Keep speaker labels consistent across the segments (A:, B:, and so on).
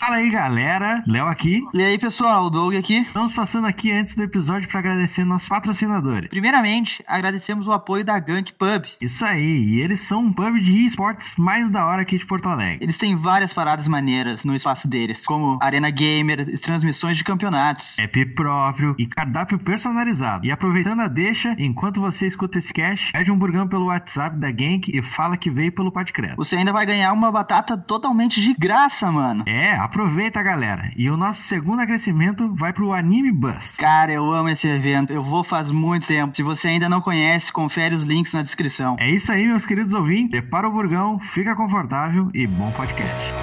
A: Fala aí, galera. Léo aqui.
B: E aí, pessoal, o Doug aqui.
A: Estamos passando aqui antes do episódio para agradecer nossos patrocinadores.
B: Primeiramente, agradecemos o apoio da Gank Pub.
A: Isso aí, e eles são um pub de esportes mais da hora aqui de Porto Alegre.
B: Eles têm várias paradas maneiras no espaço deles, como arena gamer e transmissões de campeonatos.
A: App próprio e cardápio personalizado. E aproveitando a deixa, enquanto você escuta esse cast, pede um burgão pelo WhatsApp da Gank e fala que veio pelo Podcredo.
B: Você ainda vai ganhar uma batata totalmente de graça, mano.
A: É, Aproveita, galera. E o nosso segundo agradecimento vai pro Anime Bus.
B: Cara, eu amo esse evento. Eu vou faz muito tempo. Se você ainda não conhece, confere os links na descrição.
A: É isso aí, meus queridos ouvintes. Prepara o burgão, fica confortável e bom podcast.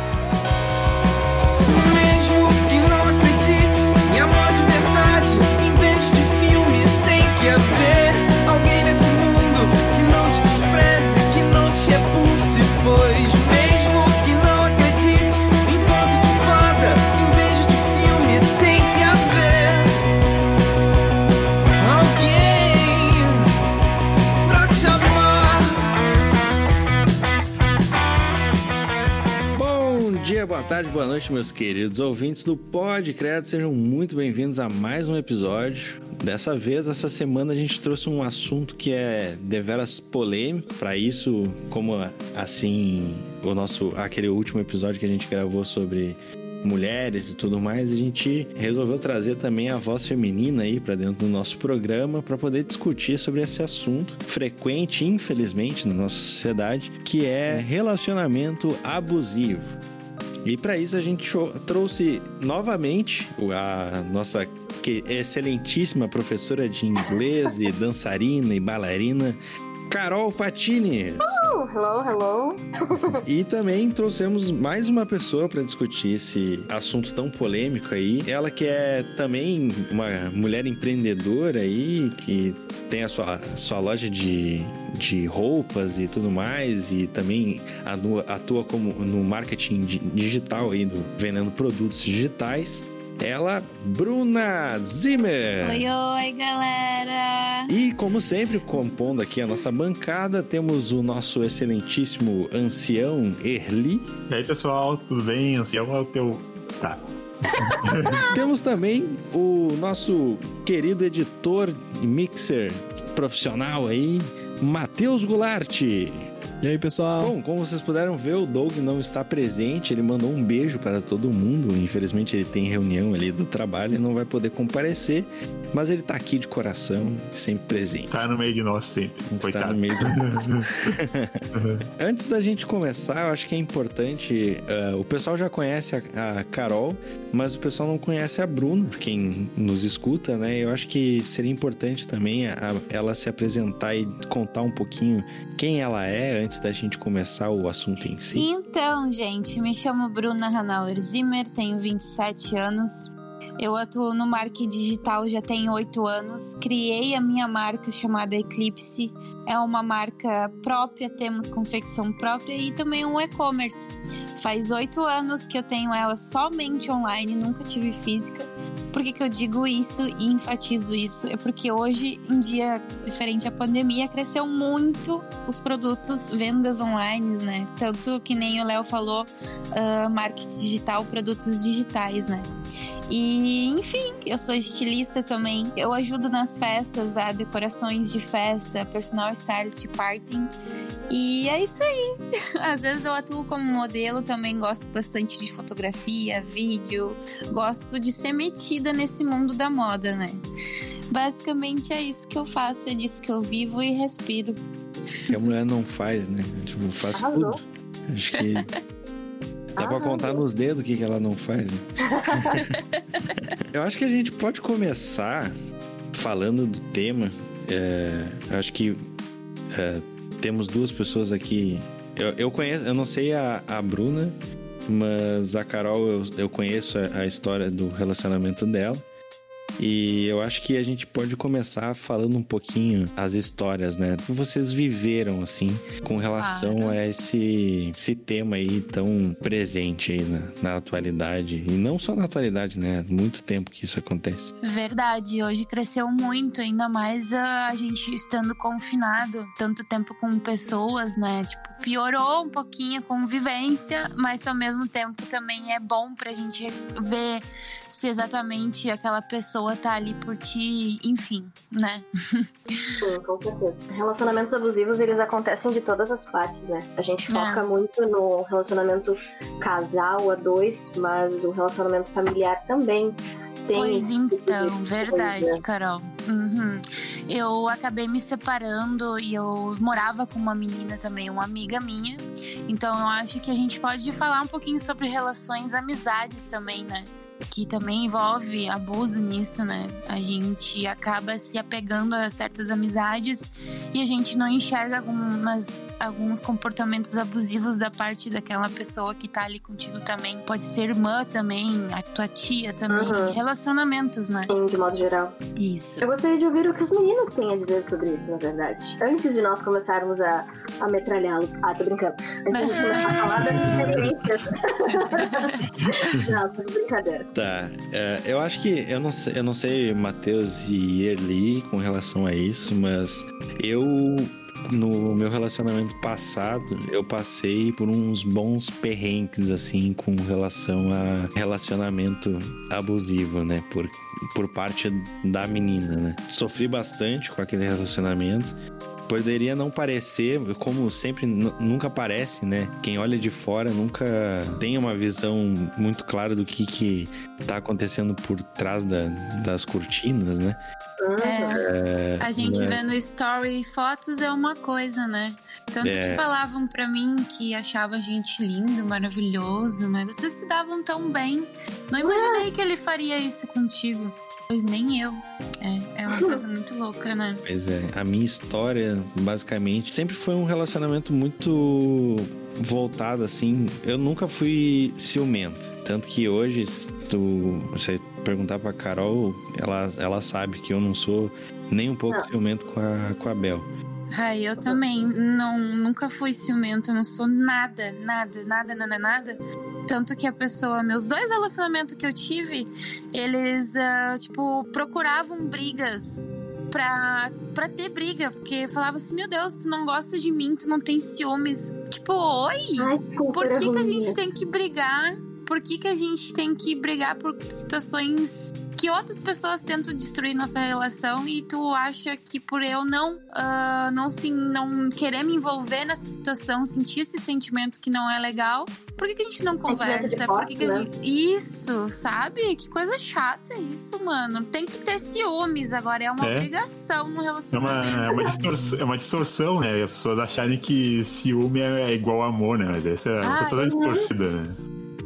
C: Boa tarde, boa noite, meus queridos ouvintes do Podcredo. Sejam muito bem-vindos a mais um episódio. Dessa vez, essa semana, a gente trouxe um assunto que é deveras polêmico. Para isso, como assim, o nosso aquele último episódio que a gente gravou sobre mulheres e tudo mais, a gente resolveu trazer também a voz feminina aí para dentro do nosso programa para poder discutir sobre esse assunto frequente, infelizmente, na nossa sociedade, que é relacionamento abusivo. E para isso a gente trouxe novamente a nossa excelentíssima professora de inglês e dançarina e bailarina, Carol Patini.
D: Oh, hello, hello.
C: E também trouxemos mais uma pessoa para discutir esse assunto tão polêmico aí. Ela que é também uma mulher empreendedora aí, que tem a sua, sua loja de, de roupas e tudo mais, e também atua, atua como no marketing di- digital aí, do, vendendo produtos digitais. Ela, Bruna Zimmer.
E: Oi, oi, galera!
C: E como sempre, compondo aqui a nossa bancada, temos o nosso excelentíssimo ancião Erli.
F: E aí, pessoal, tudo bem? Ancião é o teu. Tá.
C: Temos também o nosso querido editor e mixer profissional aí, Matheus Goulart.
G: E aí, pessoal?
C: Bom, como vocês puderam ver, o Doug não está presente, ele mandou um beijo para todo mundo. Infelizmente, ele tem reunião ali do trabalho e não vai poder comparecer, mas ele tá aqui de coração, sempre presente.
F: Tá no meio de nós sempre.
C: Está
F: Coitado.
C: no meio de nós. Antes da gente começar, eu acho que é importante. ah, o pessoal já conhece a, a Carol, mas o pessoal não conhece a Bruna, quem nos escuta, né? Eu acho que seria importante também a- ela se apresentar e contar um pouquinho quem ela é antes da gente começar o assunto em si.
E: Então, gente, me chamo Bruna Hanauer Zimmer, tenho 27 anos. Eu atuo no marketing digital já tem 8 anos. Criei a minha marca chamada Eclipse. É uma marca própria, temos confecção própria e também um e-commerce. Faz 8 anos que eu tenho ela somente online, nunca tive física. Por que, que eu digo isso e enfatizo isso? É porque hoje em dia, referente à pandemia, cresceu muito os produtos, vendas online, né? Tanto que nem o Léo falou, ah, marketing digital, produtos digitais, né? E, enfim, eu sou estilista também. Eu ajudo nas festas, a decorações de festa, personal style, tea party. E é isso aí. Às vezes eu atuo como modelo, também gosto bastante de fotografia, vídeo. Gosto de ser metida nesse mundo da moda, né? Basicamente é isso que eu faço, é disso que eu vivo e respiro.
C: Que a mulher não faz, né? Tipo, faz
D: Arrasou.
C: tudo. Acho que. Dá pra contar nos dedos o que, que ela não faz. Né? Eu acho que a gente pode começar falando do tema. É, acho que é, temos duas pessoas aqui. Eu, eu conheço, eu não sei a, a Bruna, mas a Carol eu, eu conheço a, a história do relacionamento dela. E eu acho que a gente pode começar falando um pouquinho as histórias, né? Que vocês viveram, assim, com relação
E: Claro.
C: a esse, esse tema aí tão presente aí na, na atualidade. E não só na atualidade, né? Há muito tempo que isso acontece.
E: Verdade, hoje cresceu muito, ainda mais a gente estando confinado tanto tempo com pessoas, né? Tipo, piorou um pouquinho a convivência, mas ao mesmo tempo também é bom pra gente ver se exatamente aquela pessoa tá ali por ti, enfim, né?
D: Sim, com certeza. Relacionamentos abusivos, eles acontecem de todas as partes, né? A gente foca
E: É.
D: muito no relacionamento casal a dois, mas o relacionamento familiar também tem.
E: Pois
D: tipo
E: então, verdade, Carol. Uhum. Eu acabei me separando e eu morava com uma menina também, uma amiga minha. Então eu acho que a gente pode falar um pouquinho sobre relações, amizades também, né? Que também envolve abuso nisso, né? A gente acaba se apegando a certas amizades e a gente não enxerga algumas, alguns comportamentos abusivos da parte daquela pessoa que tá ali contigo também. Pode ser irmã também, a tua tia também.
D: Uhum.
E: Relacionamentos, né?
D: Sim, de modo geral.
E: Isso.
D: Eu gostaria de ouvir o que os meninos têm a dizer sobre isso, na verdade. Antes de nós começarmos a, a metralhá-los. Ah, tô brincando. Antes de começar a falar das experiências. Não, tô de brincadeira.
C: Tá, é, eu acho que eu não sei, eu não sei Matheus e Erli com relação a isso, mas eu no meu relacionamento passado eu passei por uns bons perrengues assim com relação a relacionamento abusivo, né, por por parte da menina, né. Sofri bastante com aquele relacionamento. Poderia não parecer, como sempre nu- nunca parece, né? Quem olha de fora nunca tem uma visão muito clara do que que tá acontecendo por trás da- das cortinas, né?
E: É, a gente
C: mas-
E: vendo story e fotos é uma coisa, né? Tanto
C: É.
E: que falavam pra mim que achavam a gente lindo, maravilhoso, mas vocês se davam tão bem. Não imaginei que ele faria isso contigo. Pois nem eu. É, é uma coisa muito louca, né?
C: Pois é, a minha história, basicamente, sempre foi um relacionamento muito voltado, assim. Eu nunca fui ciumento. Tanto que hoje, se tu você perguntar pra Carol, ela, ela sabe que eu não sou nem um pouco
D: Não.
C: ciumento com a, com a Bel.
E: Ai, eu também não, nunca fui ciumenta, não sou nada, nada, nada, nada, nada. Tanto que a pessoa, meus dois relacionamentos que eu tive, eles, ah, tipo, procuravam brigas pra, pra ter briga, porque falava assim: Meu Deus, tu não gosta de mim, tu não tem ciúmes. Tipo, oi,
D: Ai,
E: por que, que a gente tem que brigar? Por que, que a gente tem que brigar por situações que outras pessoas tentam destruir nossa relação e tu acha que por eu não ah, não se não querer me envolver nessa situação, sentir esse sentimento que não é legal, por que, que a gente não conversa? Por que que a gente... Isso, sabe? Que coisa chata isso, mano. Tem que ter ciúmes agora, é uma
F: É.
E: obrigação no
F: É uma,
E: relacionamento.
F: é uma distorção, é uma distorção, né? As pessoas acharem que ciúme é igual amor, né? Mas essa é
E: Ah,
F: totalmente distorcida, né?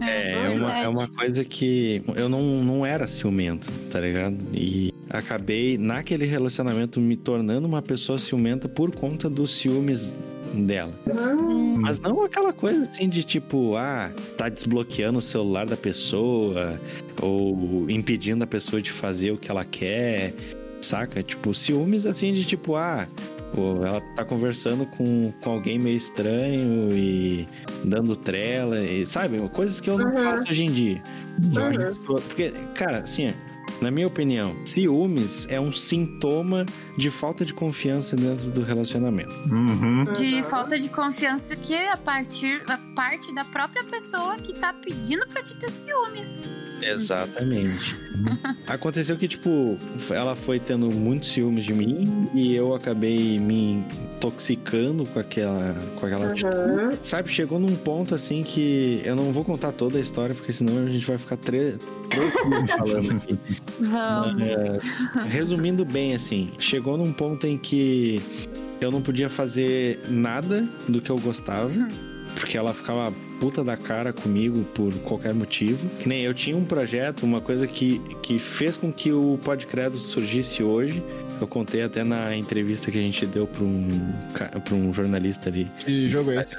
C: É, é uma,
E: verdade.
C: é uma coisa que eu não, não era ciumento, tá ligado? E acabei, naquele relacionamento, me tornando uma pessoa ciumenta por conta dos ciúmes dela.
D: Hum,
C: Mas não aquela coisa assim de tipo, ah, tá desbloqueando o celular da pessoa, ou impedindo a pessoa de fazer o que ela quer, saca? Tipo, ciúmes assim de tipo, ah, pô, ela tá conversando com, com alguém meio estranho e dando trela, e, sabe? Coisas que eu não
D: Uhum.
C: faço hoje em dia.
D: Uhum.
C: que- Porque, cara, assim, na minha opinião, ciúmes é um sintoma de falta de confiança dentro do relacionamento.
F: Uhum.
E: de falta de confiança que é a partir a parte da própria pessoa que tá pedindo pra te ter ciúmes.
C: Exatamente. Aconteceu que, tipo, ela foi tendo muitos ciúmes de mim e eu acabei me intoxicando com aquela, com aquela atitude.
D: uhum.
C: Sabe, chegou num ponto assim que eu não vou contar toda a história, porque senão a gente vai ficar três falando aqui.
E: Vamos.
C: Mas, resumindo bem, assim, chegou num ponto em que eu não podia fazer nada do que eu gostava, porque ela ficava puta da cara comigo por qualquer motivo. Que nem eu tinha um projeto, uma coisa que, que fez com que o Podcredo surgisse hoje. Eu contei até na entrevista que a gente deu pra um, pra um jornalista ali.
G: Que jogo é esse?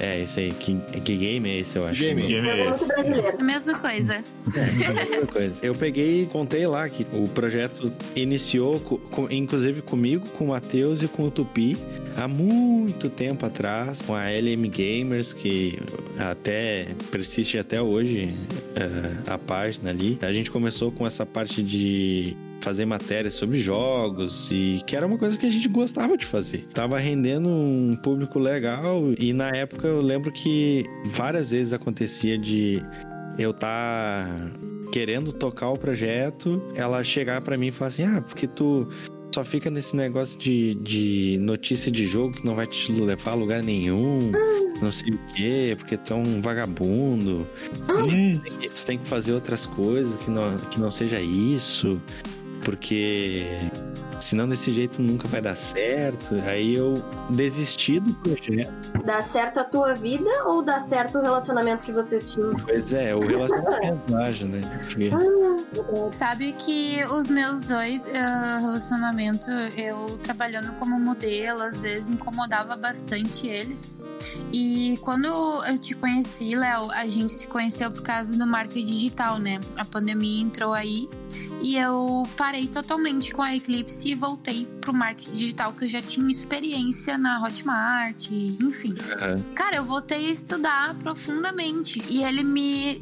C: É, esse aí. Que, que game é esse, eu acho?
G: Game.
F: Game
D: É
F: é esse.
E: A mesma coisa.
C: Outra coisa. Eu peguei e contei lá que o projeto iniciou, co- com- inclusive comigo, com o Matheus e com o Tupi, há muito tempo atrás, com a LM Gamers, que até persiste até hoje eh, a página ali. A gente começou com essa parte de fazer matérias sobre jogos e que era uma coisa que a gente gostava de fazer. Tava rendendo um público legal e na época eu lembro que várias vezes acontecia de eu tá querendo tocar o projeto, ela chegar pra mim e falar assim: "Ah, porque tu só fica nesse negócio de, de notícia de jogo que não vai te levar a lugar nenhum, não sei o quê, porque tu é um vagabundo. Tu tem que fazer outras coisas que não, que não seja isso, porque senão desse jeito nunca vai dar certo. Aí eu desisti do projeto.
D: Dá certo a tua vida ou dá certo o relacionamento que vocês tinham?
C: Pois é, o relacionamento acho, né? Porque
E: Sabe que os meus dois eh, relacionamentos, eu trabalhando como modelo, às vezes incomodava bastante eles. E quando eu te conheci, Léo, a gente se conheceu por causa do marketing digital, né? A pandemia entrou aí e eu parei totalmente com a Eclipse e voltei pro marketing digital, que eu já tinha experiência na Hotmart, enfim.
C: aham,
E: Cara, eu voltei a estudar profundamente. E ele me,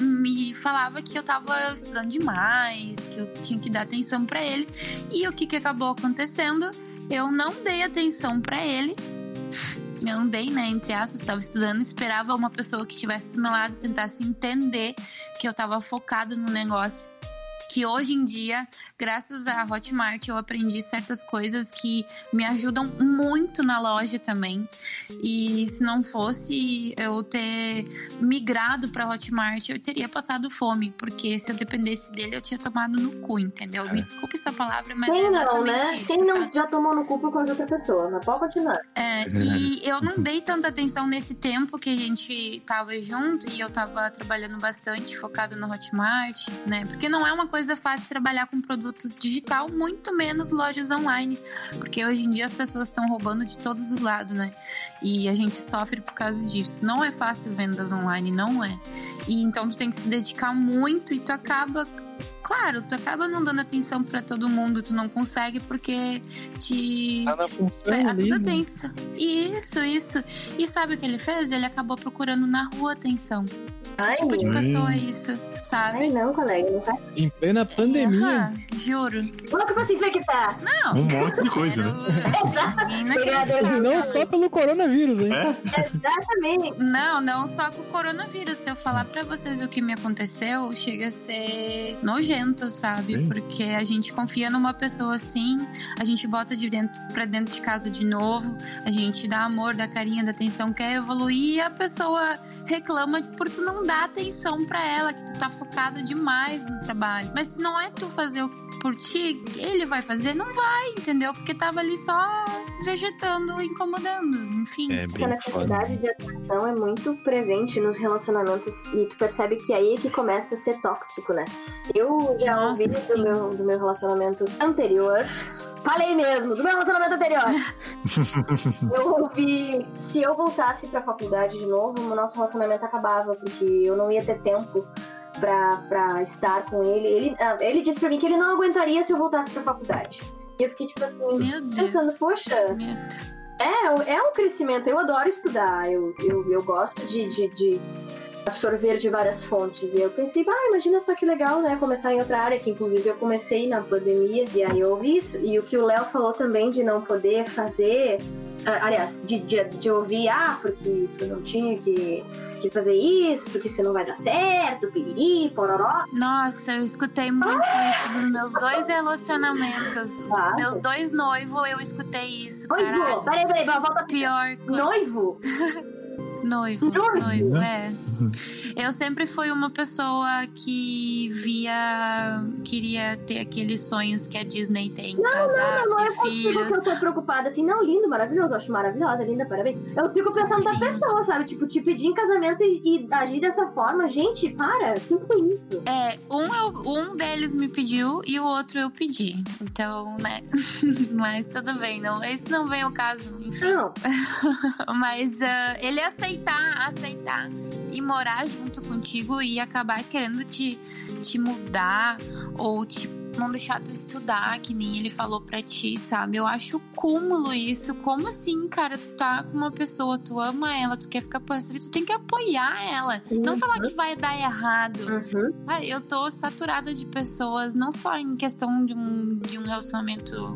E: me- falava que eu tava estudando demais, que eu tinha que dar atenção pra ele. E o que, que acabou acontecendo? Eu não dei atenção pra ele. Eu não dei, né? Entre aspas, estava estudando, esperava uma pessoa que estivesse do meu lado tentasse entender que eu tava focada no negócio. Que hoje em dia, graças à Hotmart, eu aprendi certas coisas que me ajudam muito na loja também. E se não fosse eu ter migrado pra Hotmart, eu teria passado fome, porque se eu dependesse dele, eu tinha tomado no cu, entendeu? Me desculpe essa palavra, mas é
D: Quem não,
E: exatamente
D: né?
E: isso.
D: Quem não
E: tá?
D: já tomou no cu por conta de outra pessoa? Mas pode continuar.
E: É, e eu não dei tanta atenção nesse tempo que a gente tava junto e eu tava trabalhando bastante, focado no Hotmart, né? Porque não é uma coisa fácil trabalhar com produtos digital, muito menos lojas online. Porque hoje em dia as pessoas estão roubando de todos os lados, né? E a gente sofre por causa disso. Não é fácil vendas online, não é. E então tu tem que se dedicar muito e tu acaba. Claro, tu acaba não dando atenção pra todo mundo, tu não consegue porque te,
C: tá na função
E: é, a tua
C: né?
E: atenção. Isso, isso. E sabe o que ele fez? Ele acabou procurando na rua atenção.
D: Ai,
E: Que tipo de
F: Hum.
E: pessoa é isso, sabe?
D: ai não, colega, não faz.
G: Em plena pandemia.
E: Aham, juro.
D: Louco pra se infectar.
E: Não.
F: Um monte de coisa, né?
E: Quero- Inacreditável.
G: E não só pelo coronavírus, hein?
D: Exatamente.
E: Não, não só com o coronavírus. Se eu falar pra vocês o que me aconteceu, chega a ser nojento, sabe?
F: Sim.
E: Porque a gente confia numa pessoa assim, a gente bota de dentro pra dentro de casa de novo, a gente dá amor, dá carinho, dá atenção, quer evoluir e a pessoa reclama por tu não dar atenção pra ela, que tu tá focada demais no trabalho. Mas se não é tu fazer o por ti, ele vai fazer? Não vai, entendeu? Porque tava ali só vegetando, incomodando, enfim.
C: É
D: Essa
C: bem foda.
D: necessidade de atenção é muito presente nos relacionamentos e tu percebe que aí é que começa a ser tóxico, né? Eu já
E: Nossa,
D: ouvi
E: sim.
D: do meu, do meu relacionamento anterior. Falei mesmo, do meu relacionamento anterior. eu ouvi, se eu voltasse pra faculdade de novo, o nosso relacionamento acabava, porque eu não ia ter tempo pra, pra estar com ele. Ele, ah, ele disse pra mim que ele não aguentaria se eu voltasse pra faculdade. E eu fiquei tipo assim,
E: Meu Deus.
D: pensando, poxa,
E: Meu
D: é, é um crescimento. Eu adoro estudar. Eu, eu, eu gosto de, de, de absorver de várias fontes. E eu pensei, ah, imagina só que legal, né? Começar em outra área, que inclusive eu comecei na pandemia. E aí eu ouvi isso. E o que o Léo falou também de não poder fazer. ah, Aliás, de, de, de ouvir, ah, porque tu não tinha que, que fazer isso, porque isso não vai dar certo, piriri, pororó.
E: Nossa, eu escutei muito isso dos meus dois relacionamentos. Dos
D: Ah.
E: meus dois noivos, eu escutei isso,
D: Noivo!
E: caralho.
D: Peraí, peraí, volta.
E: Pior
D: Noivo?
E: noivo,
D: Noivo?
E: noivo, é. Eu sempre fui uma pessoa que via. queria ter aqueles sonhos que a Disney tem, casar,
D: Não é
E: ter
D: contigo
E: filhos.
D: que eu tô preocupada assim, não, lindo, maravilhoso, acho maravilhosa, linda, parabéns. Eu fico pensando da
E: Sim.
D: pessoa, sabe? Tipo, te pedir em casamento e, e agir dessa forma. Gente, para, que é isso?
E: É, um, eu- um deles me pediu e o outro eu pedi. Então, né? Mas tudo bem, não, esse não vem ao caso, enfim.
D: Não,
E: Mas ah, ele aceitar, aceitar e morar junto contigo e acabar querendo te, te mudar ou te não deixar tu estudar, que nem ele falou pra ti, sabe? Eu acho cúmulo isso. Como assim, cara? Tu tá com uma pessoa, tu ama ela, tu quer ficar por essa vida, tu tem que apoiar ela. Não falar que vai dar errado.
D: Uhum.
E: Ah, eu tô saturada de pessoas, não só em questão de um, de um relacionamento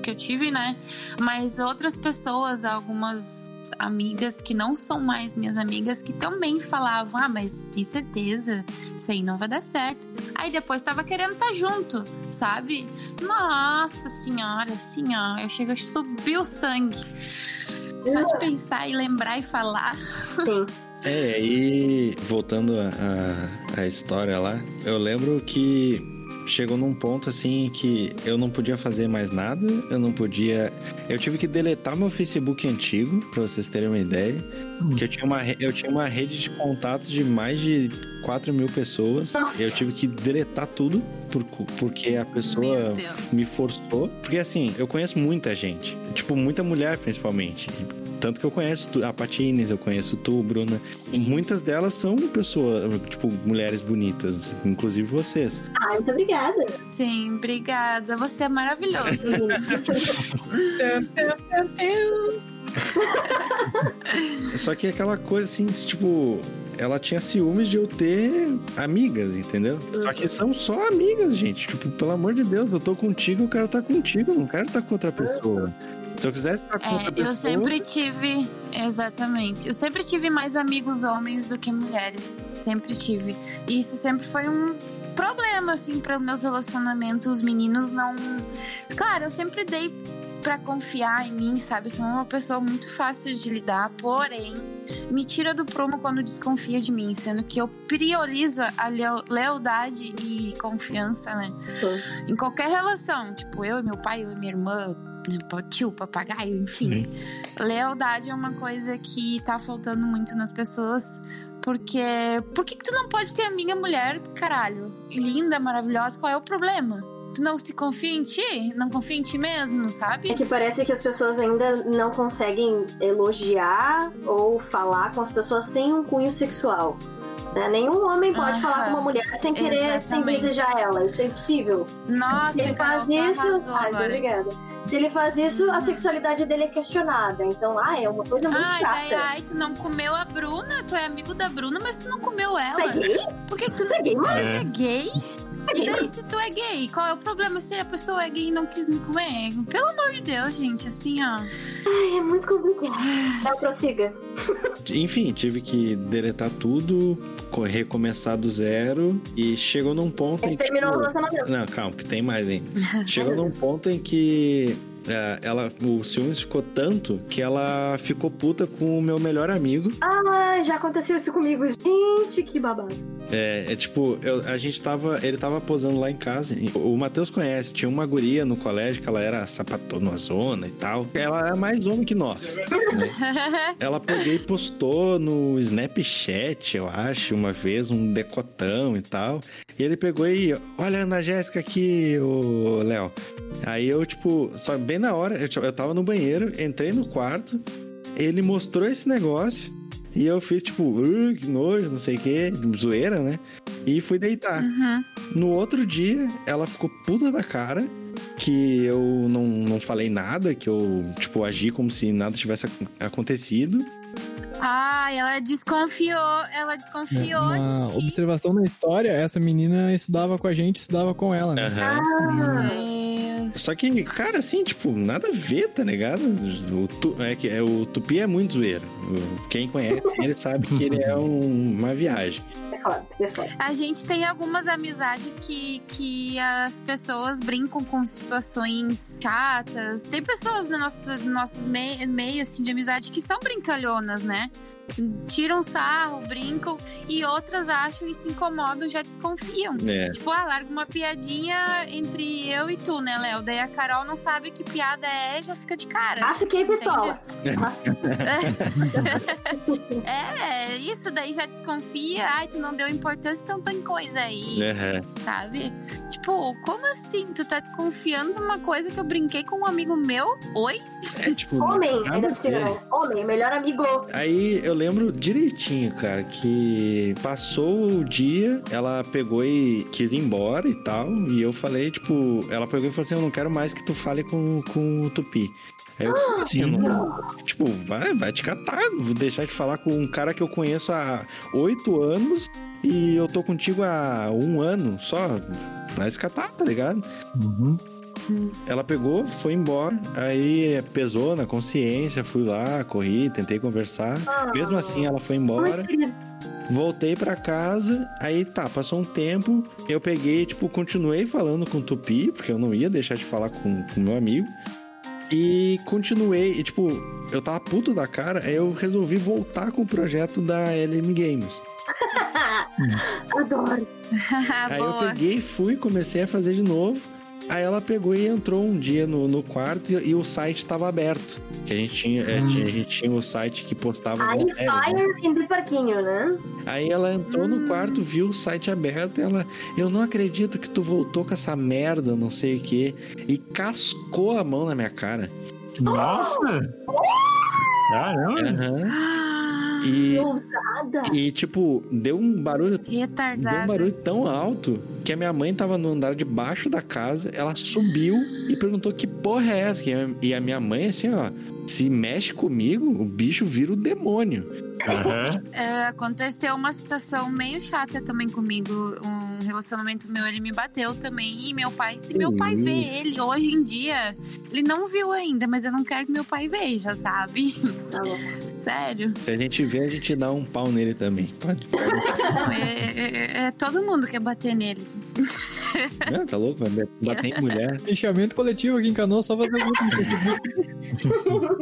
E: que eu tive, né? Mas outras pessoas, algumas amigas que não são mais minhas amigas, que também falavam: Ah, mas tem certeza, isso aí não vai dar certo. Aí depois tava querendo estar junto, sabe? Nossa senhora, assim, ó, eu chego a subir o sangue. Só de pensar e lembrar e falar.
D: Sim.
C: É, e voltando à a, história lá, eu lembro que chegou num ponto assim que eu não podia fazer mais nada, eu não podia. Eu tive que deletar meu Facebook antigo, pra vocês terem uma ideia. Que eu tinha uma, re- eu tinha uma rede de contatos de mais de 4 mil pessoas.
D: Nossa.
C: Eu tive que deletar tudo por, porque a pessoa me forçou. Porque assim, eu conheço muita gente. Tipo, muita mulher principalmente. Tanto que eu conheço tu- a Patines, eu conheço tu, Bruna.
E: Sim.
C: Muitas delas são pessoas, tipo, mulheres bonitas, inclusive vocês.
D: Ah, muito obrigada.
E: Sim, obrigada. Você é maravilhoso.
C: Só que aquela coisa assim, tipo, ela tinha ciúmes de eu ter amigas, entendeu? Só que são só amigas, gente. Tipo, pelo amor de Deus, eu tô contigo, eu quero estar contigo, eu não quero estar com outra pessoa. Se eu quiser estar com outra
E: É,
C: pessoa.
E: eu sempre tive. Exatamente. Eu sempre tive mais amigos homens do que mulheres. Sempre tive. E isso sempre foi um problema, assim, para meus relacionamentos. Os meninos não. Claro, eu sempre dei pra confiar em mim, sabe? Eu sou uma pessoa muito fácil de lidar, porém. Me tira do prumo quando desconfia de mim, sendo que eu priorizo a lealdade e confiança, né?
D: Sim.
E: Em qualquer relação, tipo, eu e meu pai, eu e minha irmã, tio, papagaio, enfim. Lealdade é uma coisa que tá faltando muito nas pessoas. Porque. Por que, que tu não pode ter amiga mulher, caralho? Linda, maravilhosa, qual é o problema? Tu não se confia em ti? Não confia em ti mesmo,
D: É
E: sabe?
D: que parece que as pessoas ainda não conseguem elogiar ou falar com as pessoas sem um cunho sexual. né? Nenhum homem pode
E: Aham.
D: falar com uma mulher sem querer, sem desejar ela. Isso é impossível.
E: Nossa,
D: Se ele faz isso.
E: agora.
D: obrigada. Se ele faz isso, a
E: Uhum.
D: sexualidade dele é questionada. Então, ah, é uma coisa muito
E: Ai,
D: chata.
E: daí, ai, tu não comeu a Bruna, tu é amigo da Bruna, mas tu não comeu
D: Tu é
E: ela.
D: gay?
E: Por que que tu
D: Tu é gay, mano?
E: Tu é gay? E daí, se tu é gay, qual é o problema se a pessoa é gay e não quis me comer? Pelo amor de Deus, gente, assim, ó.
D: Ai, é muito complicado. Vai, prossiga.
C: Enfim, tive que deletar tudo, co- recomeçar do zero e chegou num ponto em que.
D: terminou o
C: tipo,
D: relacionamento.
C: Não, calma, que tem mais ainda. Chegou num ponto em que é, ela, o ciúmes ficou tanto que ela ficou puta com o meu melhor amigo.
D: Ah, já aconteceu isso comigo. Gente, que babado.
C: É, é tipo, eu- a gente tava. Ele tava posando lá em casa. O Matheus conhece, tinha uma guria no colégio que ela era sapatona zona e tal. Ela é mais homem que nós. né? Ela pegou e postou no Snapchat, eu acho, uma vez, um decotão e tal. E ele pegou e, olha a Ana Jéssica aqui, o Léo. Aí eu, tipo, só bem na hora, eu, eu tava no banheiro, entrei no quarto, ele mostrou esse negócio. E eu fiz, tipo, "Uh, que nojo, não sei o que, zoeira, né? E fui deitar.
E: Uhum.
C: No outro dia, ela ficou puta da cara que eu não, não falei nada, que eu, tipo, agi como se nada tivesse ac- acontecido.
E: Ai, ela desconfiou, ela desconfiou
G: Uma
E: de
G: observação na história, essa menina estudava com a gente, estudava com ela, né?
E: Meu
D: Ah,
E: Deus.
C: Só que, cara, assim, tipo, nada a ver, tá ligado? O, tu, é que, é, o Tupi é muito zoeiro. Quem conhece ele sabe que ele é um- uma viagem.
D: É claro.
E: A gente tem algumas amizades que, que as pessoas brincam com situações chatas. Tem pessoas nos nossos, nossos mei- meios assim, de amizade que são brincalhonas, né? Tiram sarro, brincam, e outras acham e se incomodam, já desconfiam.
C: É.
E: Tipo, ah, larga uma piadinha entre eu e tu, né, Léo? Daí a Carol não sabe que piada é, já fica de cara.
D: Ah, fiquei pistola.
E: É, isso daí já desconfia. Ai, tu não deu importância, então tem coisa aí,
C: Aham.
E: sabe? Tipo, como assim? Tu tá desconfiando de uma coisa que eu brinquei com um amigo meu? Oi?
C: É tipo.
D: Homem, ainda não. Homem, melhor amigo.
C: Aí eu lembro direitinho, cara, que passou o dia, ela pegou e quis ir embora e tal. E eu falei, tipo, ela pegou e falou assim: Eu não quero mais que tu fale com, com o Tupi. Aí eu, como assim, eu não, tipo, vai, vai te catar, vou deixar de falar com um cara que eu conheço há oito anos e eu tô contigo há um ano só. Vai se catar, tá ligado?
F: Uhum.
C: Ela pegou, foi embora, aí pesou na consciência, fui lá, corri, tentei conversar.
D: Ah.
C: Mesmo assim, ela foi embora.
D: Ai, querido.
C: Voltei pra casa, aí tá, passou um tempo, eu peguei, tipo, continuei falando com o Tupi, porque eu não ia deixar de falar com o meu amigo. E continuei, e tipo, eu tava puto da cara, aí eu resolvi voltar com o projeto da LM Games.
D: Adoro.
C: Aí eu peguei, fui, comecei a fazer de novo. Aí ela pegou e entrou um dia no, no quarto e, e o site tava aberto. Que a gente tinha, é, tinha- a gente tinha o site que postava
D: Aí
C: né?
D: Fire do parquinho, né?
C: Aí ela entrou
E: Hum.
C: no quarto, viu o site aberto, ela, eu não acredito que tu voltou com essa merda, não sei o quê, e cascou a mão na minha cara.
F: Nossa! Caramba!
C: Aham. E,
D: Ousada.
C: e tipo, deu um barulho, deu um
E: Retardada.
C: barulho tão alto que a minha mãe tava no andar de baixo da casa, ela subiu e perguntou que porra é essa? E a- E a minha mãe assim, ó, se mexe comigo, o bicho vira o demônio.
F: Aham.
E: É, aconteceu uma situação meio chata também comigo. Um relacionamento meu, ele me bateu também. E meu pai, se meu pai vê ele hoje em dia, ele não viu ainda, mas eu não quero que meu pai veja, sabe?
D: Tá.
E: Sério.
C: Se a gente vê, a gente dá um pau nele também. Pode, pode.
E: Não, é, é- é- todo mundo quer bater nele.
C: Tá louco? Bater em mulher.
G: Fechamento coletivo aqui em Canoa, só fazer grupo.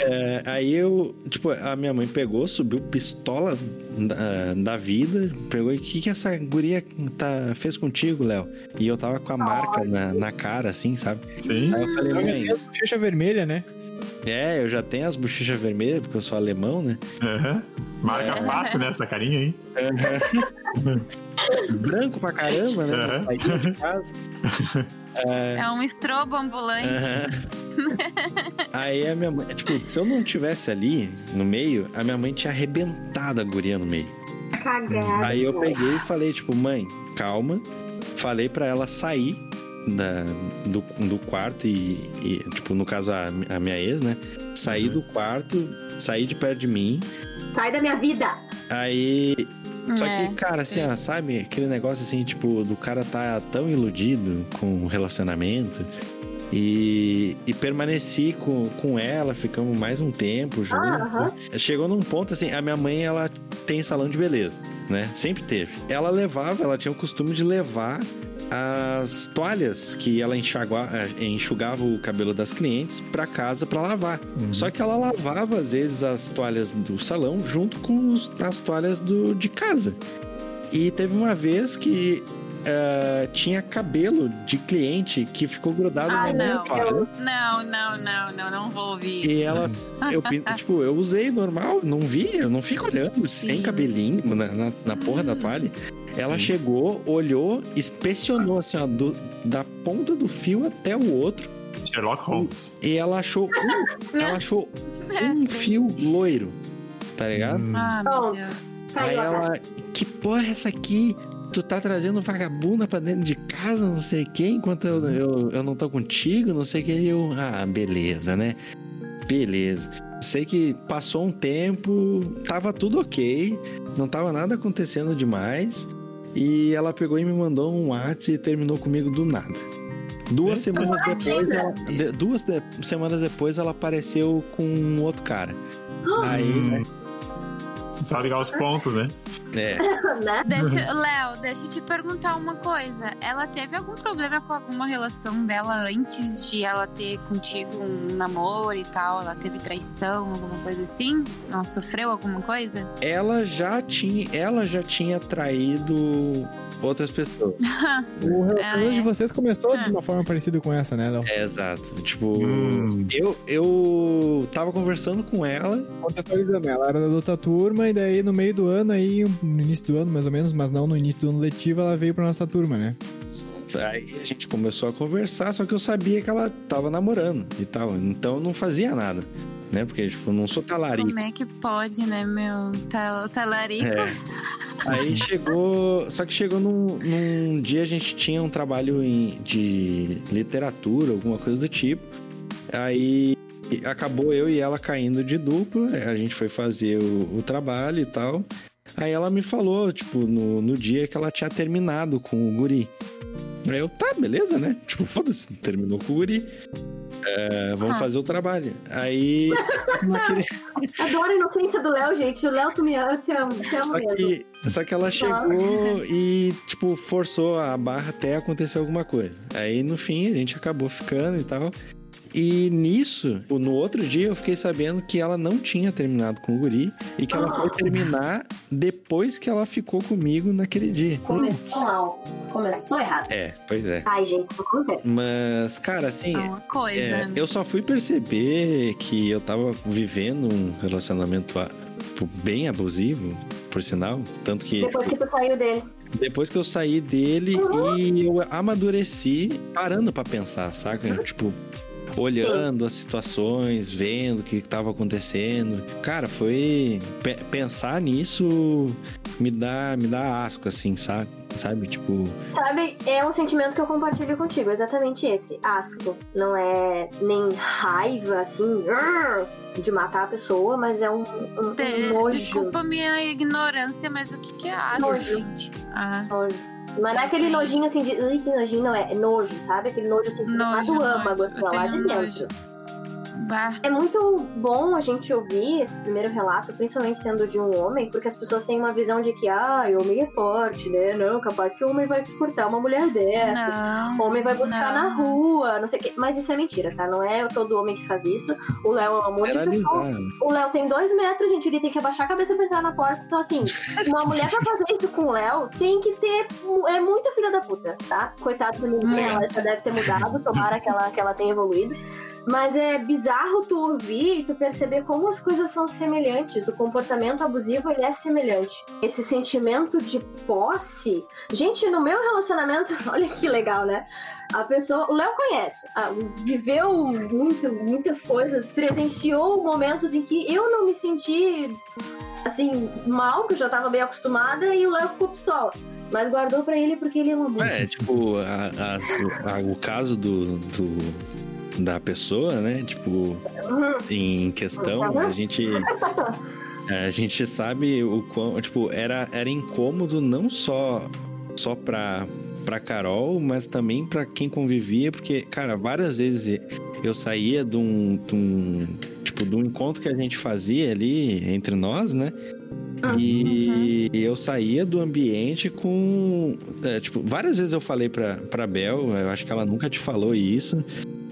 C: É, aí eu, tipo, a minha mãe pegou, subiu pistola da, da vida, pegou e o que, que essa guria tá, fez contigo, Léo? E eu tava com a marca na, na cara, assim, sabe?
F: Sim.
C: Aí eu falei, mãe,
G: bochecha vermelha, né?
C: é, eu já tenho as bochechas vermelhas, porque eu sou alemão, né?
F: Aham. Marca
C: É.
F: Páscoa nessa carinha aí.
C: Branco pra caramba, né?
F: Aham.
C: Casa.
E: É um estrobo ambulante.
C: Aham. Aí a minha mãe, tipo, se eu não tivesse ali no meio, a minha mãe tinha arrebentado a guria no meio.
D: Cagada.
C: Aí eu peguei e falei, tipo, mãe, calma. Falei pra ela sair da, do, do quarto e, e, tipo, no caso, a, a minha ex, né? Sair do quarto, sair de perto de mim.
D: Sai da minha vida.
C: Aí. Só
E: É,
C: que, cara, assim, ó, sabe? Aquele negócio assim, tipo, do cara tá tão iludido com o relacionamento. E, e permaneci com, com ela, ficamos mais um tempo junto.
D: Ah, aham.
C: Chegou num ponto assim, a minha mãe, ela tem salão de beleza, né? Sempre teve. Ela levava, ela tinha o costume de levar as toalhas que ela enxagua- eh, enxugava o cabelo das clientes pra casa pra lavar. Só que ela lavava às vezes as toalhas do salão junto com os- as toalhas do, de casa. E teve uma vez que eh, tinha cabelo de cliente que ficou grudado
E: Ai,
C: na minha
E: não.
C: toalha.
E: Não, não, não, não, não vou ouvir isso.
C: E ela, eu, tipo, eu usei normal, não vi, eu não fico olhando, sem
E: Sim.
C: cabelinho na, na, na porra da toalha. Ela chegou, olhou, inspecionou assim, ó, do- da ponta do fio até o outro,
F: Sherlock Holmes.
C: e ela achou um, ela achou um fio loiro, tá ligado?
E: Ah, meu. Deus.
C: Aí ela, que porra é essa aqui? Tu tá trazendo vagabunda pra dentro de casa, não sei o que, enquanto eu, eu, eu não tô contigo, não sei o que. E eu, ah, beleza, né? Beleza. Sei que passou um tempo, tava tudo ok, não tava nada acontecendo demais. E ela pegou e me mandou um WhatsApp e terminou comigo do nada. Duas semanas depois, ela, de- duas de- semanas depois, ela apareceu com um outro cara. Aí,
F: Só ligar os pontos, né?
C: é,
D: né?
E: Deixa, Léo, deixa eu te perguntar uma coisa. Ela teve algum problema com alguma relação dela antes de ela ter contigo um namoro e tal? Ela teve traição, alguma coisa assim? Ela sofreu alguma coisa?
C: ela já tinha, ela já tinha traído outras pessoas.
G: O relacionamento
E: Ah, é.
G: de vocês começou de uma forma parecida com essa, né, Léo?
C: É, exato. Tipo,
F: Hum.
C: eu, eu tava conversando com ela.
G: Contextualizando, ela era da outra turma e daí no meio do ano, aí, no início do ano mais ou menos, mas não no início do ano letivo, ela veio pra nossa turma, né?
C: Aí a gente começou a conversar, só que eu sabia que ela tava namorando e tal. Então eu não fazia nada. né? Porque, tipo, eu não sou talarico.
E: Como é que pode, né, meu? Tal, talarico.
C: É. Aí chegou. Só que chegou num, num dia a gente tinha um trabalho em- de literatura, alguma coisa do tipo. Aí acabou eu e ela caindo de dupla. A gente foi fazer o, o trabalho e tal. Aí ela me falou, tipo, no, no dia que ela tinha terminado com o guri. Aí eu, tá, beleza, né? Tipo, foda-se, terminou com o guri. É, vamos
E: Ah.
C: fazer o trabalho. Aí. naquele-
D: Adoro a inocência do Léo, gente. O Léo, tu me ama, te amo, te amo
C: Só
D: mesmo.
C: que, só que ela chegou e, tipo, forçou a barra até acontecer alguma coisa. Aí, no fim, a gente acabou ficando e tal. E nisso, no outro dia, eu fiquei sabendo que ela não tinha terminado com o guri e que ela foi terminar depois que ela ficou comigo naquele dia.
D: Começou mal. Começou errado.
C: É, pois é.
D: Ai, gente, isso acontece.
C: Mas, cara, assim,
E: É uma coisa.
C: é, eu só fui perceber que eu tava vivendo um relacionamento ah, tipo, bem abusivo, por sinal. Tanto que.
D: Depois que tu saiu dele.
C: Depois que eu saí dele e eu amadureci parando pra pensar, saca? Tipo, olhando as situações, vendo o que tava acontecendo. Cara, foi pe- pensar nisso me dá me dá asco assim, sabe? Sabe, tipo,
D: Sabe, é um sentimento que eu compartilho contigo, exatamente esse. Asco. Não é nem raiva, assim, de matar a pessoa, mas é um, um, um
E: De-
D: nojo.
E: Desculpa a minha ignorância, mas o que, que é asco,
D: Nojo.
E: gente? Ah,
D: nojo. Mas não é aquele nojinho assim de. Ai, que nojinho, não é. É nojo, sabe? Aquele nojo assim de lá
E: Nojo,
D: do âmago,
E: Eu
D: assim, lá de dentro. É muito bom a gente ouvir esse primeiro relato, principalmente sendo de um homem, porque as pessoas têm uma visão de que, ah, o homem é forte, né? Não, capaz que o homem vai suportar uma mulher dessa.
E: Não.
D: O homem vai buscar
E: não.
D: na rua, não sei o quê. Mas isso é mentira, tá? Não é todo homem que faz isso. O Léo é um amor de pessoa. O Léo tem dois metros, gente. Ele tem que abaixar a cabeça pra entrar na porta. Então, assim, uma mulher pra fazer isso com o Léo tem que ter. É muita filha da puta, tá? Coitado da menina,
E: Muito.
D: ela já deve ter mudado. Tomara que ela, que ela tenha evoluído. Mas é bizarro tu ouvir e tu perceber como as coisas são semelhantes. O comportamento abusivo ele é semelhante. Esse sentimento de posse. Gente, no meu relacionamento, olha que legal, né? A pessoa, o Léo conhece, viveu muito, muitas coisas, presenciou momentos em que eu não me senti assim mal, que eu já tava bem acostumada, e o Léo ficou pistola. Mas guardou pra ele porque ele ama muito.
C: É, tipo, a- a- o caso do, do- da pessoa, né? Tipo,
D: Uhum.
C: em questão, a gente. A gente sabe o quão. Tipo, era, era incômodo não só, só pra, pra Carol, mas também pra quem convivia, porque, cara, várias vezes eu saía de um. De um tipo, de um encontro que a gente fazia ali entre nós, né? E eu saía do ambiente com. é, tipo, várias vezes eu falei pra, pra Bel, eu acho que ela nunca te falou isso,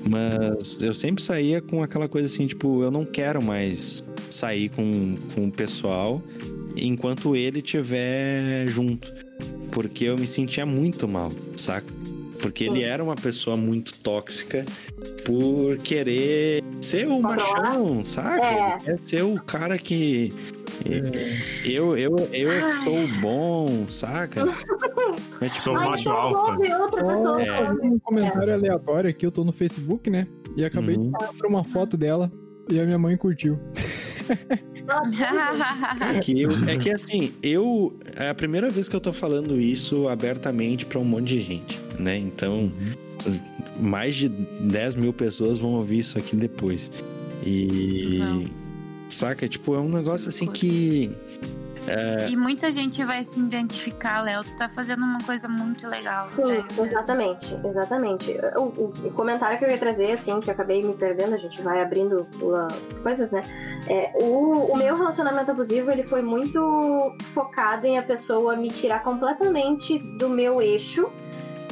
C: mas eu sempre saía com aquela coisa assim, tipo, eu não quero mais sair com, com o pessoal enquanto ele estiver junto. Porque eu me sentia muito mal, saca? Porque ele era uma pessoa muito tóxica por querer ser o machão, saca?
D: É.
C: Ele quer ser o cara que. Eu, eu, eu é que sou o bom, saca? É tipo,
F: Sou macho alfa.
D: ouve outra pessoa
C: É.
D: falando.
G: Um comentário aleatório aqui, eu tô no Facebook, né? E acabei
C: Uhum.
G: de mostrar uma foto dela e a minha mãe curtiu.
C: É que, eu- é que assim, eu. É a primeira vez que eu tô falando isso abertamente pra um monte de gente, né? Então, mais de 10 mil pessoas vão ouvir isso aqui depois. E.
E: Vão.
C: Saca? Tipo, é um negócio assim que.
E: E muita gente vai se identificar, Léo. Tu tá fazendo uma coisa muito legal.
D: Sim,
E: sério mesmo.
D: exatamente, exatamente. O, o- o comentário que eu ia trazer, assim, que eu acabei me perdendo, a gente vai abrindo as coisas, né? É, o, o meu relacionamento abusivo, ele foi muito focado em a pessoa me tirar completamente do meu eixo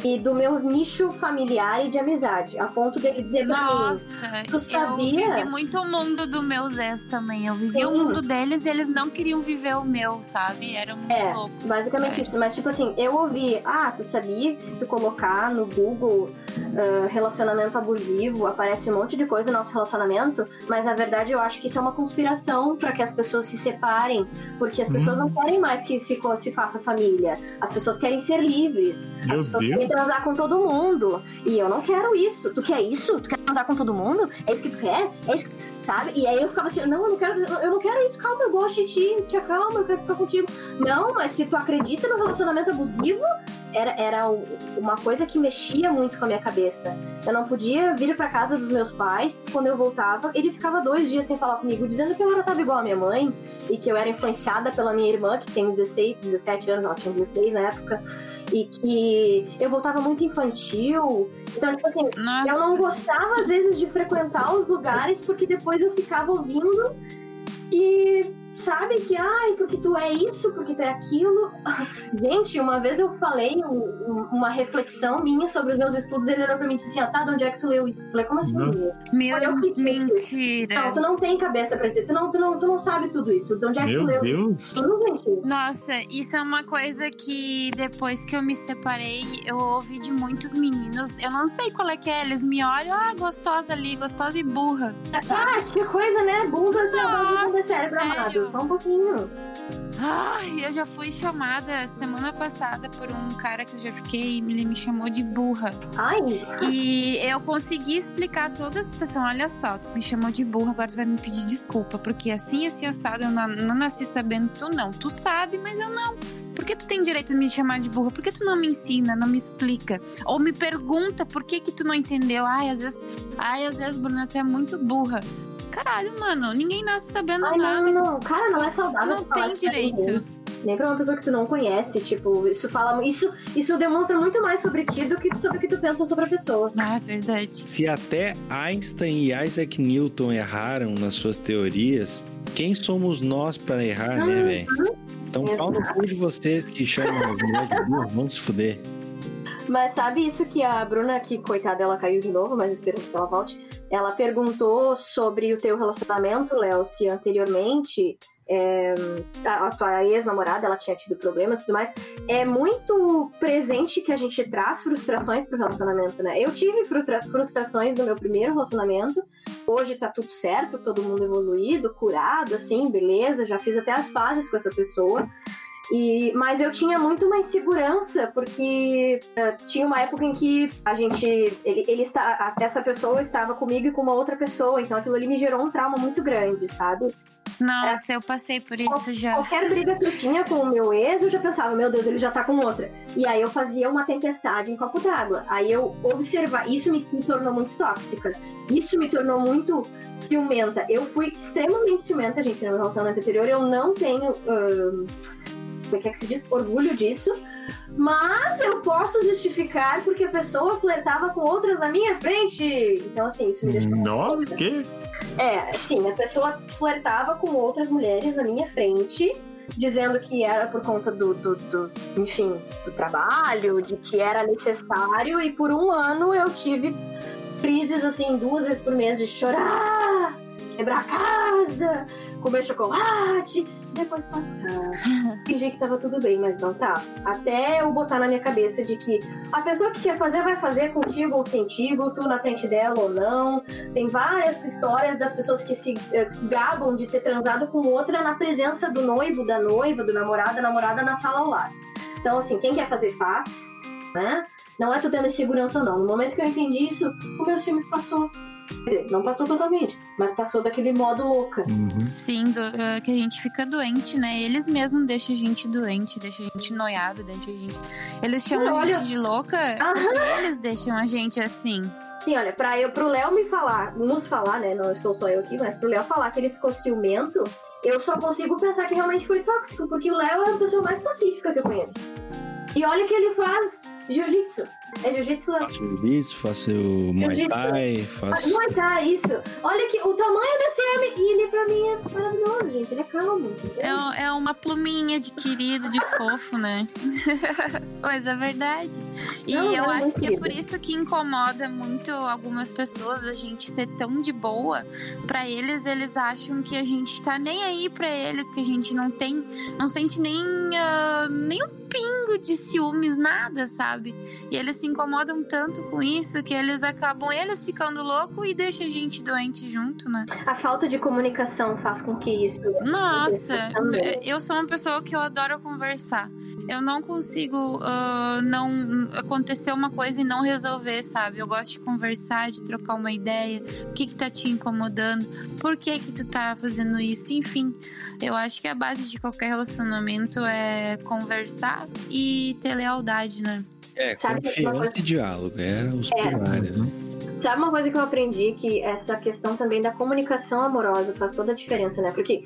D: e do meu nicho familiar e de amizade, a ponto dele dizer pra mim,
E: Nossa,
D: Tu
E: eu
D: sabia?
E: vivi muito o mundo do meus ex também. Eu vivi
D: Sim.
E: o mundo deles e eles não queriam viver o meu, sabe? Era muito
D: É,
E: louco.
D: basicamente
E: É.
D: isso. Mas, tipo assim, eu ouvi, ah, tu sabia que se tu colocar no Google ah, relacionamento abusivo, aparece um monte de coisa no nosso relacionamento, mas na verdade eu acho que isso é uma conspiração para que as pessoas se separem, porque as pessoas não querem mais que se, se faça família. As pessoas querem ser livres.
F: Meu
D: as pessoas
F: Deus.
D: querem transar com todo mundo. E eu não quero isso. Tu quer isso? Tu quer transar com todo mundo? É isso que tu quer? É isso que... Sabe? E aí eu ficava assim, não, eu não quero, eu não quero isso, calma, eu gosto de ti, te acalma, eu quero ficar contigo. Não, mas se tu acredita no relacionamento abusivo, era, era uma coisa que mexia muito com a minha cabeça. Eu não podia vir pra casa dos meus pais, que quando eu voltava, ele ficava dois dias sem falar comigo, dizendo que eu era tava igual a minha mãe, e que eu era influenciada pela minha irmã, que tem 16, 17 anos, ela tinha 16 na época, e que eu voltava muito infantil. Então, tipo assim,
E: Nossa.
D: eu não gostava, às vezes, de frequentar os lugares, porque depois eu ficava ouvindo que, sabe, que, ai, porque tu é isso, porque tu é aquilo. Gente, uma vez eu falei um- um- uma reflexão minha sobre os meus estudos, ele olhou pra mim e disse assim, ah, tá, de onde é que tu leu isso? Eu falei, como assim?
F: Nossa.
E: Meu,
D: Olha o que disse.
E: mentira.
D: Não, tu não tem cabeça pra dizer, tu não, tu não, tu não sabe tudo isso. De onde é que tu
F: Meu
D: leu
F: Deus.
D: isso? Tudo, gente.
E: Nossa, isso é uma coisa que depois que eu me separei, eu ouvi de muitos meninos. Eu não sei qual é que é. Eles me olham, ah, gostosa ali, gostosa e burra.
D: Ah, que coisa, né? Bunda,
E: Nossa,
D: bunda, cérebro
E: sério?
D: Só um pouquinho.
E: Ai, eu já fui chamada semana passada por um cara que eu já fiquei, ele me chamou de burra.
D: Ai,
E: E eu consegui explicar toda a situação. Olha só, tu me chamou de burra, agora tu vai me pedir desculpa. Porque assim, assim, assado, eu não, não nasci sabendo, tu não. Tu sabe, mas eu não. Por que tu tem direito de me chamar de burra? Por que tu não me ensina, não me explica? Ou me pergunta por que que tu não entendeu? Ai, às vezes, ai, às vezes, Bruna, tu é muito burra. Caralho, mano, ninguém nasce sabendo
D: ai,
E: nada.
D: não, não. Cara, não é saudável.
E: não
D: falar
E: tem
D: isso pra ninguém.
E: direito.
D: Nem pra uma pessoa que tu não conhece, tipo, isso fala. Isso, isso demonstra muito mais sobre ti do que sobre o que tu pensa sobre a pessoa.
E: Ah, verdade.
C: Se até Einstein e Isaac Newton erraram nas suas teorias, quem somos nós pra errar, né, velho? Então, pau no cu de vocês que chamam de burro, vamos se fuder.
D: Mas sabe isso que a Bruna, que coitada, ela caiu de novo, mas esperamos que ela volte. Ela perguntou sobre o teu relacionamento, Léo, se anteriormente é, a, a tua ex-namorada ela tinha tido problemas e tudo mais. É muito presente que a gente traz frustrações pro relacionamento, né? Eu tive frustrações no meu primeiro relacionamento. Hoje tá tudo certo, todo mundo evoluído, curado, assim, beleza. Já fiz até as pazes com essa pessoa. E, mas eu tinha muito mais segurança, porque eh, tinha uma época em que a gente. Ele, ele está, essa pessoa estava comigo e com uma outra pessoa, então aquilo ali me gerou um trauma muito grande, sabe?
E: Nossa, eu passei por isso já.
D: Qualquer briga que eu tinha com o meu ex, eu já pensava, meu Deus, ele já tá com outra. E aí eu fazia uma tempestade em copo d'água. Aí eu observar, isso me, me tornou muito tóxica. Isso me tornou muito ciumenta. Eu fui extremamente ciumenta, gente, no meu relacionamento anterior. Eu não tenho. ahn, é que se diz? Orgulho disso. Mas eu posso justificar porque a pessoa flertava com outras na minha frente. Então, assim, isso me deixou.
F: Nossa, que?
D: É, sim, a pessoa flertava com outras mulheres na minha frente, dizendo que era por conta do, do, do, enfim, do trabalho, de que era necessário, e por um ano eu tive crises, assim, duas vezes por mês de chorar, quebrar a casa, comer chocolate, depois passar, fingir que tava tudo bem, mas não tá. Até eu botar na minha cabeça de que a pessoa que quer fazer vai fazer contigo ou sentigo, tu na frente dela ou não, tem várias histórias das pessoas que se eh, gabam de ter transado com outra na presença do noivo, da noiva, do namorado, da namorada na sala ao lado. Então, assim, quem quer fazer, faz, né? Não é tu tendo segurança ou não. No momento que eu entendi isso, o meu filmes passou. Quer dizer, não passou totalmente, mas passou daquele modo louca.
F: Uhum.
E: Sim, do- eh, que a gente fica doente, né? Eles mesmos deixam a gente doente, deixam a gente noiado, deixam a gente. Eles chamam a
D: Olha-
E: gente de louca
D: Aham.
E: porque eles deixam a gente assim.
D: Sim, olha, pra eu, pro Léo me falar, nos falar, né? Não estou só eu aqui, mas pro Léo falar que ele ficou ciumento, eu só consigo pensar que realmente foi tóxico, porque o Léo é a pessoa mais pacífica que eu conheço. E olha que ele faz jiu-jitsu. É jiu-jitsu?
C: Faço jiu-jitsu, faço Muay. Thai,
D: Ah,
C: faço.
D: Muay Thai, isso. Olha que o tamanho desse homem, e ele pra mim é maravilhoso, gente. Ele é calmo.
E: É, é uma pluminha de querido, de fofo, né? Mas é verdade. E
D: Não,
E: eu
D: é
E: acho que é por isso que incomoda muito algumas pessoas a gente ser tão de boa. Pra eles, eles acham que a gente tá nem aí pra eles, que a gente não tem, não sente nem, ah, nem um pingo de ciúmes, nada, sabe? Sabe? E eles se incomodam tanto com isso que eles acabam eles ficando louco e deixa a gente doente junto, né?
D: A falta de comunicação faz com que isso.
E: Nossa,
D: Também.
E: eu sou uma pessoa que eu adoro conversar. Eu não consigo ah, não acontecer uma coisa e não resolver, sabe? Eu gosto de conversar, de trocar uma ideia. O que que tá te incomodando? Por que que tu tá fazendo isso? Enfim, eu acho que a base de qualquer relacionamento é conversar e ter lealdade, né?
C: É,
D: Sabe
C: confiança
D: coisa-
C: e diálogo. É os
D: É.
C: pilares, né?
D: Sabe uma coisa que eu aprendi? Que essa questão também da comunicação amorosa faz toda a diferença, né? Porque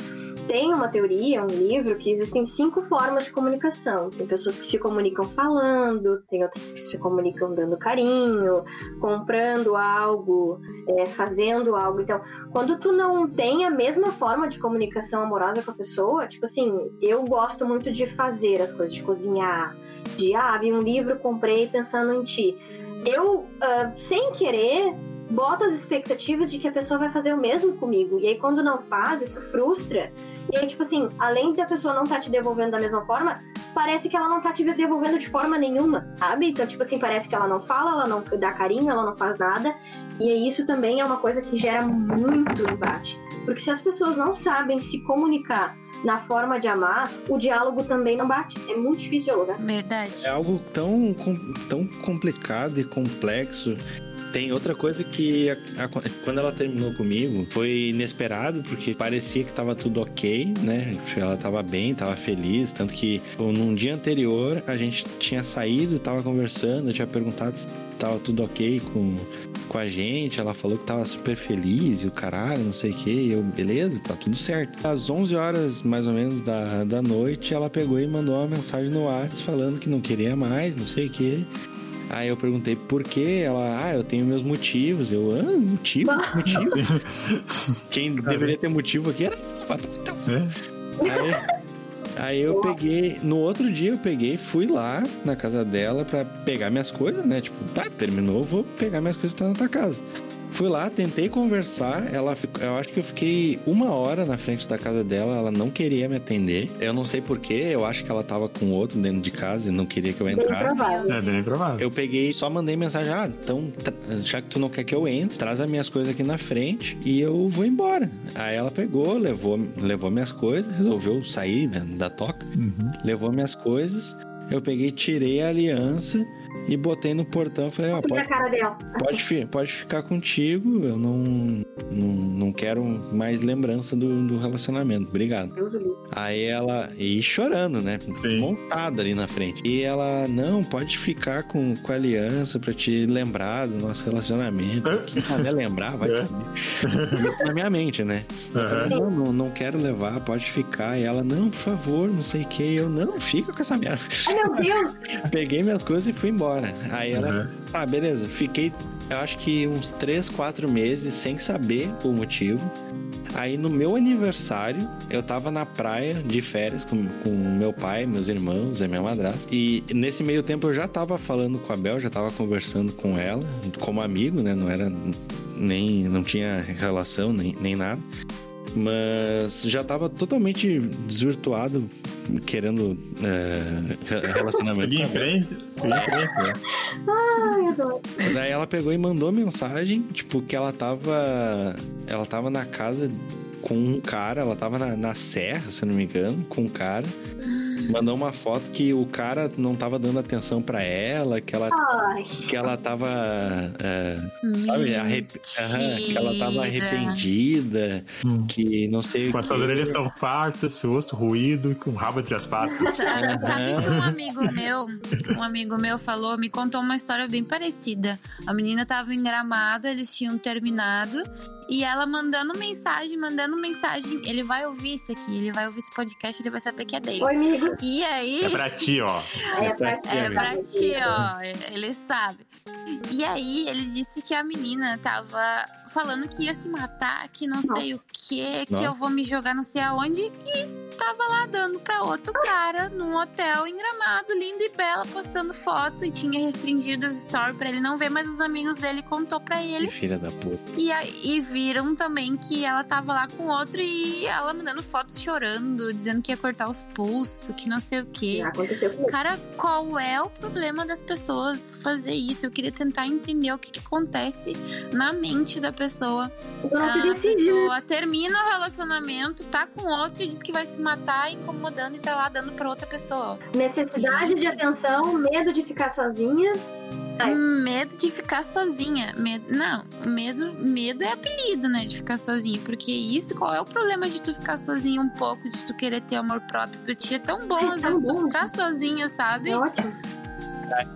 D: tem uma teoria, um livro, que existem cinco formas de comunicação. Tem pessoas que se comunicam falando, tem outras que se comunicam dando carinho, comprando algo, é, fazendo algo. Então, quando tu não tem a mesma forma de comunicação amorosa com a pessoa, tipo assim, eu gosto muito de fazer as coisas, de cozinhar, de ah, vi um livro, comprei pensando em ti. Eu, ah, sem querer, boto as expectativas de que a pessoa vai fazer o mesmo comigo. E aí, quando não faz, isso frustra. E aí, tipo assim, além da pessoa não estar te devolvendo da mesma forma, parece que ela não tá te devolvendo de forma nenhuma, sabe? Então, tipo assim, parece que ela não fala, ela não dá carinho, ela não faz nada. E isso também é uma coisa que gera muito embate. Porque se as pessoas não sabem se comunicar na forma de amar, o diálogo também não bate. É muito difícil dialogar.
E: Verdade.
C: É algo tão, tão complicado e complexo. Tem outra coisa que a- a- quando ela terminou comigo foi inesperado, porque parecia que tava tudo ok, né? Ela tava bem, tava feliz, tanto que pô, num dia anterior a gente tinha saído, tava conversando, tinha perguntado se tava tudo ok com, com a gente, ela falou que tava super feliz e o caralho, não sei o que, eu, beleza, tá tudo certo. Às 11 horas mais ou menos da, da noite, ela pegou e mandou uma mensagem no WhatsApp falando que não queria mais, não sei o que. Aí eu perguntei por quê, ela, ah, eu tenho meus motivos. Eu, ah, motivo? Motivo? Quem deveria ter motivo aqui era.
F: É.
C: Aí, aí eu peguei, no outro dia eu peguei, fui lá na casa dela pra pegar minhas coisas, né? Tipo, tá, terminou, vou pegar minhas coisas que tá na tua casa. Fui lá, tentei conversar, ela, eu acho que eu fiquei uma hora na frente da casa dela, ela não queria me atender. Eu não sei porquê, eu acho que ela tava com outro dentro de casa e não queria que eu
D: Bem
C: entrasse.
D: provável.
F: É bem provável.
C: Eu peguei, só mandei mensagem, ah, então, já que tu não quer que eu entre, traz as minhas coisas aqui na frente e eu vou embora. Aí ela pegou, levou, levou minhas coisas, resolveu sair da, da toca,
F: Uhum.
C: levou minhas coisas, eu peguei, tirei a aliança e botei no portão, falei, ó, pode, pode, pode ficar contigo, eu não, não, não quero mais lembrança do, do relacionamento, obrigado. Aí ela. E chorando, né?
F: Sim.
C: Montada ali na frente. E ela, não, pode ficar com, com a aliança pra te lembrar do nosso relacionamento. Quem saber lembrar, vai.
F: É.
C: Na minha mente, né?
F: Aham.
C: Não, não, não quero levar, pode ficar. E ela, não, por favor, não sei o que. Eu, não, fica com essa merda.
D: Meu Deus!
C: Peguei minhas coisas e fui embora. Aí ela,
F: Aham.
C: tá, beleza. Fiquei, eu acho que uns 3, 4 meses sem saber o motivo. Aí no meu aniversário, eu tava na praia de férias com, com meu pai, meus irmãos, a minha madrasta. E nesse meio tempo eu já tava falando com a Bel, já tava conversando com ela, como amigo, né? Não era nem. não tinha relação, nem, nem nada. Mas já tava totalmente desvirtuado, querendo é, re- relacionamento.
F: Seguir em frente. Seguir em frente, né?
D: Ai, eu adoro.
C: Daí ela pegou e mandou mensagem, tipo, que ela tava. Ela tava na casa com um cara, ela tava na, na serra, se não me engano, com um cara. Mandou uma foto que o cara não tava dando atenção pra ela, que ela,
D: Ai,
C: que ela tava. é, sabe? Arrep... Aham, que ela tava arrependida,
F: Hum.
C: que não sei o
F: Mas as orelhas estão fartas, susto, ruído, com o rabo entre as patas.
E: Sabe, sabe que um amigo meu, um amigo meu falou, me contou uma história bem parecida. A menina tava em Gramado, eles tinham terminado e ela mandando mensagem, mandando mensagem. Ele vai ouvir isso aqui, ele vai ouvir esse podcast, ele vai saber que é dele.
D: oi, amigo.
E: E aí,
F: É pra ti, ó.
D: É pra ti.
E: é pra ti, ó, ele sabe. E aí ele disse que a menina tava falando que ia se matar, que não sei o que, que
C: Nossa.
E: eu vou me jogar não sei aonde. E tava lá dando pra outro cara num hotel em Gramado, linda e bela, postando foto e tinha restringido os stories pra ele não ver, mas os amigos dele contou pra ele.
C: Que filha da puta.
E: E, aí- e viram também que ela tava lá com outro e ela mandando fotos chorando, dizendo que ia cortar os pulsos, que não sei o quê.
D: Já aconteceu comigo.
E: Cara, qual é o problema das pessoas fazer isso? Eu queria tentar entender o que, que acontece na mente da pessoa.
D: Não se
E: a
D: decide, né?
E: pessoa termina o relacionamento, tá com outro e diz que vai se matar, incomodando e tá lá dando pra outra pessoa.
D: Necessidade de atenção, medo de ficar sozinha. Ai.
E: Medo de ficar sozinha. Medo, não, medo, medo é apelido, né? De ficar sozinha. Porque isso, qual é o problema de tu ficar sozinha um pouco, de tu querer ter amor próprio pra ti? É tão bom,
D: É
E: às
D: tão
E: vezes, tu
D: bom.
E: ficar sozinha, sabe?
D: É ótimo.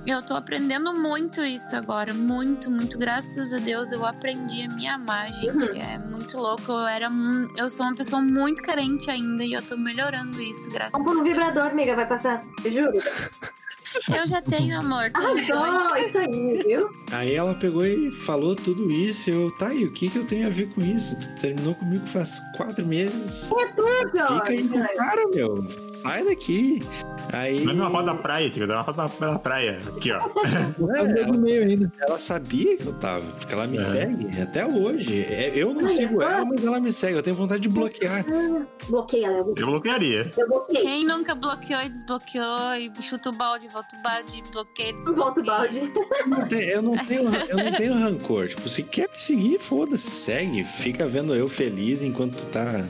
E: Eu tô aprendendo muito isso agora. Muito, muito. Graças a Deus eu aprendi a me amar, gente.
D: Uhum.
E: É muito louco. Eu era. Eu sou uma pessoa muito carente ainda e eu tô melhorando isso, graças a
D: Vamos pro vibrador, amiga, vai passar. Eu juro.
E: Eu já tenho amor.
D: Arrasou, isso aí, viu?
C: Aí ela pegou e falou tudo isso. Eu, tá, e o que que eu tenho a ver com isso? Tu terminou comigo faz quatro meses.
D: É tudo,
C: Fica aí com o cara, meu. Sai daqui. Aí.
F: Manda uma foto da praia, tio. Dá uma foto da praia. Aqui, ó.
G: No
C: É,
G: no meio ainda.
C: ela sabia que eu tava, porque ela me
F: É.
C: segue até hoje. É, Eu não sigo
D: ah.
C: ela, mas ela me segue. Eu tenho vontade de bloquear.
D: Bloqueia, Léo.
F: Eu bloquearia.
D: Eu bloqueei.
E: Quem nunca bloqueou e desbloqueou e chuta o balde, volta o balde, bloqueia,
D: Volta o
E: desbloqueia.
D: balde.
C: Eu não tenho- Eu não tenho, eu não tenho rancor. Tipo, se quer me seguir, foda-se, segue. Fica vendo eu feliz enquanto tu tá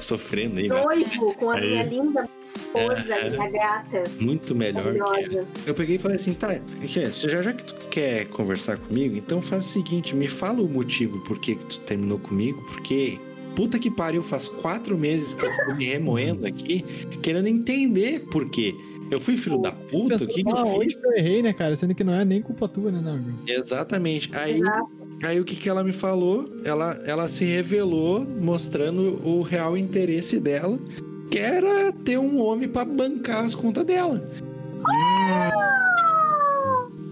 C: sofrendo aí.
D: Noivo com a
F: Aí.
D: minha linda esposa,
C: É.
D: minha gata.
C: Muito melhor que ela.
D: Maravilhosa.
C: Eu peguei e falei assim, tá, Jess, já, já que tu quer conversar comigo, então faz o seguinte, me fala o motivo por que, que tu terminou comigo, porque puta que pariu, faz quatro meses que eu tô me remoendo aqui, querendo entender por quê. Eu fui filho da puta, o que, que eu
G: onde
C: fiz?
G: que eu errei, né, cara? Sendo que não é nem culpa tua, né, não,
C: Exatamente. Aí,
D: Exato.
C: Aí o que, que ela me falou? Ela, ela se revelou mostrando o real interesse dela, que era ter um homem pra bancar as contas dela.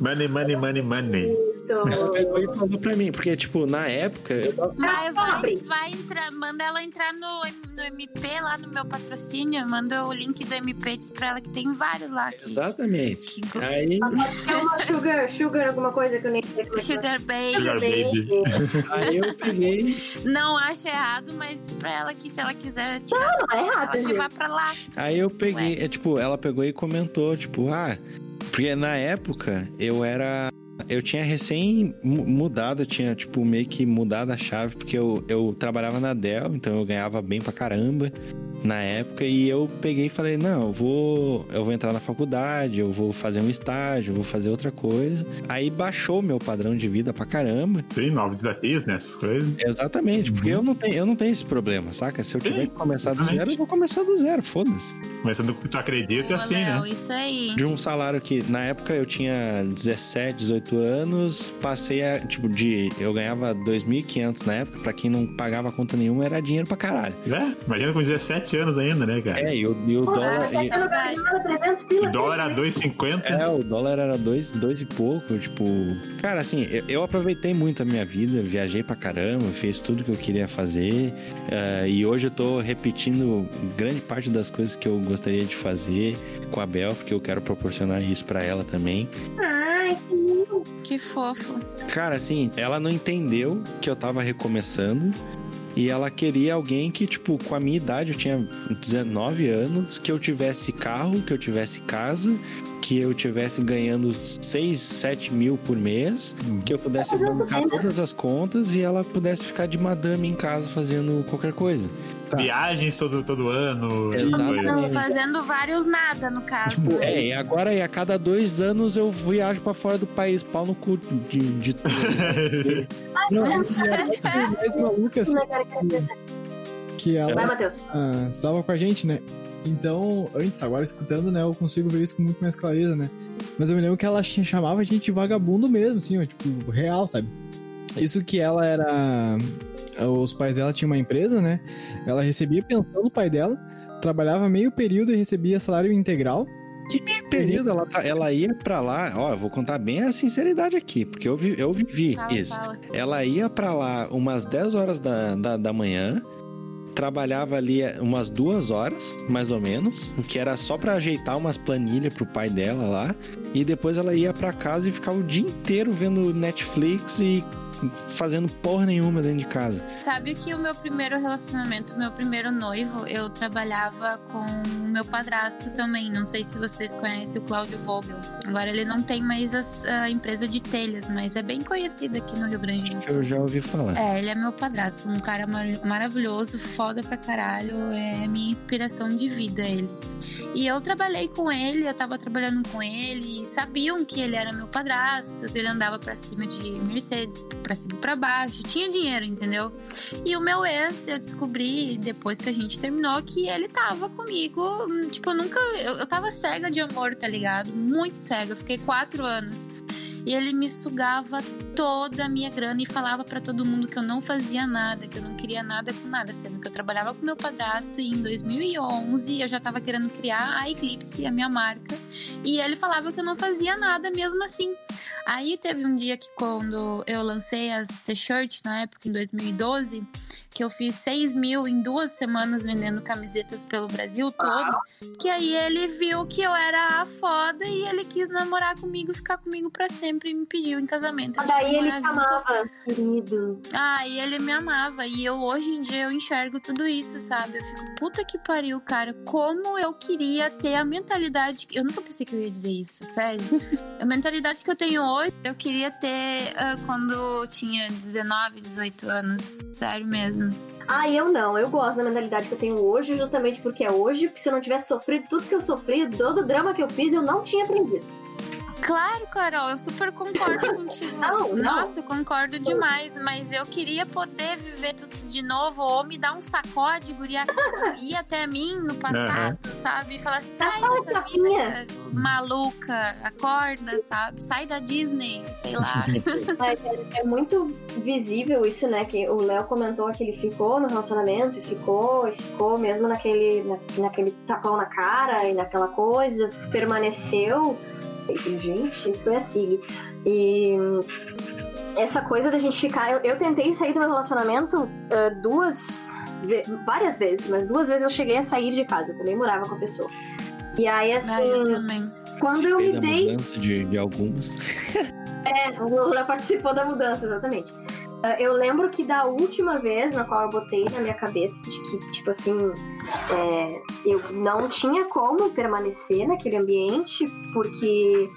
F: Money, money, money, money.
C: Ela
D: Isso.
C: pegou e falou pra mim, porque, tipo, na época, eu tava
E: Vai, vai, entrar, manda ela entrar no, no MP lá no meu patrocínio, manda o link do MP, diz pra ela que tem vários lá. Que,
C: Exatamente.
E: que-
C: Aí,
D: É uma sugar, sugar, alguma coisa que eu nem sei é é.
E: Sugar Baby.
F: Sugar Baby.
C: aí eu peguei.
E: Não acho errado, mas pra ela que se ela quiser tirar,
D: Não, não é errado,
E: ela que vá pra lá.
C: Aí eu peguei. É, tipo, ela pegou e comentou, tipo, ah. Porque na época eu era. Eu tinha recém mu- mudado, eu tinha, tipo, meio que mudado a chave, porque eu, eu trabalhava na Dell, então eu ganhava bem pra caramba na época, e eu peguei e falei, não, eu vou. Eu vou entrar na faculdade, eu vou fazer um estágio, eu vou fazer outra coisa. Aí baixou meu padrão de vida pra caramba.
F: Sim, novos desafios, né? Essas coisas.
C: Exatamente, porque eu não tenho, eu não tenho esse problema, saca? Se eu
F: Sim,
C: tiver que começar do
F: exatamente.
C: zero, eu vou começar do zero, foda-se.
F: Começando com o que tu acredita, é assim,
E: Léo,
F: né?
E: Isso aí.
C: De um salário que na época eu tinha 17, 18 anos, passei a, tipo, de. Eu ganhava 2.500 na época, pra quem não pagava conta nenhuma, era dinheiro pra caralho.
F: É, imagina com 17 anos ainda, né, cara?
C: É, e o, e o
D: Pô,
C: dólar.
D: tá
C: e-
D: sendo ganhado 300 pila.
F: O dólar era 2,50.
C: é, o dólar era dois, dois e pouco, tipo... Cara, assim, eu, eu aproveitei muito a minha vida, viajei pra caramba, fiz tudo que eu queria fazer, eh, e hoje eu tô repetindo grande parte das coisas que eu gostaria de fazer com a Bel, porque eu quero proporcionar isso pra ela também.
D: Ai, que lindo.
E: Que fofo.
C: Cara, assim, ela não entendeu que eu tava recomeçando. E ela queria alguém que, tipo, com a minha idade, eu tinha 19 anos, que eu tivesse carro, que eu tivesse casa, que eu tivesse ganhando 6, 7 mil por mês, que eu pudesse bancar todas as contas e ela pudesse ficar de madame em casa fazendo qualquer coisa.
G: Tá.
F: Viagens todo, todo ano.
C: Exatamente.
E: Fazendo vários nada, no caso. né?
C: É, e agora e a cada dois anos eu viajo pra fora do país, pau no cu de, de tudo.
G: Não, mais maluca, assim, que ela
D: Vai, Matheus.
G: ah, estava com a gente, né? Então, antes, agora escutando, né, eu consigo ver isso com muito mais clareza, né? Mas eu me lembro que ela ch- chamava a gente de vagabundo mesmo, assim, ó, tipo, real, sabe? Isso que ela era. Os pais dela tinham uma empresa, né? Ela recebia pensão do pai dela, trabalhava meio período e recebia salário integral.
C: Que meio período ela, tá- ela ia pra lá, ó, eu vou contar bem a sinceridade aqui, porque eu, vi, eu vivi
E: Fala,
C: isso.
E: fala.
C: Ela ia pra lá umas 10 horas da, da, da manhã trabalhava ali umas duas horas, mais ou menos, o que era só pra ajeitar umas planilhas pro pai dela lá. E depois ela ia pra casa e ficava o dia inteiro vendo Netflix e fazendo porra nenhuma dentro de casa.
E: Sabe que o meu primeiro relacionamento, meu primeiro noivo, eu trabalhava com o meu padrasto também. Não sei se vocês conhecem o Cláudio Vogel. Agora ele não tem mais as- a empresa de telhas, mas é bem conhecido aqui no Rio Grande do Sul.
C: Eu já ouvi falar.
E: É, ele é meu padrasto, um cara mar- maravilhoso, foda pra caralho, é minha inspiração de vida ele. E eu trabalhei com ele, eu tava trabalhando com ele, e sabiam que ele era meu padrasto, que ele andava pra cima de Mercedes, pra cima e pra baixo, tinha dinheiro, entendeu? E o meu ex, eu descobri depois que a gente terminou que ele tava comigo, hum, tipo, eu nunca. Eu, eu tava cega de amor, tá ligado? Muito cega, eu fiquei quatro anos. E ele me sugava toda a minha grana e falava pra todo mundo que eu não fazia nada, que eu não queria nada com nada, sendo que eu trabalhava com meu padrasto e em 2011 eu já tava querendo criar a Eclipse, a minha marca, e ele falava que eu não fazia nada mesmo assim. Aí teve um dia que quando eu lancei as t-shirts, na época, em 2012, que eu fiz 6 mil em duas semanas vendendo camisetas pelo Brasil todo, que aí ele viu que eu era a foda e ele quis namorar comigo, ficar comigo pra sempre e me pediu em casamento.
D: Mas daí ele te amava, querido.
E: Ah, e ele me amava. E eu hoje em dia eu enxergo tudo isso, sabe? Eu fico, puta que pariu, cara. Como eu queria ter a mentalidade. Eu nunca pensei que eu ia dizer isso, sério. a mentalidade que eu tenho hoje, eu queria ter ah, quando eu tinha 19, 18 anos. Sério mesmo.
D: Ah, eu não. Eu gosto da mentalidade que eu tenho hoje, justamente porque é hoje. Porque se eu não tivesse sofrido tudo que eu sofri, todo o drama que eu fiz, eu não tinha aprendido.
E: Claro, Carol, eu super concordo contigo.
D: Não, não.
E: Nossa, eu concordo demais, mas eu queria poder viver tudo de novo ou me dar um sacode, guria, ir até mim no passado, sabe? E falar, sai
D: Tá
E: dessa vida maluca, acorda, sabe? Sai da Disney, sei lá.
D: Mas é, é muito visível isso, né? Que o Léo comentou que ele ficou no relacionamento, e ficou, e ficou mesmo naquele, na- naquele tapão na cara e naquela coisa, permaneceu. E, gente, isso foi a Sig. E hum, essa coisa da gente ficar. Eu, eu tentei sair do meu relacionamento ah, duas. várias vezes, mas duas vezes eu cheguei a sair de casa, eu também morava com a pessoa. E aí, assim,
E: Ah, eu também.
D: quando eu me
C: da
D: dei
C: mudança de, de algumas.
D: é, o Lula participou da mudança, exatamente. Ah, Eu lembro que da última vez na qual eu botei na minha cabeça de que, tipo assim, é, eu não tinha como permanecer naquele ambiente, porque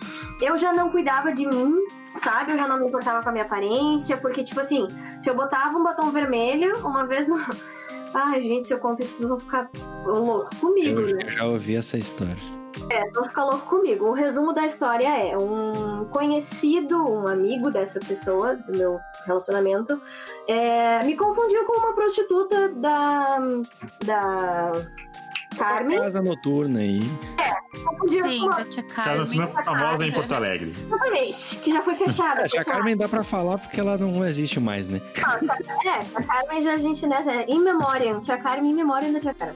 D: eu já não cuidava de mim, sabe? Eu já não me importava com a minha aparência, porque, tipo assim, se eu botava um batom vermelho, uma vez no. Ai, gente, se eu conto isso, vocês vão ficar loucos comigo,
C: Eu,
D: né?
C: eu já ouvi essa história.
D: É, vão ficar louco comigo. O resumo da história é: um conhecido, um amigo dessa pessoa, do meu relacionamento, é, me confundiu com uma prostituta da. da. Carmen.
C: Casa noturna aí.
D: Confundiu
E: Sim,
D: com uma-
E: da tia Carmen.
F: é famosa em Porto Alegre.
D: Exatamente, que já foi fechada.
C: A tia
D: fechada.
C: Carmen dá pra falar porque ela não existe mais, né?
D: É, a Carmen já a gente, né, já é in memoriam, tia Carmen in memoriam da tia Carmen.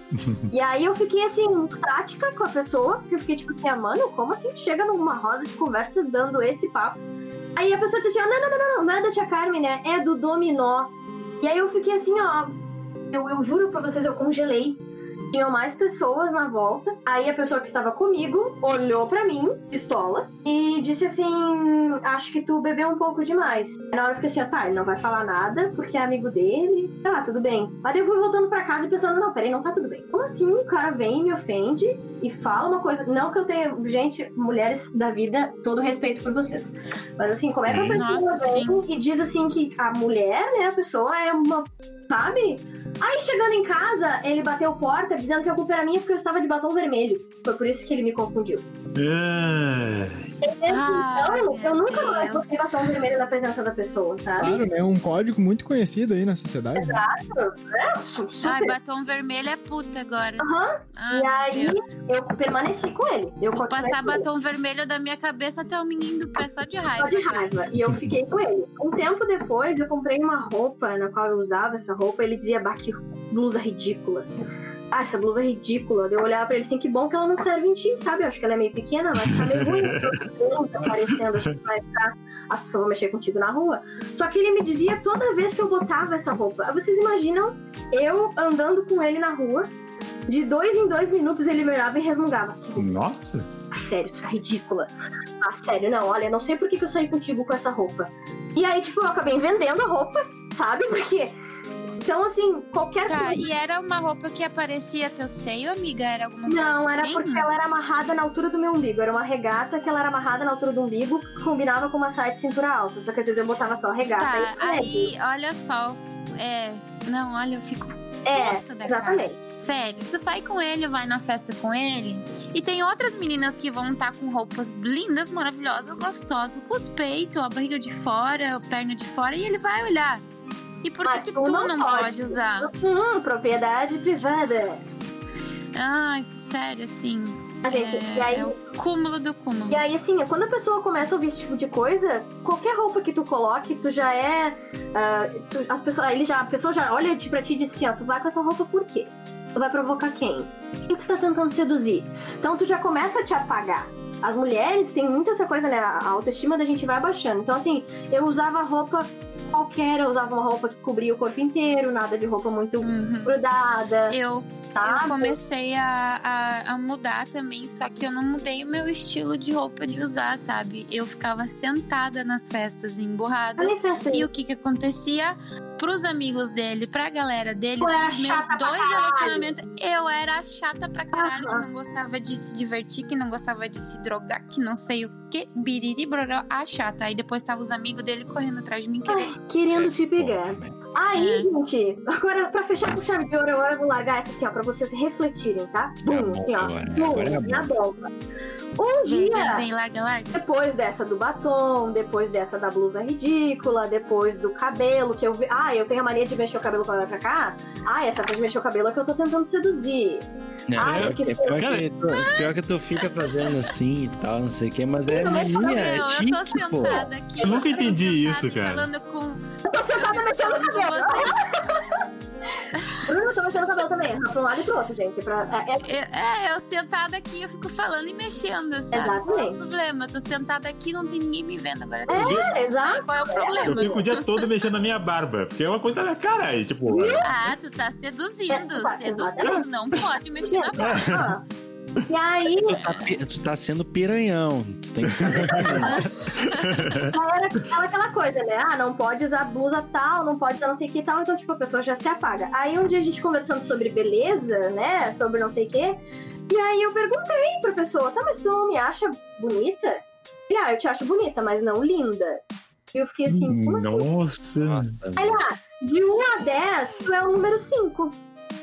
D: e aí eu fiquei assim, prática com a pessoa, porque eu fiquei tipo assim, ah, mano, como assim chega numa roda de conversa dando esse papo? Aí a pessoa disse assim, ó, não, não, não, não, não é da tia Carmen, né? É do dominó. E aí eu fiquei assim, ó, eu, eu juro pra vocês, eu congelei. Tinham mais pessoas na volta. Aí a pessoa que estava comigo olhou pra mim, pistola, e disse assim: Acho que tu bebeu um pouco demais. Na hora eu fiquei assim: ah, tá, ele não vai falar nada porque é amigo dele. Tá, tudo bem. Mas eu fui voltando pra casa e pensando: Não, peraí, não tá tudo bem. Como assim o cara vem e me ofende e fala uma coisa? Não que eu tenha. Gente, mulheres da vida, todo respeito por vocês. Mas assim, como é que a pessoa vem e diz assim que a mulher, né, a pessoa é uma. Sabe? Aí chegando em casa, ele bateu porta dizendo que a culpa era minha porque eu estava de batom vermelho. Foi por isso que ele me confundiu.
F: Ah,
E: Ai,
D: então, eu nunca mais botei batom vermelho na presença da pessoa, sabe?
G: Claro, né? É um código muito conhecido aí na sociedade. né?
D: É, su- super.
E: Ai, batom vermelho é puta agora.
D: Aham.
E: Ai,
D: E
E: meu
D: aí,
E: Deus.
D: eu permaneci com ele. Eu
E: Vou passar
D: ele.
E: batom vermelho da minha cabeça até o menino do pé só de
D: Só
E: raiva.
D: de raiva. E eu fiquei com ele. Um tempo depois, eu comprei uma roupa na qual eu usava essa roupa. Ele dizia, bah, que blusa ridícula. Ah, essa blusa é ridícula. Eu olhava pra ele assim, que bom que ela não serve em ti, sabe? Eu acho que ela é meio pequena, vai ficar meio ruim. tá aparecendo, acho que vai ficar. As pessoas vão mexer contigo na rua. Só que ele me dizia toda vez que eu botava essa roupa. Vocês imaginam eu andando com ele na rua, de dois em dois minutos ele me olhava e resmungava.
F: Nossa.
D: Ah, sério, tu tá ridícula. Ah, sério, não, olha, não sei por que, que eu saí contigo com essa roupa. E aí, tipo, eu acabei vendendo a roupa, sabe? Porque. Então, assim, qualquer
E: Tá,
D: coisa.
E: e era uma roupa que aparecia teu seio, amiga? Era alguma
D: Não,
E: coisa
D: era
E: assim?
D: porque ela era amarrada na altura do meu umbigo. Era uma regata que ela era amarrada na altura do umbigo, combinava com uma saia de cintura alta. Só que às vezes eu botava só a regata.
E: Tá, aí, olha só. É. Não, olha, eu fico
D: É, exatamente.
E: cara. Sério, tu sai com ele, vai na festa com ele, e tem outras meninas que vão estar com roupas lindas, maravilhosas, gostosas, com os peitos, a barriga de fora, a perna de fora, e ele vai olhar. E por que, que
D: tu não
E: não,
D: pode.
E: pode usar?
D: Hum, propriedade privada.
E: Ai, sério, assim.
D: A gente,
E: é,
D: aí,
E: é o cúmulo do cúmulo.
D: E aí, assim, quando a pessoa começa a ouvir esse tipo de coisa, qualquer roupa que tu coloque, tu já é. ah, tu- as pessoas, ele já, a pessoa já olha pra ti e diz assim: ó, tu vai com essa roupa por quê? Tu vai provocar quem? Quem tu tá tentando seduzir? Então tu já começa a te apagar. As mulheres têm muito essa coisa, né? A autoestima da gente vai baixando. Então, assim, eu usava roupa qualquer, eu usava uma roupa que cobria o corpo inteiro, nada de roupa muito
E: Uhum.
D: grudada.
E: Eu,
D: sabe?
E: eu comecei a, a, a mudar também, só que eu não mudei o meu estilo de roupa de usar, sabe? Eu ficava sentada nas festas
D: festei.
E: E o que que acontecia? Pros amigos dele, pra galera dele, dos meus dois relacionamentos, eu era chata pra caralho,
D: Aham.
E: que não gostava de se divertir, que não gostava de se drogar, que não sei o que, biriri, broró, a chata. Aí depois tava os amigos dele correndo atrás de mim querendo.
D: Querendo te pegar. Aí,
E: É.
D: gente, agora pra fechar com chave de ouro, agora eu vou largar essa assim, ó, pra vocês refletirem, tá? Bum, assim, ó. Bum,
C: é
D: na bomba. Um
E: Vem, vem,
D: dia,
E: vem, larga, larga.
D: depois dessa do batom, depois dessa da blusa ridícula, depois do cabelo, que eu vi. Ah, eu tenho a mania de mexer o cabelo pra lá e pra cá. Ah, essa coisa de mexer o cabelo é que eu tô tentando seduzir.
C: É,
D: Ah,
C: é,
D: porque
C: é pior, que, tu- pior que tu fica fazendo assim e tal, não sei o que, mas é
D: Também
C: mania, é
E: Meu, eu tô
C: tique, pô.
E: sentada aqui.
F: Eu nunca entendi
E: sentada
F: isso, cara.
E: Falando com.
D: Eu tô sentada
E: eu
D: mexendo o cabelo.
E: Vocês.
D: Bruno, eu tô mexendo o cabelo também, pra um lado e pro outro, gente. Pra, é, é-
E: Eu- É, eu sentada aqui, eu fico falando e mexendo, sabe? Qual é
D: Exatamente.
E: o problema? Eu tô sentada aqui não tem ninguém me vendo agora.
D: é, exato.
E: Qual é o
F: Eu
E: problema?
F: fico o dia todo mexendo na minha barba, porque é uma coisa da minha cara. E, tipo,
E: Ah, tu tá seduzindo,
D: É, tá,
E: seduzindo. Não pode mexer na boca.
D: E aí,
C: Tu tá, tu tá sendo piranhão, tu tem que saber
D: era aquela, aquela coisa, né? Ah, não pode usar blusa tal, não pode usar não sei o que tal, então, tipo, a pessoa já se apaga. Aí um dia a gente conversando sobre beleza, né? Sobre não sei o que. E aí eu perguntei pra pessoa, tá, mas tu não me acha bonita? E ah, eu te acho bonita, mas não linda. E eu fiquei assim, como assim?
F: nossa.
C: Nossa,
D: Aí ele, ah, de 1 a 10, tu é o número 5.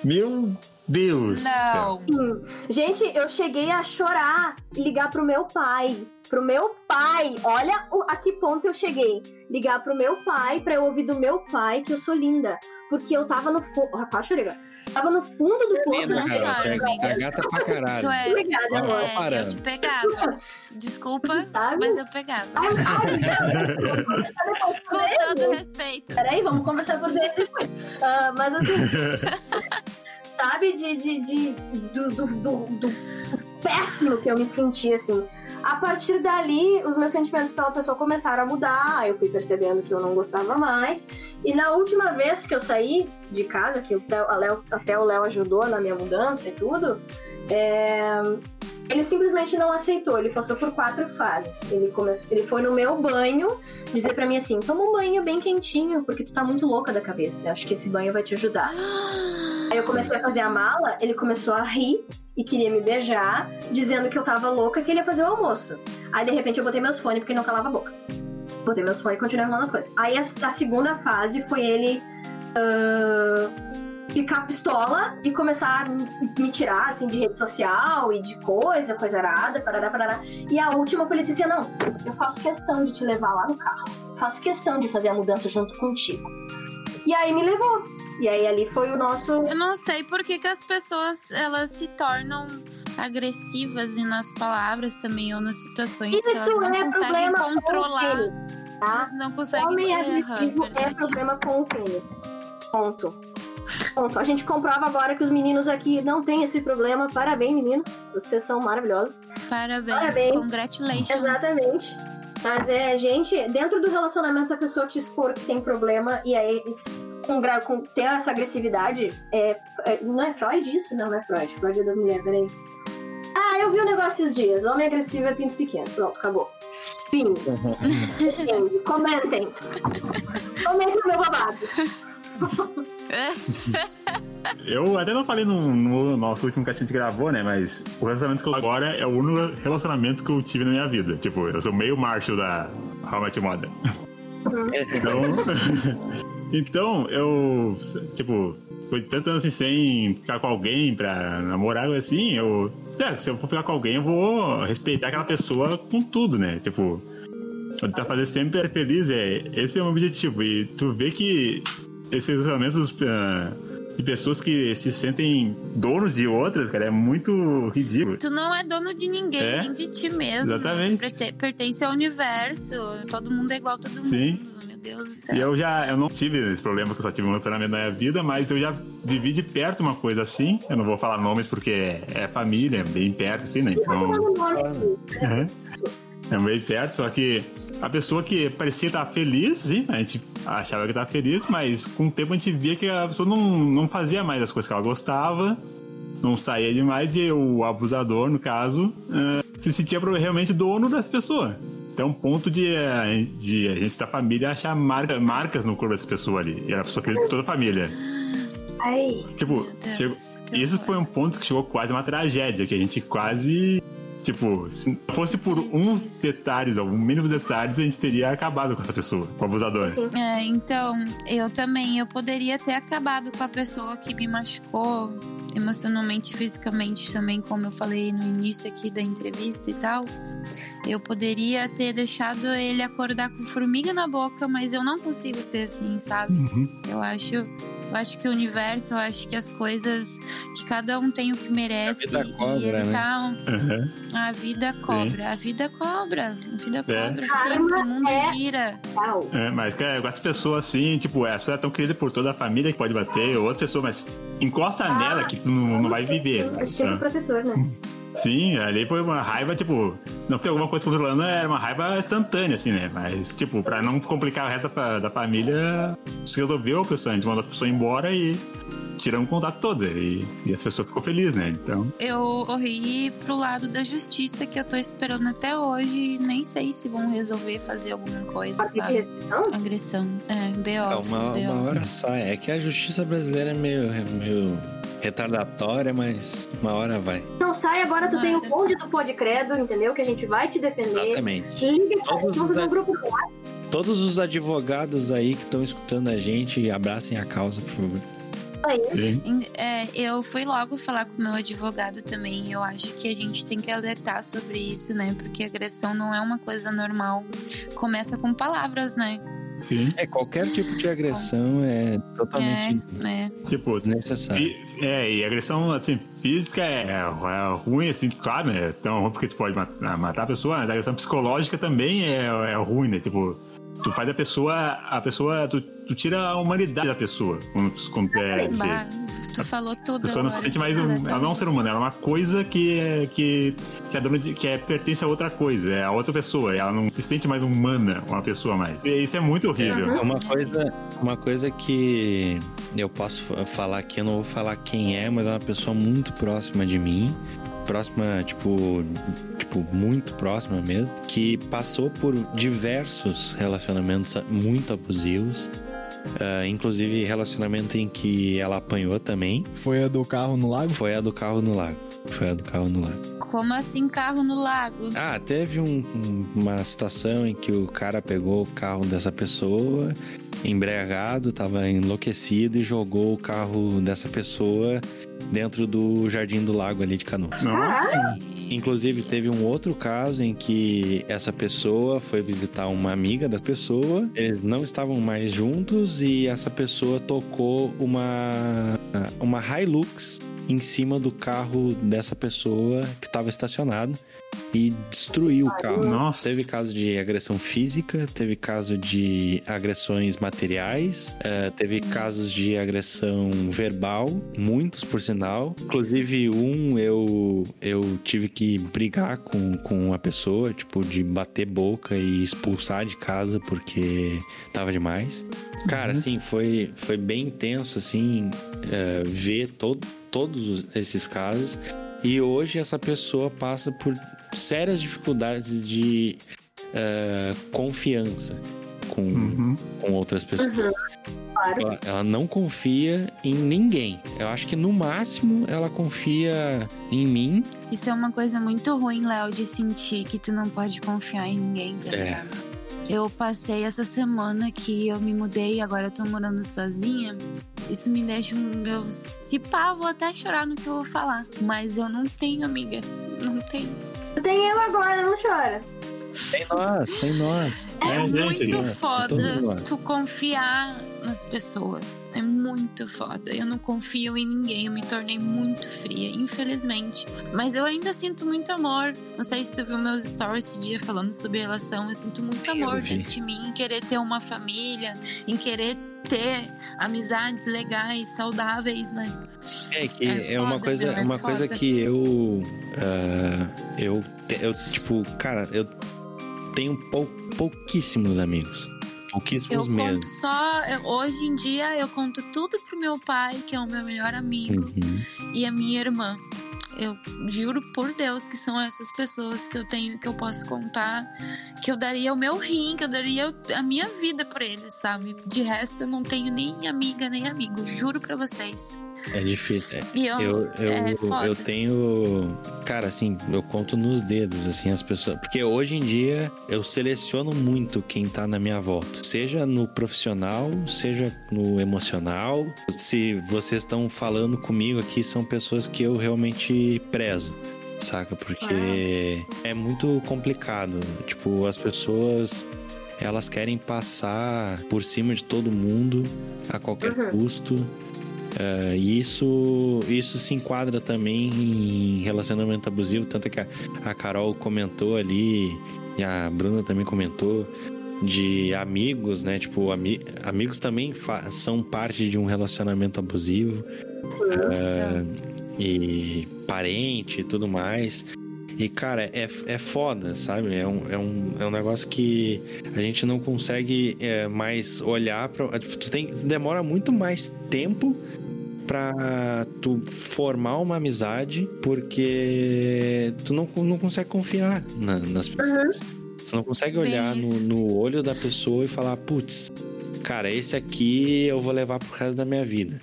F: Meu Deus.
E: Não.
D: Hum. Gente, eu cheguei a chorar e ligar pro meu pai. Pro meu pai. Olha o- a que ponto eu cheguei. Ligar pro meu pai pra eu ouvir do meu pai que eu sou linda. Porque eu tava no fundo. Quase chorei agora. Tava no fundo do poço. Né?
C: cara,
E: chora, amiga.
C: tá gata pra caralho.
E: Tu é,
D: Obrigada,
E: é, eu
C: parando.
E: te pegava. Desculpa,
D: Sabe?
E: mas eu pegava.
D: Ai, ai,
E: Com todo respeito.
D: Peraí, vamos conversar por dentro depois. Ah, mas assim, sabe, de, de, de- do, do, do, do péssimo que eu me senti, assim. A partir dali, os meus sentimentos pela pessoa começaram a mudar, eu fui percebendo que eu não gostava mais. E na última vez que eu saí de casa, que o Léo- até o Léo ajudou na minha mudança e tudo, é, ele simplesmente não aceitou. Ele passou por quatro fases. Ele, começou, ele foi no meu banho dizer pra mim assim: toma um banho bem quentinho, porque tu tá muito louca da cabeça. Acho que esse banho vai te ajudar. Aí eu comecei a fazer a mala, ele começou a rir e queria me beijar, dizendo que eu tava louca que ele ia fazer o almoço. Aí de repente eu botei meus fones porque ele não calava a boca. Botei meus fones e continuei arrumando as coisas. Aí a, a segunda fase foi ele. ah, ficar pistola e começar a me tirar assim de rede social e de coisa, coisa arada, parará, parará. E a última assim: não, eu faço questão de te levar lá no carro. Faço questão de fazer a mudança junto contigo. E aí me levou. E aí ali foi o nosso.
E: Eu não sei por que, que as pessoas elas se tornam agressivas e nas palavras também ou nas situações
D: Isso
E: que elas não
D: é
E: conseguem controlar.
D: pênis, tá?
E: Elas não conseguem
D: Homem
E: Aham,
D: agressivo é
E: verdade.
D: problema com o pênis. Ponto. Bom, a gente comprova agora que os meninos aqui não têm esse problema. Parabéns, meninos. Vocês são maravilhosos.
E: Parabéns,
D: Parabéns.
E: congratulations.
D: Exatamente. Mas é, gente, dentro do relacionamento a pessoa te expor que tem problema e aí eles com, com ter essa agressividade, é, é- não é Freud isso? Não, não é Freud. Freud é das mulheres, peraí. Ah, eu vi um negócio esses dias. Homem agressivo é pinto pequeno. Pronto, acabou. Fim. Fim. Comentem. Comentem o meu babado.
F: Eu até não falei no, no nosso último que a gente gravou, né? Mas o relacionamento que eu agora é o único relacionamento que eu tive na minha vida. Tipo, eu sou meio Marshall da How Mother. Então, então, eu, tipo, foi tantos anos assim sem ficar com alguém pra namorar, assim, eu. É, se eu for ficar com alguém, eu vou respeitar aquela pessoa com tudo, né? Tipo, tentar fazer sempre feliz, é, esse é o meu objetivo. E tu vê que esses relacionamentos ah, de pessoas que se sentem donos de outras, cara, é muito ridículo.
E: Tu não é dono de ninguém,
F: É,
E: nem de ti mesmo.
F: exatamente.
E: Tu perte- pertence ao universo. Todo mundo é igual a todo mundo.
F: Sim.
E: Meu Deus do céu.
F: E eu já, eu não tive esse problema que eu só tive um relacionamento na minha vida, mas eu já vivi de perto uma coisa assim. Eu não vou falar nomes porque é, é família, é bem perto, assim, né? Então, Uhum. é bem perto, só que a pessoa que parecia estar feliz, sim, a gente achava que estava feliz, mas com o tempo a gente via que a pessoa não, não fazia mais as coisas que ela gostava, não saía demais, e o abusador, no caso, eh, se sentia realmente dono das pessoas. Então, ponto de, eh, de a gente da família achar marca, marcas no corpo dessa pessoa ali. E a pessoa queria toda a família.
D: Ai,
F: Tipo,
E: Deus,
F: chegou,
E: que horror.
F: foi um ponto que chegou quase uma tragédia, que a gente quase. Tipo, se fosse por uns detalhes, algum mínimo detalhes, a gente teria acabado com essa pessoa, com o abusador.
E: É, então, eu também, eu poderia ter acabado com a pessoa que me machucou emocionalmente e fisicamente também, como eu falei no início aqui da entrevista e tal. Eu poderia ter deixado ele acordar com formiga na boca, mas eu não consigo ser assim, sabe? Eu acho, eu acho que o universo, eu acho que as coisas que cada um tem o que merece
C: A vida cobra,
E: e ele
C: né?
E: tá
F: Aham.
E: a vida cobra, a vida cobra, a vida
F: É.
E: cobra
D: Karma
E: sempre, o mundo
D: é-
E: gira.
F: É, mas cara, com as pessoas assim, tipo, essa é tão querida por toda a família que pode bater, outra pessoa, mas encosta nela que tu não, não vai viver.
D: É estilo
F: Então,
D: protetor, né?
F: Sim, ali foi uma raiva, tipo, não foi alguma coisa controlando, era uma raiva instantânea, assim, né? Mas, tipo, pra não complicar o resto da, da família, se resolveu a pessoa, a gente mandou as pessoas embora e tiramos o contato todo. E, e as pessoas ficou feliz, né? Então,
E: Eu corri pro lado da justiça que eu tô esperando até hoje e nem sei se vão resolver fazer alguma coisa, sabe?
D: restrição?
E: Agressão. É,
C: É
E: B.O.
C: uma,
E: B.O.
C: uma hora só. É que a justiça brasileira é meio, é meio retardatória, mas uma hora vai.
D: Não sai agora, tu tem o bonde do Pode Credo, entendeu? Que a gente vai te defender.
C: Exatamente.
D: Liga pra
C: Todos
D: gente, vamos
C: os
D: fazer um
C: ad-
D: grupo ar.
C: Todos os advogados aí que estão escutando a gente, abracem a causa, por favor.
E: é, eu fui logo falar com o meu advogado também. Eu acho que a gente tem que alertar sobre isso, né? Porque agressão não é uma coisa normal. Começa com palavras, né?
F: Sim.
C: É, qualquer tipo de agressão é totalmente
E: É, é.
F: Tipo,
C: desnecessário.
F: fi- é, e agressão, assim, física é, é ruim, assim, claro, né? Tão ruim porque tu pode matar, matar a pessoa, mas a agressão psicológica também é, é ruim, né? Tipo, tu faz a pessoa, a pessoa, tu, tu tira a humanidade da pessoa quando, tu- é, se-
E: tu falou tudo.
F: A pessoa não se sente mais um. Ela não é um ser humano, ela é uma coisa que é, que, que é dona de, que é, pertence a outra coisa, é a outra pessoa. Ela não se sente mais humana, uma pessoa mais. E isso é muito horrível.
C: É Uma coisa, uma coisa que eu posso fa- falar aqui, eu não vou falar quem é, mas é uma pessoa muito próxima de mim. Próxima, tipo, tipo, muito próxima mesmo. Que passou por diversos relacionamentos muito abusivos. Ah, inclusive relacionamento em que ela apanhou também.
G: Foi a do carro no lago?
C: Foi a do carro no lago. Foi a do carro no lago.
E: Como assim carro no lago?
C: Ah, teve um- uma situação em que o cara pegou o carro dessa pessoa, embriagado, tava enlouquecido e jogou o carro dessa pessoa dentro do jardim do lago ali de Canoas. Inclusive, teve um outro caso em que essa pessoa foi visitar uma amiga da pessoa, eles não estavam mais juntos e essa pessoa tocou uma, uma Hilux em cima do carro dessa pessoa que estava estacionado e destruiu o carro.
F: Nossa.
C: Teve caso de agressão física, teve caso de agressões materiais, eh, teve casos de agressão verbal, muitos por sinal. Inclusive, um eu, eu tive que brigar com, com a pessoa, tipo, de bater boca e expulsar de casa porque tava demais. Cara, assim, foi, foi bem intenso, assim, eh, ver todo, todos os- esses casos. E hoje essa pessoa passa por sérias dificuldades de eh, confiança com,
F: Uhum.
C: com outras pessoas.
D: Claro.
C: Ela, ela não confia em ninguém. Eu acho que no máximo ela confia em mim.
E: Isso é uma coisa muito ruim, Léo, de sentir que tu não pode confiar em ninguém, tá
C: É.
E: ligado? Eu passei essa semana que eu me mudei e agora eu tô morando sozinha. Isso me deixa. um- Eu, se pá, vou até chorar no que eu vou falar. Mas eu não tenho amiga. Não tenho.
D: Tem eu agora, não chora.
C: Tem nós, tem nós.
E: É,
F: É, gente,
E: muito
F: é.
E: Foda
C: lá.
E: tu confiar nas pessoas. É muito foda. Eu não confio em ninguém. Eu me tornei muito fria, infelizmente. Mas eu ainda sinto muito amor. Não sei se tu viu meus stories esse dia falando sobre relação. Eu sinto muito amor dentro de mim, em querer ter uma família, em querer ter amizades legais, saudáveis, né?
C: É que
E: É
C: é, uma
E: foda,
C: coisa,
E: meu, é
C: uma coisa
E: foda.
C: que eu, ah, eu, eu, tipo, cara, eu tenho pou, pouquíssimos amigos, pouquíssimos
E: Eu
C: mesmo.
E: conto só. eu- hoje em dia eu conto tudo pro meu pai, que é o meu melhor amigo.
C: Uhum.
E: e a minha irmã. Eu juro por Deus que são essas pessoas que eu tenho, que eu posso contar, que eu daria o meu rim, que eu daria a minha vida por eles, sabe? De resto, eu não tenho nem amiga nem amigo, juro pra vocês.
C: É difícil. é.
E: E eu,
C: Eu, eu,
E: é
C: eu tenho. Cara, assim, eu conto nos dedos, assim, as pessoas. Porque hoje em dia eu seleciono muito quem tá na minha volta. Seja no profissional, seja no emocional. Se vocês estão falando comigo aqui, são pessoas que eu realmente prezo. Saca? Porque é muito complicado. Tipo, as pessoas. Elas querem passar por cima de todo mundo a qualquer
D: Uhum.
C: custo. É, e isso, isso se enquadra também em relacionamento abusivo, tanto que a, a Carol comentou ali, e a Bruna também comentou, de amigos, né? Tipo, ami- amigos também são parte de um relacionamento abusivo, é, e parente e tudo mais. E, cara, é, é foda, sabe? É um, é, um, é um negócio que a gente não consegue é, mais olhar pra. Tipo, tu tem, demora muito mais tempo pra tu formar uma amizade porque tu não, não consegue confiar na- nas pessoas. Tu não consegue olhar no, no olho da pessoa e falar, putz, cara, esse aqui eu vou levar pro resto da minha vida.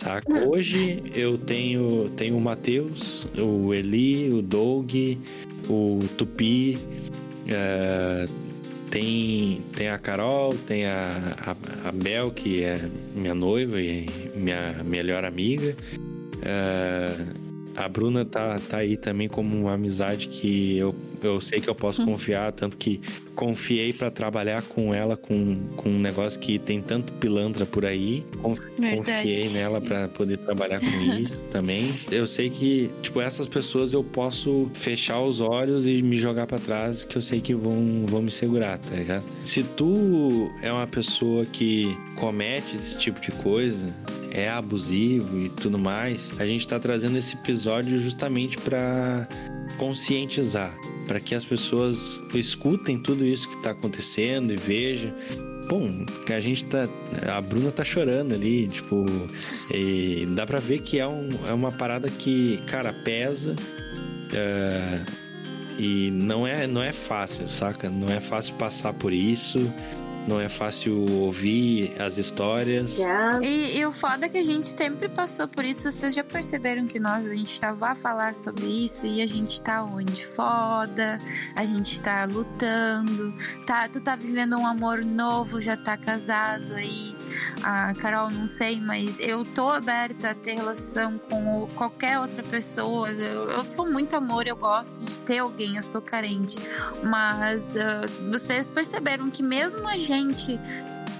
C: Saca? Hoje eu tenho, tenho o Matheus, o Eli, o Doug, o Tupi, é, tem, tem a Carol, tem a, a, a Bel, que é minha noiva e minha melhor amiga. É, a Bruna tá, tá aí também como uma amizade que eu, eu sei que eu posso confiar, tanto que confiei pra trabalhar com ela com, com um negócio que tem tanto pilantra por aí. Con-
E: Verdade.
C: Confiei nela pra poder trabalhar com isso também. Eu sei que, tipo, essas pessoas eu posso fechar os olhos e me jogar pra trás, que eu sei que vão, vão me segurar, tá ligado? Se tu é uma pessoa que comete esse tipo de coisa, é abusivo e tudo mais, a gente tá trazendo esse episódio justamente pra conscientizar, para que as pessoas escutem tudo isso que tá acontecendo e vejam. Bom, a gente tá. A Bruna tá chorando ali, tipo. Dá pra ver que é, um, é uma parada que, cara, pesa. é, e não é, não é fácil, saca? Não é fácil passar por isso. Não é fácil ouvir as histórias.
E: E, e o foda é que a gente sempre passou por isso. Vocês já perceberam que nós, a gente tava a falar sobre isso e a gente tá onde? Foda, a gente tá lutando, tá, tu tá vivendo um amor novo, já tá casado aí. A Carol, não sei, mas eu tô aberta a ter relação com qualquer outra pessoa. Eu, eu sou muito amor, eu gosto de ter alguém, eu sou carente. Mas ah, vocês perceberam que mesmo a gente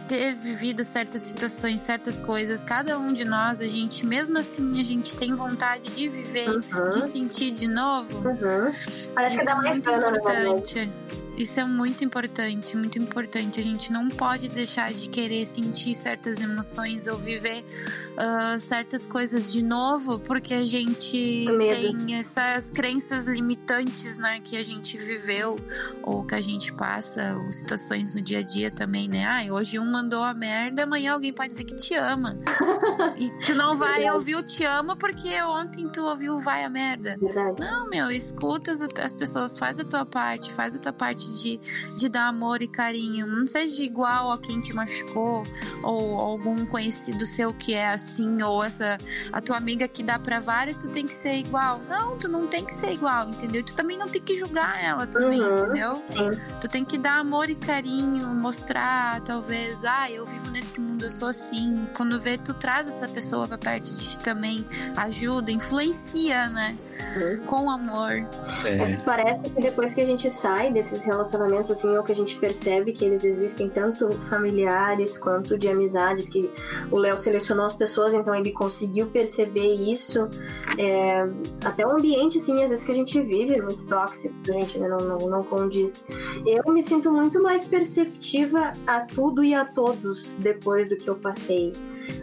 E: ter vivido certas situações, certas coisas, cada um de nós, a gente, mesmo assim, a gente tem vontade de viver,
D: Uhum.
E: de sentir de novo.
D: Uhum. Parece que
E: Isso
D: dá
E: é muito
D: na verdade.
E: Isso é muito importante, muito importante. A gente não pode deixar de querer sentir certas emoções ou viver ah, certas coisas de novo, porque a gente tem essas crenças limitantes, né, que a gente viveu ou que a gente passa, ou situações no dia a dia também, né? Ah, hoje um mandou a merda, amanhã alguém pode dizer que te ama. e tu não vai
D: Verdade.
E: ouvir o te ama porque ontem tu ouviu o vai a merda.
D: Verdade.
E: Não, meu, escuta as, as pessoas, faz a tua parte, faz a tua parte de, de dar amor e carinho. Não seja igual a quem te machucou, ou algum conhecido seu que é assim, ou essa a tua amiga que dá pra várias, tu tem que ser igual. Não, tu não tem que ser igual, entendeu? Tu também não tem que julgar ela também,
D: Uhum.
E: entendeu?
D: Sim.
E: Tu tem que dar amor e carinho, mostrar, talvez, ah, eu vivo nesse mundo, eu sou assim. Quando vê, tu traz essa pessoa pra perto de ti também, ajuda, influencia, né? Com amor.
C: É,
D: Parece que depois que a gente sai desses relacionamentos, assim, ou que a gente percebe que eles existem tanto familiares quanto de amizades, que o Léo selecionou as pessoas, então ele conseguiu perceber isso. É, até o ambiente, assim, às vezes que a gente vive é muito tóxico, gente né, não, não, não condiz. Eu me sinto muito mais perceptiva a tudo e a todos depois do que eu passei.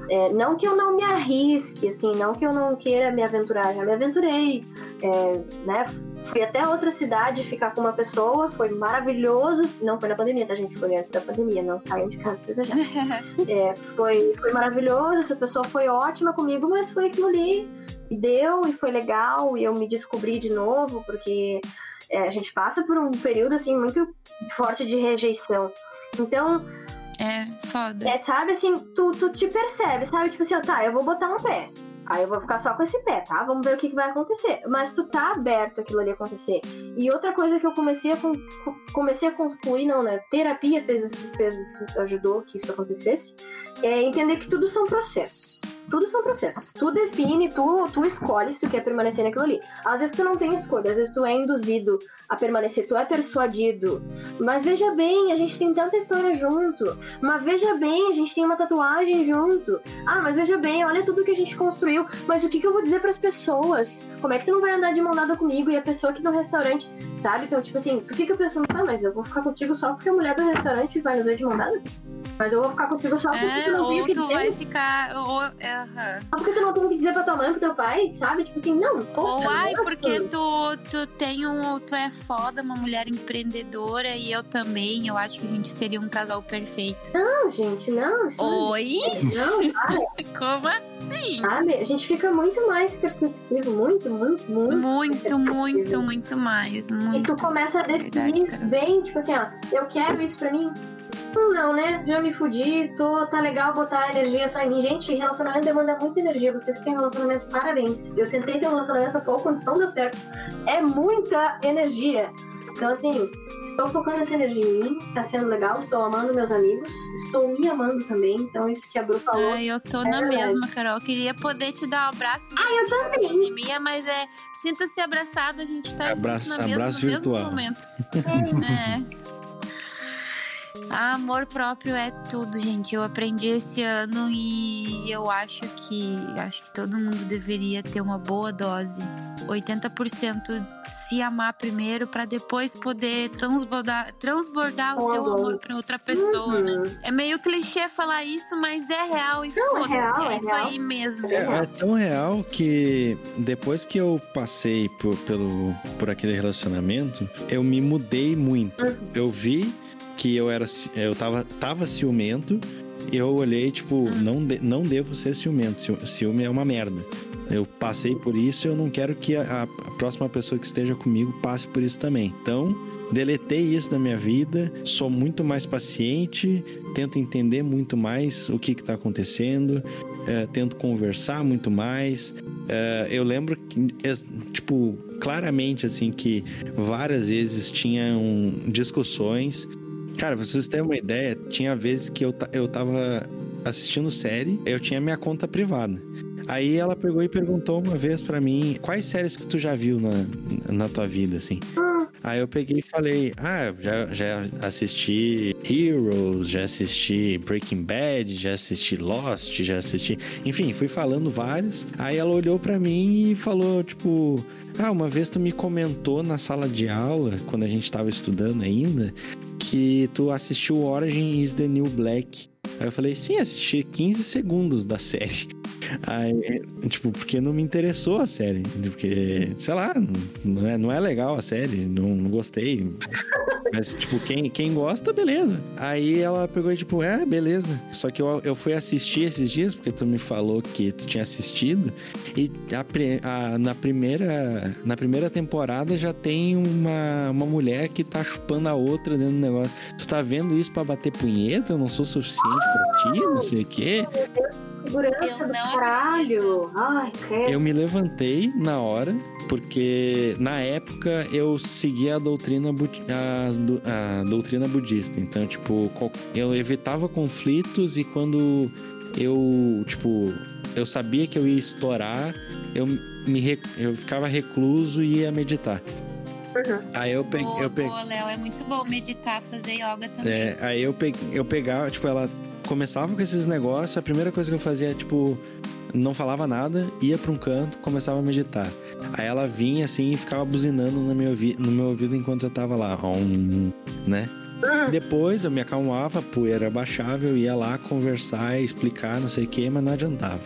D: É, não que eu não me arrisque, assim, não que eu não queira me aventurar, já me aventurei, é, né? Fui até outra cidade ficar com uma pessoa, foi maravilhoso. Não foi na pandemia, tá, gente? Foi antes da pandemia, não saiam de casa já. É, foi, foi maravilhoso, essa pessoa foi ótima comigo, mas foi aquilo ali. E deu, e foi legal, e eu me descobri de novo, porque é, a gente passa por um período, assim, muito forte de rejeição. Então,
E: É, foda.
D: é, sabe assim, tu, tu te percebe, sabe? Tipo assim, ó, tá, eu vou botar um pé. Aí eu vou ficar só com esse pé, tá? Vamos ver o que, que vai acontecer. Mas tu tá aberto aquilo ali acontecer. E outra coisa que eu comecei a, comecei a concluir, não, né? Terapia fez, fez ajudou que isso acontecesse. É entender que tudo são processos. Tudo são processos. Tu define, tu, tu escolhe se tu quer permanecer naquilo ali. Às vezes tu não tem escolha, às vezes tu é induzido a permanecer, tu é persuadido. Mas veja bem, a gente tem tanta história junto. Mas veja bem, a gente tem uma tatuagem junto. Ah, mas veja bem, olha tudo que a gente construiu. Mas o que, que eu vou dizer pras pessoas? Como é que tu não vai andar de mão dada comigo e a pessoa aqui no restaurante, sabe? Então, tipo assim, tu fica pensando, ah, mas eu vou ficar contigo só porque a mulher do restaurante vai nos ver de mão dada? Mas eu vou ficar contigo só porque tu
E: É,
D: não viu o
E: ou
D: que
E: tu vai ficar. Ou, aham.
D: Só porque tu não tem o que dizer pra tua mãe, pro teu pai, sabe? Tipo assim, não.
E: Ou
D: poxa,
E: ai, porque tu, tu tem um. Tu é foda, uma mulher empreendedora e eu também. Eu acho que a gente seria um casal perfeito.
D: Não, gente, não.
E: Oi?
D: Não, para,
E: Como assim?
D: sabe? A gente fica muito mais perceptivo, muito, muito, muito.
E: Muito, muito, muito mais.
D: E
E: Muito.
D: tu começa a
E: Verdade,
D: definir
E: cara.
D: bem, tipo assim, ó, eu quero isso pra mim. Hum, Não, né? Já me fudi, tô, tá legal botar energia só em mim. Gente, relacionamento demanda muita energia. Vocês que têm relacionamento, parabéns. Eu tentei ter um relacionamento há pouco, não deu certo. É muita energia. Então, assim, estou focando essa energia em mim, tá sendo legal, estou amando meus amigos, estou me amando também. Então, isso que a Bru falou.
E: Ai, eu tô na
D: verdade.
E: mesma, Carol. Queria poder te dar um abraço.
D: Ai, eu também.
E: pandemia, mas é. Sinta-se abraçado, a gente tá
C: Abraço-
E: na mesma,
C: abraço
E: no mesmo
C: virtual.
E: momento. é. Ah, Amor próprio é tudo, gente. Eu aprendi esse ano e eu acho que acho que todo mundo deveria ter uma boa dose. 80% se amar primeiro pra depois poder transbordar, transbordar o teu
D: amor.
E: pra outra pessoa,
D: Uhum.
E: né? É meio clichê falar isso, mas é real e
D: Não, é
E: foda-se,
D: real,
E: é,
D: é
E: isso
D: real.
E: aí mesmo.
C: É, é tão real que depois que eu passei por, pelo, por aquele relacionamento, eu me mudei muito. Eu vi que eu era eu tava, tava ciumento e eu olhei, tipo, não, de- não devo ser ciumento. Ciu- Ciúme é uma merda. Eu passei por isso eu não quero que a, a próxima pessoa que esteja comigo passe por isso também. Então, deletei isso da minha vida, sou muito mais paciente, tento entender muito mais o que está acontecendo, é, tento conversar muito mais. É, eu lembro que, es- tipo, claramente assim que várias vezes tinham discussões. Cara, pra vocês terem uma ideia, tinha vezes que eu, eu tava assistindo série, eu tinha minha conta privada. Aí ela pegou e perguntou uma vez pra mim quais séries que tu já viu na, na tua vida, assim. Aí eu peguei e falei, ah, já, já assisti Heroes, já assisti Breaking Bad, já assisti Lost, já assisti. Enfim, fui falando vários. Aí ela olhou pra mim e falou, tipo. Ah, uma vez tu me comentou na sala de aula, quando a gente tava estudando ainda, que tu assistiu Origin is the New Black. Aí eu falei, sim, assisti 15 segundos da série. Aí, tipo, porque não me interessou a série. Porque, sei lá, não é, não é legal a série, não, não gostei. Mas, tipo, quem, quem gosta, beleza. Aí ela pegou e, tipo, é, beleza. Só que eu, eu fui assistir esses dias, porque tu me falou que tu tinha assistido. E a, a- na, primeira, na primeira temporada já tem uma, uma mulher que tá chupando a outra dentro do negócio. Tu tá vendo isso pra bater punheta? Eu não sou suficiente pra ti, não sei o quê.
D: Segurança
E: Eu
D: do
E: não
D: caralho. Ai, credo.
C: Eu me levantei na hora, porque na época eu seguia a doutrina, a, a doutrina budista. Então, tipo, eu evitava conflitos e quando eu, tipo, eu sabia que eu ia estourar, eu me eu ficava recluso e ia meditar.
D: Uhum.
C: Aí eu peguei,
E: Boa,
C: eu peguei,
E: boa, Léo. É muito bom meditar, fazer yoga também.
C: é, aí eu, pe... eu pegava, tipo, ela começava com esses negócios, a primeira coisa que eu fazia é, tipo, não falava nada, ia pra um canto, começava a meditar. Aí ela vinha assim e ficava buzinando no meu, ouvi... no meu ouvido enquanto eu tava lá, né? Depois eu me acalmava, a poeira baixava, eu ia lá conversar, explicar, não sei o que, mas não adiantava.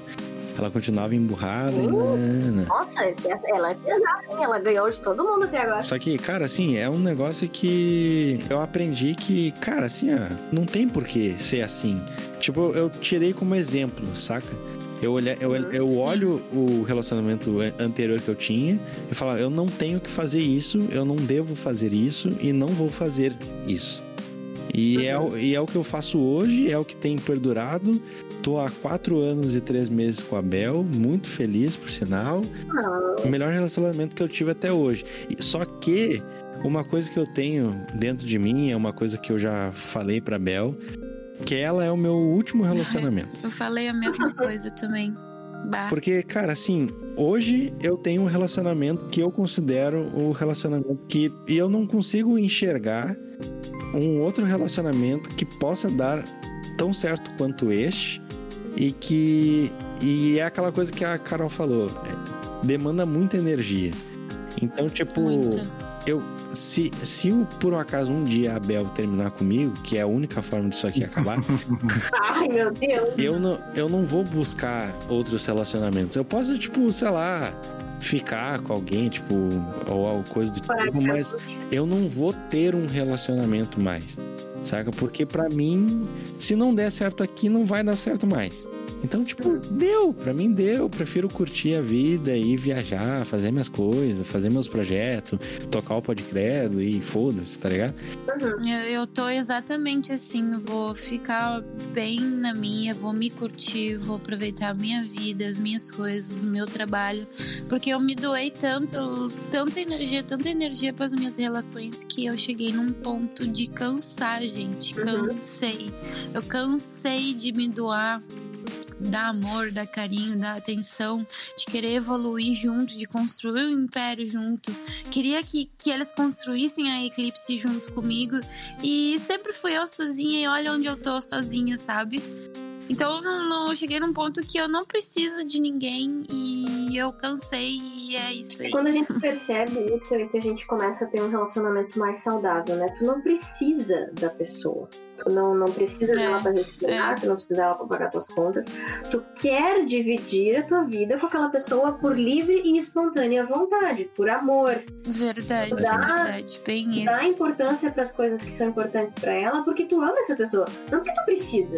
C: Ela continuava emburrada e. nanana.
D: Nossa, ela é pesada, hein? Ela ganhou de todo mundo até agora.
C: Só que, cara, assim, é um negócio que eu aprendi que, cara, assim, ó, não tem por que ser assim. Tipo, eu tirei como exemplo, saca? Eu, olha, eu, eu
E: Sim.
C: olho o relacionamento anterior que eu tinha e falo, eu não tenho que fazer isso, eu não devo fazer isso e não vou fazer isso. E, é, o- e é o que eu faço hoje, é o que tem perdurado. Tô há quatro anos e três meses com a Bel, muito feliz, por sinal o melhor relacionamento que eu tive até hoje. E- Só que uma coisa que eu tenho dentro de mim é uma coisa que eu já falei pra Bel, que ela é o meu último relacionamento.
E: Eu falei a mesma coisa também. Bah.
C: Porque, cara, assim, hoje eu tenho um relacionamento que eu considero o relacionamento que e eu não consigo enxergar um outro relacionamento que possa dar tão certo quanto este e que e é aquela coisa que a Carol falou, é, demanda muita energia. Então, tipo,
E: Muita.
C: eu se se por um acaso um dia a Bel terminar comigo, que é a única forma disso aqui acabar,
D: Ai, meu Deus.
C: eu não, eu não vou buscar outros relacionamentos. Eu posso, tipo, sei lá, ficar com alguém, tipo, ou alguma coisa do tipo, mas eu não vou ter um relacionamento mais. Saca? Porque pra mim, se não der certo aqui, não vai dar certo mais. Então, tipo, deu, pra mim deu. Prefiro curtir a vida e viajar, fazer minhas coisas, fazer meus projetos, tocar o podcredo e foda-se, tá ligado?
E: Eu, eu tô exatamente assim, vou ficar bem na minha, vou me curtir, vou aproveitar a minha vida, as minhas coisas, o meu trabalho, porque eu me doei tanto, tanta energia, tanta energia para as minhas relações que eu cheguei num ponto de cansar, gente,
D: Uhum.
E: cansei. Eu cansei de me doar dar amor, dar carinho, dar atenção, de querer evoluir junto, de construir um império junto. Queria que, que eles construíssem a Eclipse junto comigo. E sempre fui eu sozinha e olha onde eu tô sozinha, sabe? Então eu não, não- eu cheguei num ponto que eu não preciso de ninguém e eu cansei e é isso aí.
D: Quando a gente percebe isso, é que a gente começa a ter um relacionamento mais saudável, né? Tu não precisa da pessoa. Tu não, não precisa
E: É,
D: dela pra respirar,
E: é.
D: tu não precisa dela pra pagar tuas contas. Tu quer dividir a tua vida com aquela pessoa por livre e espontânea vontade, por amor.
E: Verdade,
D: Dá-
E: verdade. Bem
D: Dá
E: isso.
D: importância pras coisas que são importantes pra ela porque tu ama essa pessoa, não porque tu precisa.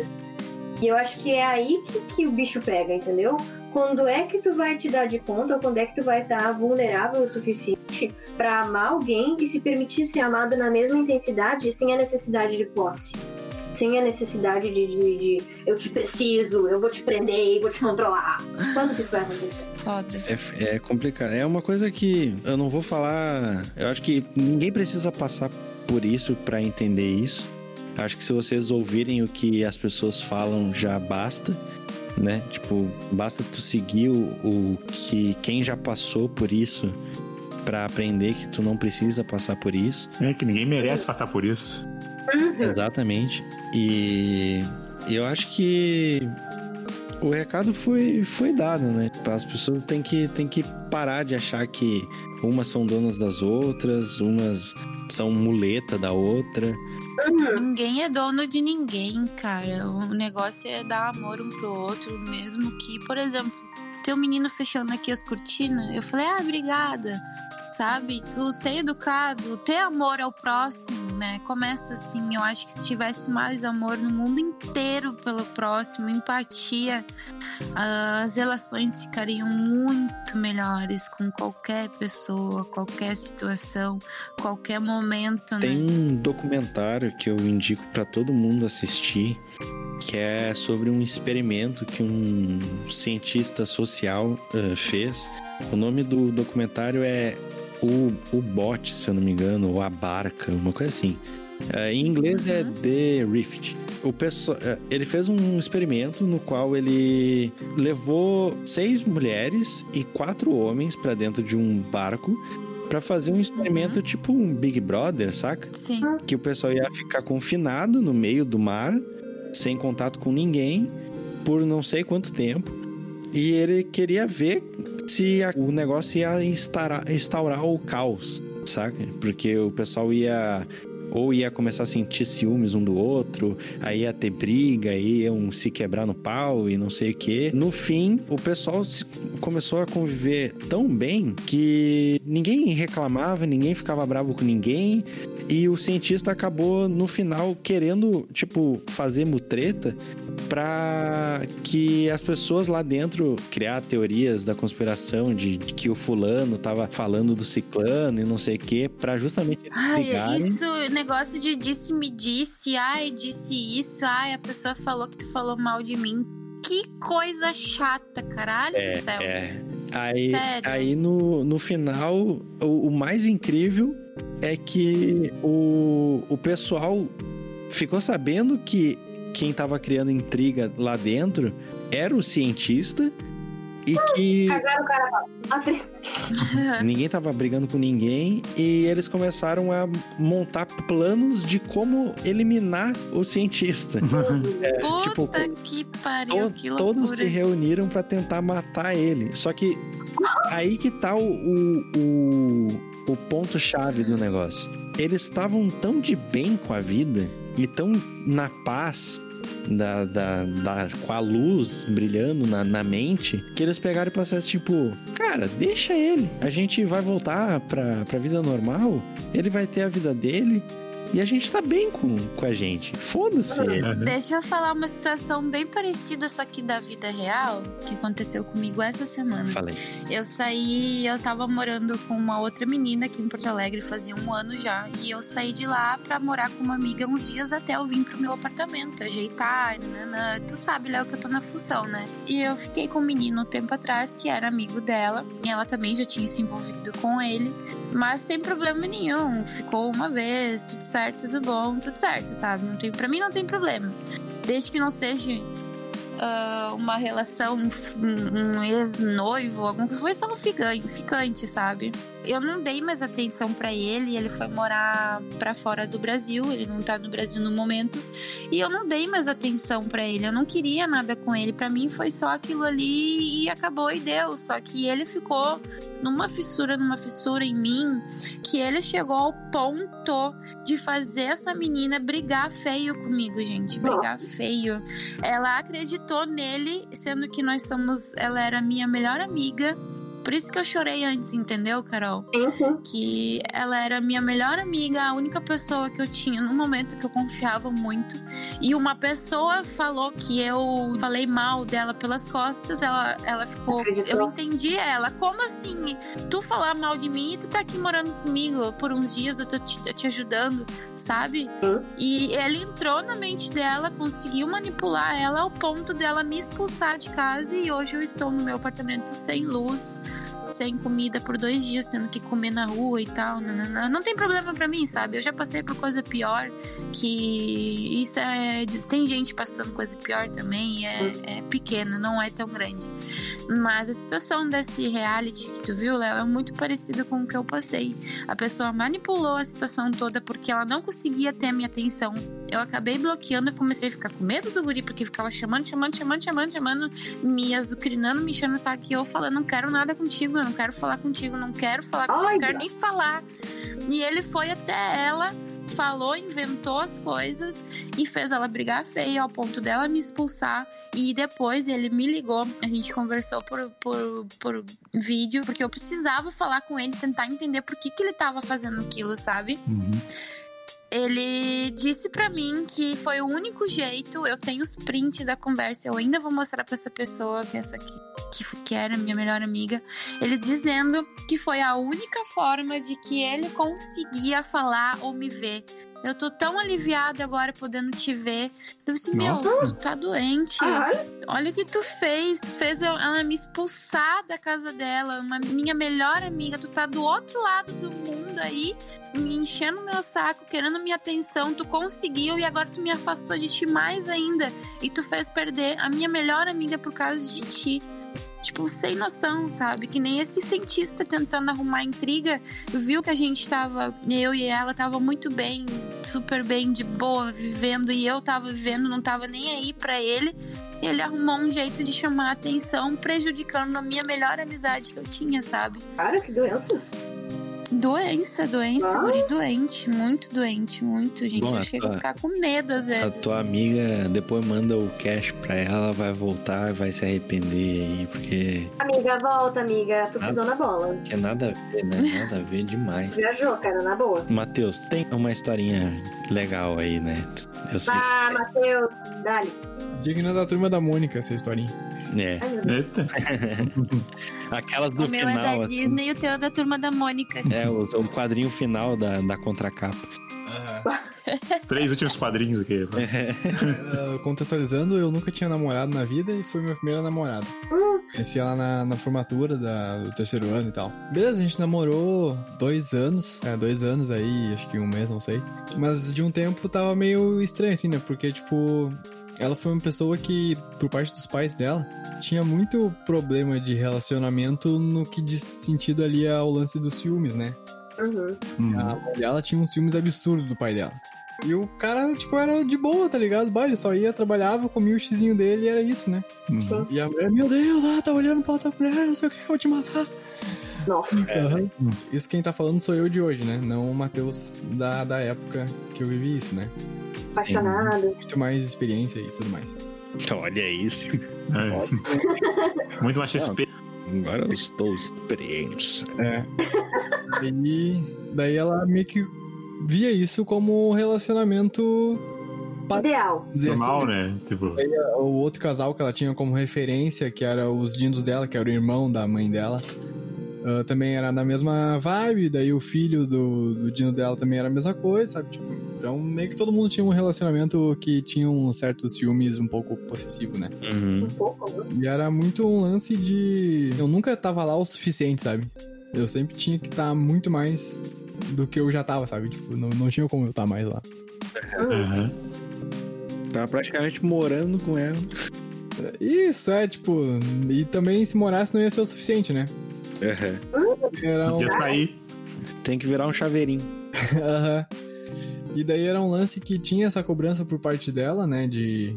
D: E eu acho que é aí que, que o bicho pega, entendeu? Quando é que tu vai te dar de conta, ou quando é que tu vai estar vulnerável o suficiente pra amar alguém e se permitir ser amada na mesma intensidade sem a necessidade de posse? Sem a necessidade de, de- de eu te preciso, eu vou te prender, vou te controlar. Quando que isso vai acontecer?
E: Foda.
C: É, é complicado. É uma coisa que eu não vou falar. Eu acho que ninguém precisa passar por isso pra entender isso. Acho que se vocês ouvirem o que as pessoas falam já basta. né? Tipo, basta tu seguir o, o que quem já passou por isso pra aprender que tu não precisa passar por isso.
F: É que ninguém merece passar por isso.
C: Exatamente. E eu acho que o recado foi, foi dado, né? As pessoas têm que, têm que parar de achar que umas são donas das outras, umas são muleta da outra.
E: Ninguém é dono de ninguém, cara. O negócio é dar amor um pro outro, mesmo que, por exemplo, tem um menino fechando aqui as cortinas. Eu falei, ah, obrigada. Sabe? Tu ser educado, ter amor ao próximo, né? Começa assim. Eu acho que se tivesse mais amor no mundo inteiro pelo próximo, empatia, as relações ficariam muito melhores com qualquer pessoa, qualquer situação, qualquer momento,
C: Tem
E: né?
C: um documentário que eu indico pra todo mundo assistir, que é sobre um experimento que um cientista social eh, fez. O nome do documentário é o, o Bot, se eu não me engano, ou a Barca, uma coisa assim. Eh, em inglês é
E: Uhum.
C: The Rift. O pessoal, eh, ele fez um experimento no qual ele levou seis mulheres e quatro homens pra dentro de um barco pra fazer um experimento tipo um Big Brother, saca?
E: Sim.
C: que o pessoal ia ficar confinado no meio do mar, sem contato com ninguém, por não sei quanto tempo. E ele queria ver se a- o negócio ia instaurar, instaurar o caos, saca? Porque o pessoal ia. Ou ia começar a sentir ciúmes um do outro, aí ia ter briga, aí iam se quebrar no pau e não sei o quê. No fim, o pessoal se- começou a conviver tão bem que ninguém reclamava, ninguém ficava bravo com ninguém, e o cientista acabou, no final, querendo, tipo, fazer mutreta pra que as pessoas lá dentro criar teorias da conspiração de, de que o fulano tava falando do ciclano e não sei o quê, pra justamente
E: Ai, isso, negócio de disse-me disse, ai, disse isso, ai, a pessoa falou que tu falou mal de mim. Que coisa chata, caralho
C: É,
E: do céu.
C: é. Aí,
E: Sério?
C: aí no, no final, o, o mais incrível é que o, o pessoal ficou sabendo que quem tava criando intriga lá dentro era o cientista e que
D: Cagaram o cara
C: ninguém tava brigando com ninguém e eles começaram a montar planos de como eliminar o cientista. É, tipo,
E: Puta que pariu,
C: To-
E: que
C: todos
E: loucura.
C: se reuniram pra tentar matar ele. Só que aí que tá o, o, o, o ponto-chave do negócio. Eles estavam tão de bem com a vida e tão na paz. Da, da, da- com a luz brilhando na, na mente, que eles pegaram e passaram tipo, cara, deixa ele. A gente vai voltar pra, pra vida normal, ele vai ter a vida dele e a gente tá bem com, com a gente. Foda-se.
E: Deixa eu falar uma situação bem parecida, só que da vida real, que aconteceu comigo essa semana.
C: Falei.
E: Eu saí, eu tava morando com uma outra menina aqui em Porto Alegre fazia um ano já. E eu saí de lá pra morar com uma amiga uns dias até eu vim pro meu apartamento, ajeitar. Tu sabe, Léo, que eu tô na função, né? E eu fiquei com um menino um tempo atrás que era amigo dela. E ela também já tinha se envolvido com ele. Mas sem problema nenhum. Ficou uma vez, tudo certo, tudo bom, tudo certo, sabe? Não tem, pra mim não tem problema. Desde que não seja ah, uma relação, um, um ex-noivo, alguma coisa. Foi só um ficante, ficante, sabe? Eu não dei mais atenção pra ele, ele foi morar pra fora do Brasil, ele não tá no Brasil no momento. E eu não dei mais atenção pra ele, eu não queria nada com ele. Pra mim foi só aquilo ali e acabou e deu. Só que ele ficou numa fissura, numa fissura em mim, que ele chegou ao ponto de fazer essa menina brigar feio comigo, gente. Brigar feio. Ela acreditou nele, sendo que nós somos. Ela era minha melhor amiga. Por isso que eu chorei antes, entendeu, Carol?
D: sim, sim.
E: que ela era minha melhor amiga, a única pessoa que eu tinha no momento que eu confiava muito. E uma pessoa falou que eu falei mal dela pelas costas, ela, ela ficou.
D: Acreditou.
E: Eu entendi ela. Como assim? Tu falar mal de mim e tu tá aqui morando comigo por uns dias, eu tô te, te ajudando, sabe?
D: Sim.
E: E ele entrou na mente dela, conseguiu manipular ela ao ponto dela me expulsar de casa e hoje eu estou no meu apartamento sem luz sem comida por dois dias, tendo que comer na rua e tal. Nanana. Não tem problema pra mim, sabe? Eu já passei por coisa pior, que isso é. Tem gente passando coisa pior também, é, é pequena, não é tão grande. Mas a situação desse reality que tu viu, Léo, é muito parecida com o que eu passei. A pessoa manipulou a situação toda porque ela não conseguia ter a minha atenção. Eu acabei bloqueando e comecei a ficar com medo do guri, porque ficava chamando, chamando, chamando, chamando, chamando, me azucrinando, me enchendo o saco. E eu falando, não quero nada contigo, não quero falar contigo, não quero falar contigo,
D: Ai,
E: não quero nem falar. E ele foi até ela, falou, inventou as coisas e fez ela brigar feia ao ponto dela me expulsar. E depois ele me ligou, a gente conversou por, por, por vídeo, porque eu precisava falar com ele, tentar entender por que, que ele tava fazendo aquilo, sabe? Ele disse pra mim que foi o único jeito. Eu tenho os prints da conversa, eu ainda vou mostrar pra essa pessoa, que essa aqui, que, que era minha melhor amiga. Ele dizendo que foi a única forma de que ele conseguia falar ou me ver. Eu tô tão aliviada agora podendo te ver. Eu disse, meu,
F: Nossa.
E: tu tá doente.
D: Caralho.
E: Olha o que tu fez. Tu fez ela me expulsar da casa dela. Uma minha melhor amiga. Tu tá do outro lado do mundo aí, me enchendo meu saco, querendo minha atenção. Tu conseguiu e agora tu me afastou de ti mais ainda. E tu fez perder a minha melhor amiga por causa de ti. Tipo, sem noção, sabe? Que nem esse cientista tentando arrumar intriga, viu que a gente tava, eu e ela tava muito bem, super bem, de boa, vivendo, e eu tava vivendo, não tava nem aí pra ele. Ele arrumou um jeito de chamar a atenção, prejudicando a minha melhor amizade que eu tinha, sabe?
D: Cara, que doença.
E: Doença, doença,
D: Ah.
E: guri doente, muito doente, muito, gente.
C: Bom,
E: eu
C: a
E: chego a
C: tua-
E: ficar com medo às
C: A
E: vezes.
C: tua amiga depois manda o cash pra ela, vai voltar, vai se arrepender aí, porque
D: Amiga, volta, amiga. Tu pisou na bola.
C: que é nada a ver, né? Nada a ver demais.
D: Viajou, cara, na boa.
C: Matheus, tem uma historinha legal aí, né? Eu sei.
D: Ah, Matheus, dale.
G: Digna da turma da Mônica, essa historinha.
C: É.
D: Ai.
F: Eita.
C: Aquelas do
E: O meu é
C: final,
E: da
C: assim.
E: Disney e o teu é da turma da Mônica.
C: É, o, o quadrinho final da, da contracapa.
F: Três últimos quadrinhos aqui.
G: Ah, contextualizando, eu nunca tinha namorado na vida e foi minha primeira namorada. Conheci ela na, na formatura da- do terceiro ano e tal. Beleza, a gente namorou dois anos. É, dois anos aí, acho que um mês, não sei. Mas de um tempo tava meio estranho, assim, né? Porque, tipo, ela foi uma pessoa que, por parte dos pais dela, tinha muito problema de relacionamento no que diz sentido ali ao lance dos ciúmes, né?
D: Uhum.
G: A mãe dela tinha uns ciúmes absurdos do pai dela. E o cara, tipo, era de boa, tá ligado? Bah, ele só ia, trabalhava, comia o xizinho dele e era isso, né?
F: Uhum.
G: E a mulher, meu Deus, ah, tá olhando pra outra mulher, não sei o que, eu vou te matar.
D: Nossa.
G: Aham. Isso quem tá falando sou eu de hoje, né? Não o Matheus da, da época que eu vivi isso, né?
D: Apaixonado.
G: Muito mais experiência e tudo mais.
C: Olha isso.
F: É. Muito mais XP.
C: Agora eu estou experiente.
G: É. E daí ela meio que via isso como um relacionamento.
D: Ideal.
F: Normal,
G: assim,
F: né? Tipo,
G: o outro casal que ela tinha como referência, que era os dindos dela, que era o irmão da mãe dela, ah, também era na mesma vibe, daí o filho do, do dino dela também era a mesma coisa, sabe? Tipo, então meio que todo mundo tinha um relacionamento que tinha um certo ciúmes um pouco possessivo, né?
C: Uhum.
D: Um pouco, né?
G: E era muito um lance de. Eu nunca tava lá o suficiente, sabe? Eu sempre tinha que estar muito mais do que eu já tava, sabe? Tipo, não, não tinha como eu estar mais lá.
F: aham.
C: Tava praticamente morando com ela.
G: Isso, é, tipo. E também se morasse não ia ser o suficiente, né?
C: Uhum.
G: Era um.
F: Podia sair.
C: Tem que virar um chaveirinho.
G: Aham. E daí era um lance que tinha essa cobrança por parte dela, né? De,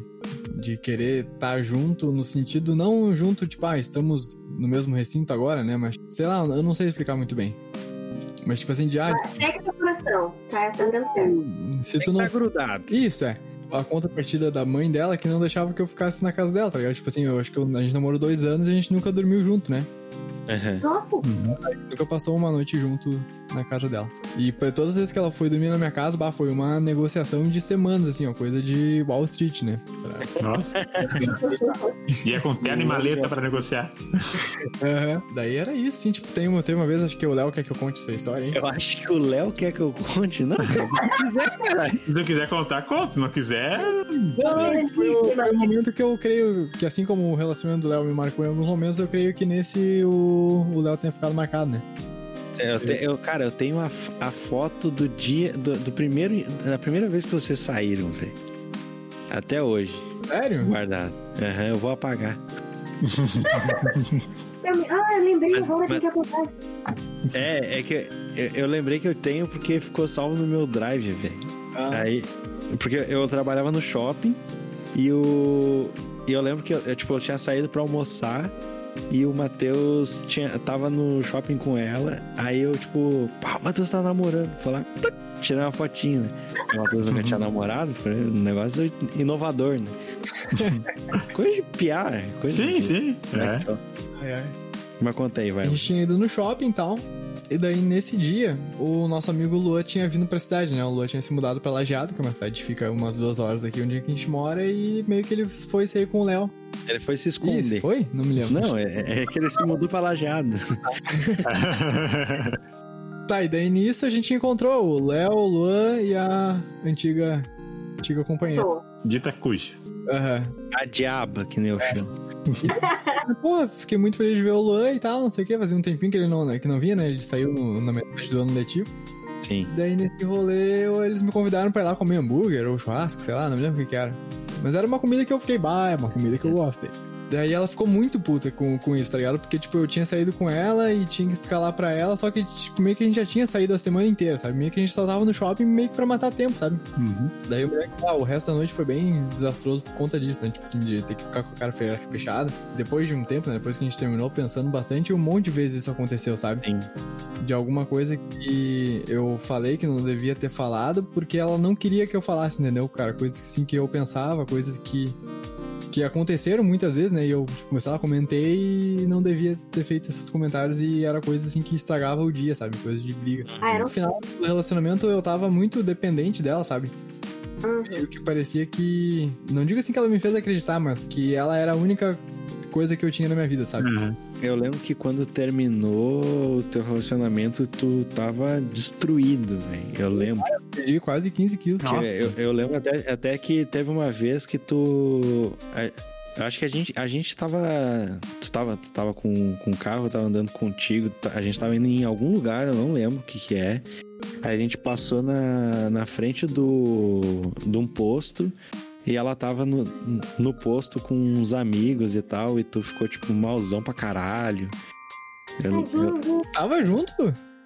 G: de querer estar junto, no sentido, não junto, tipo, ah, estamos no mesmo recinto agora, né? Mas, sei lá, eu não sei explicar muito bem. Mas, tipo assim, de, ah,
D: Segue teu coração. Tá, tá dando certo.
G: se tu não
C: tá grudado.
G: Isso, é. A contrapartida da mãe dela que não deixava que eu ficasse na casa dela, tá ligado? Tipo assim, eu acho que eu- a gente namorou dois anos e a gente nunca dormiu junto, né?
C: Uhum.
D: Nossa.
G: Nunca passou uma noite junto na casa dela. E todas as vezes que ela foi dormir na minha casa, bah, foi uma negociação de semanas, assim, ó, coisa de Wall Street, né? Pra-
F: Nossa. Ia com terno e maleta pra negociar.
G: Aham. Daí era isso, sim, tipo, tem uma, tem uma vez, acho que o Léo quer que eu conte essa história, hein?
C: Eu acho que o Léo quer que eu conte. Não, se não quiser, caralho.
F: Se não quiser contar, conta. Se não quiser,
G: Não, foi, o- foi o momento que eu creio que, assim como o relacionamento do Léo me marcou em alguns momentos, eu creio que nesse o o Léo tenha ficado marcado, né?
C: Eu te- eu- cara, eu tenho a, a foto do dia, do, do primeiro, da primeira vez que vocês saíram, velho. Até hoje,
G: Sério?
C: guardado. Aham, eu vou apagar.
D: Eu Ah, eu lembrei,
C: Mas-
D: o
C: mas-
D: que acontece.
C: É, é que eu, eu lembrei que eu tenho porque ficou salvo no meu drive, velho.
G: Ah,
C: Aí, porque eu trabalhava no shopping e o e eu lembro que eu, eu, tipo, eu tinha saído pra almoçar e o Matheus tinha tava no shopping com ela. Aí eu tipo, pá, o Matheus tá namorando, Fui lá, pluc, tirei uma fotinha, né? O Matheus nunca tinha namorado, foi um negócio inovador, né? coisa de piar, né? coisa
F: Sim,
C: de...
F: sim.
C: né?
F: É.
C: Mas conta aí, vai.
G: A gente tinha ido no shopping e tal. E daí, nesse dia, o nosso amigo Lua tinha vindo pra cidade, né? O Lua tinha se mudado pra Lajeado, que é uma cidade que fica umas duas horas daqui onde a gente mora, e meio que ele foi sair com o Léo.
C: Ele foi se
G: Isso,
C: esconder.
G: foi? Não me lembro.
C: Não, é, é que ele se mudou pra lajeado.
G: Tá, e daí nisso a gente encontrou o Léo, o Luan e a antiga, antiga companheira.
F: Dita cuja.
G: Aham.
C: A diaba, que nem eu chamo.
G: Pô, fiquei muito feliz de ver o Luan e tal, não sei o que. Fazia um tempinho que ele não, que não vinha, né? Ele saiu no- na metade do ano letivo.
C: Sim.
G: Daí nesse rolê eles me convidaram pra ir lá comer hambúrguer ou churrasco, sei lá, não me lembro o que que era. Mas era uma comida que eu fiquei, bah, é uma comida que eu gostei. Daí ela ficou muito puta com, com isso, tá ligado? Porque, tipo, eu tinha saído com ela e tinha que ficar lá pra ela, só que, tipo, meio que a gente já tinha saído a semana inteira, sabe? Meio que a gente só tava no shopping meio que pra matar tempo, sabe? Daí eu me lembro que ah, o resto da noite foi bem desastroso por conta disso, né? Tipo assim, de ter que ficar com a cara fe- fechada. Depois de um tempo, né? Depois que a gente terminou pensando bastante, um monte de vezes isso aconteceu, sabe?
C: Sim.
G: De alguma coisa que eu falei que não devia ter falado, porque ela não queria que eu falasse, entendeu, cara? Coisas assim que eu pensava, coisas que. Que aconteceram muitas vezes, né? E eu, tipo, sei lá, comentei e não devia ter feito esses comentários e era coisa assim que estragava o dia, sabe? Coisa de briga.
D: Ah, era
G: No final do relacionamento eu tava muito dependente dela, sabe?
D: Uhum.
G: Meio que parecia que. Não digo assim que ela me fez acreditar, mas que ela era a única coisa que eu tinha na minha vida, sabe?
C: Eu lembro que quando terminou o teu relacionamento, tu tava destruído, velho. Eu lembro.
G: Perdi quase 15 quilos.
C: Que eu, eu lembro até, até que teve uma vez que tu. Eu acho que a gente, a gente tava. Tu tava, tu tava com, com o carro, eu tava andando contigo. tá- A gente tava indo em algum lugar, eu não lembro o que que é. Aí a gente passou na, na frente do, de um posto. E ela tava no, no posto com uns amigos e tal. E tu ficou, tipo, malzão pra caralho. Eu, eu,
G: Tava junto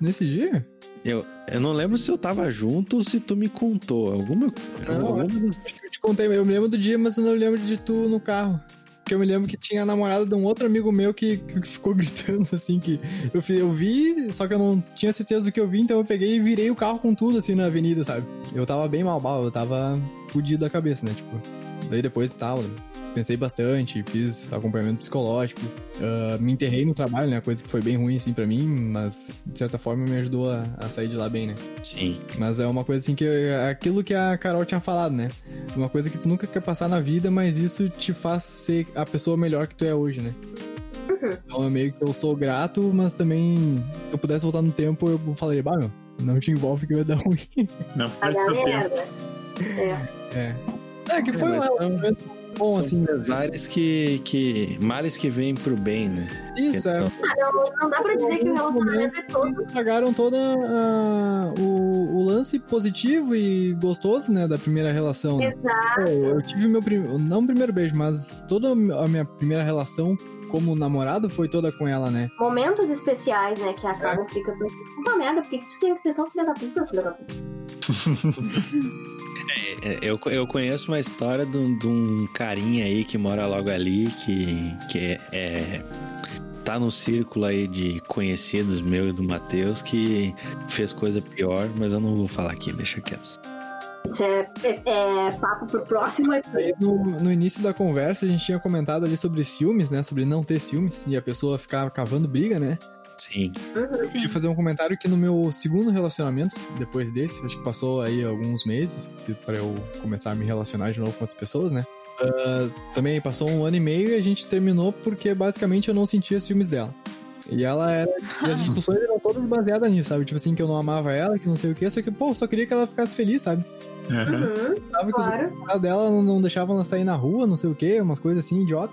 G: nesse dia?
C: eu, eu não lembro se eu tava junto ou se tu me contou. Alguma.
G: Não,
C: alguma das-
G: Acho que eu te contei, eu me lembro do dia, mas eu não lembro de tu no carro. Porque eu me lembro que tinha a namorada de um outro amigo meu que, que ficou gritando assim, que eu, eu vi, só que eu não tinha certeza do que eu vi, então eu peguei e virei o carro com tudo assim na avenida, sabe? Eu tava bem mal, eu tava fudido da cabeça, né? Tipo, daí depois tal, pensei bastante, fiz acompanhamento psicológico, ah, me enterrei no trabalho, né? Coisa que foi bem ruim assim pra mim, mas de certa forma me ajudou a, a sair de lá bem, né?
C: Sim.
G: Mas é uma coisa assim que é aquilo que a Carol tinha falado, né? Uma coisa que tu nunca quer passar na vida, mas isso te faz ser a pessoa melhor que tu é hoje, né? Então é meio que eu sou grato, mas também se eu pudesse voltar no tempo, eu falaria, bah, meu, não te envolve que vai dar ruim.
F: Não perde seu tempo.
D: É.
G: É. É que foi
C: É,
G: um relacionamento bom,
C: São
G: assim.
C: pesares que, que. Males que vêm pro bem, né?
G: Isso, é.
C: Questão.
D: Não, não dá pra dizer que o relacionamento é todo.
G: Eles pagaram toda a- o, o lance positivo e gostoso, né, da primeira relação. né?
D: Exato.
G: Pô, eu tive meu prim... não o primeiro beijo, mas toda a minha primeira relação como namorado foi toda com ela, né?
D: Momentos especiais, né? Que acabam fica pensando, puta merda, por que, que tu tem que ser tão filha da puta, filha da puta?
C: É, Eu, eu conheço uma história de um, de um carinha aí que mora logo ali, que, que é, é- tá no círculo aí de conhecidos meu e do Matheus, que fez coisa pior, mas eu não vou falar aqui, deixa quieto.
D: Isso é, é- é papo pro próximo episódio.
G: no, no início da conversa a gente tinha comentado ali sobre ciúmes, né? Sobre não ter ciúmes e a pessoa ficar cavando briga, né?
C: Sim.
D: Uhum.
E: Sim.
G: Queria fazer um comentário que no meu segundo relacionamento, depois desse, acho que passou aí alguns meses que- pra eu começar a me relacionar de novo com outras pessoas, né? Ah, também passou um ano e meio e a gente terminou porque basicamente eu não sentia ciúmes dela. E ela era. E as discussões eram todas baseadas nisso, sabe? Tipo assim, que eu não amava ela, que não sei o quê, só que, pô, eu só queria que ela ficasse feliz, sabe?
D: Uhum.
G: Tava que os
D: Claro.
G: dela não, não deixavam ela sair na rua, não sei o quê, umas coisas assim, idiota.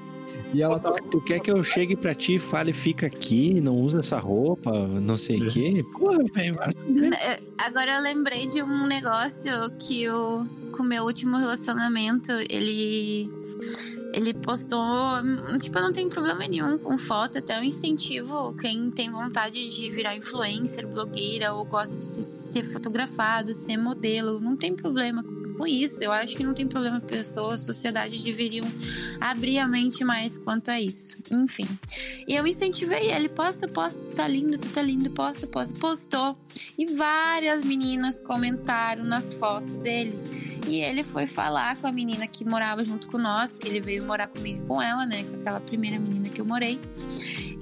G: E ela tá.
C: Tu quer que eu chegue pra ti e fale, fica aqui, não usa essa roupa, não sei o quê? Porra, velho.
E: Agora eu lembrei de um negócio que o com o meu último relacionamento, ele ele postou, tipo, não tem problema nenhum com foto, até eu incentivo quem tem vontade de virar influencer, blogueira ou gosta de ser, ser fotografado, ser modelo, não tem problema com isso. Eu acho que não tem problema pessoas, sociedade deveriam abrir a mente mais quanto a isso. Enfim. E eu incentivei ele, posta, posta, tu tá lindo, tu tá lindo, posta, posta, postou. E várias meninas comentaram nas fotos dele. E ele foi falar com a menina que morava junto com nós, porque ele veio morar comigo com ela, né? Com aquela primeira menina que eu morei.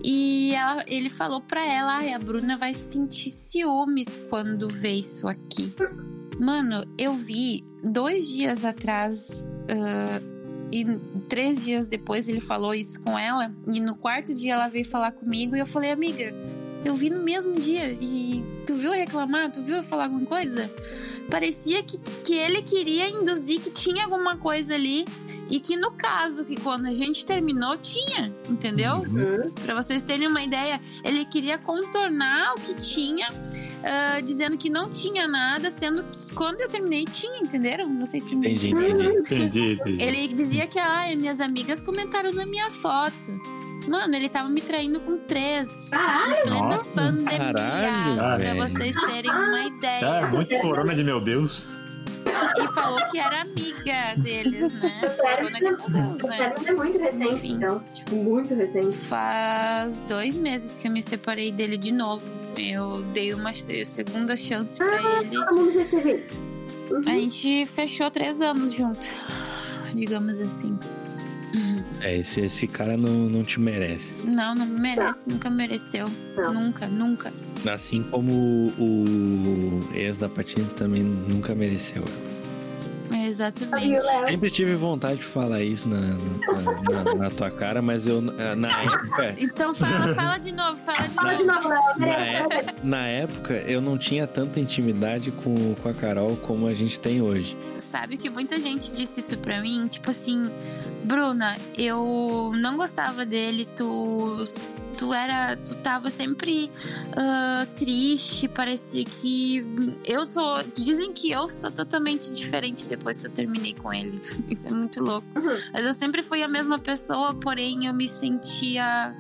E: E ela, ele falou pra ela: a Bruna vai sentir ciúmes quando vê isso aqui. Mano, eu vi dois dias atrás. ah, e três dias depois ele falou isso com ela. E no quarto dia ela veio falar comigo. E eu falei, amiga, eu vi no mesmo dia. E tu viu reclamar? Tu viu eu falar alguma coisa? Parecia que, que ele queria induzir que tinha alguma coisa ali. E que no caso, que quando a gente terminou, tinha, entendeu? Pra vocês terem uma ideia, ele queria contornar o que tinha, ah, dizendo que não tinha nada, sendo que quando eu terminei tinha, entenderam? Não sei se
C: Entendi, entendi.
F: Entendi, entendi.
E: ele dizia que ah, minhas amigas comentaram na minha foto. Mano, ele tava me traindo com três.
D: Caralho!
E: Plena
F: Nossa,
E: pandemia.
C: caralho,
E: pra
C: velho.
E: vocês terem uma
F: Ah,
E: ideia.
F: muito corona de meu Deus.
E: E falou que era amiga deles, né? Corona de meu Deus, né?
D: é muito recente,
E: Enfim.
D: então. Tipo, muito recente.
E: Faz dois meses que eu me separei dele de novo. Eu dei uma segunda chance pra ele.
D: Todo mundo já teve isso.
E: A gente fechou três anos junto. Digamos assim.
C: É, esse, esse cara não, não te merece.
E: Não, não merece, nunca mereceu.
D: Não.
E: Nunca, nunca.
C: Assim como o ex da Patins também nunca mereceu.
E: É, Exatamente.
C: Sempre tive vontade de falar isso na, na, na- na tua cara, mas eu, na época,
E: Então fala, fala de novo, fala de
D: Fala
E: novo.
D: de novo, Léo.
C: na,
D: Merece.
C: é- na época, eu não tinha tanta intimidade com, com a Carol como a gente tem hoje.
E: Sabe que muita gente disse isso pra mim, tipo assim, Bruna, eu não gostava dele, tu, tu era, tu tava sempre ah, triste, parecia que eu sou, dizem que eu sou totalmente diferente depois que eu terminei com ele. Isso é muito louco.
D: Uhum.
E: Mas eu sempre fui a mesma pessoa, porém eu me sentia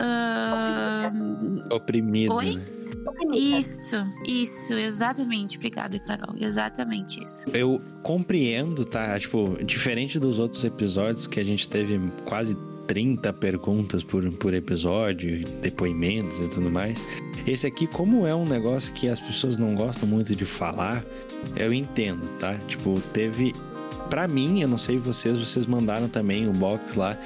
E: ah,
C: Oprimido.
E: Oi?
C: né?
E: isso, isso, exatamente. Obrigada, Carol. Exatamente isso.
C: Eu compreendo, tá? Tipo, diferente dos outros episódios que a gente teve quase 30 perguntas por, por episódio, depoimentos e tudo mais. Esse aqui, como é um negócio que as pessoas não gostam muito de falar, eu entendo, tá? Tipo, teve. Pra mim, eu não sei vocês, vocês mandaram também o box lá,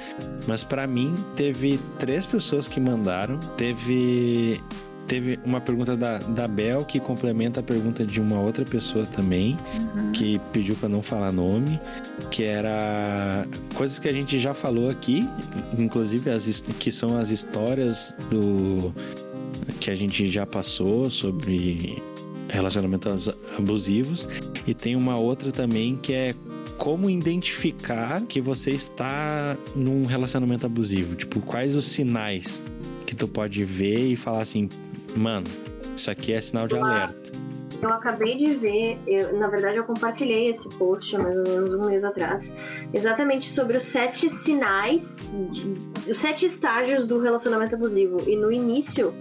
C: mas pra mim teve três pessoas que mandaram. Teve teve uma pergunta da, da Bel que complementa a pergunta de uma outra pessoa também
E: Uhum.
C: que pediu pra não falar nome, que era coisas que a gente já falou aqui, inclusive as que são as histórias do que a gente já passou sobre relacionamentos abusivos e tem uma outra também que é como identificar que você está num relacionamento abusivo, tipo quais os sinais que tu pode ver e falar assim, mano, isso aqui é sinal de alerta.
D: Eu acabei de ver, eu- na verdade eu compartilhei esse post há mais ou menos um mês atrás, exatamente sobre os sete sinais, os sete estágios do relacionamento abusivo. E no início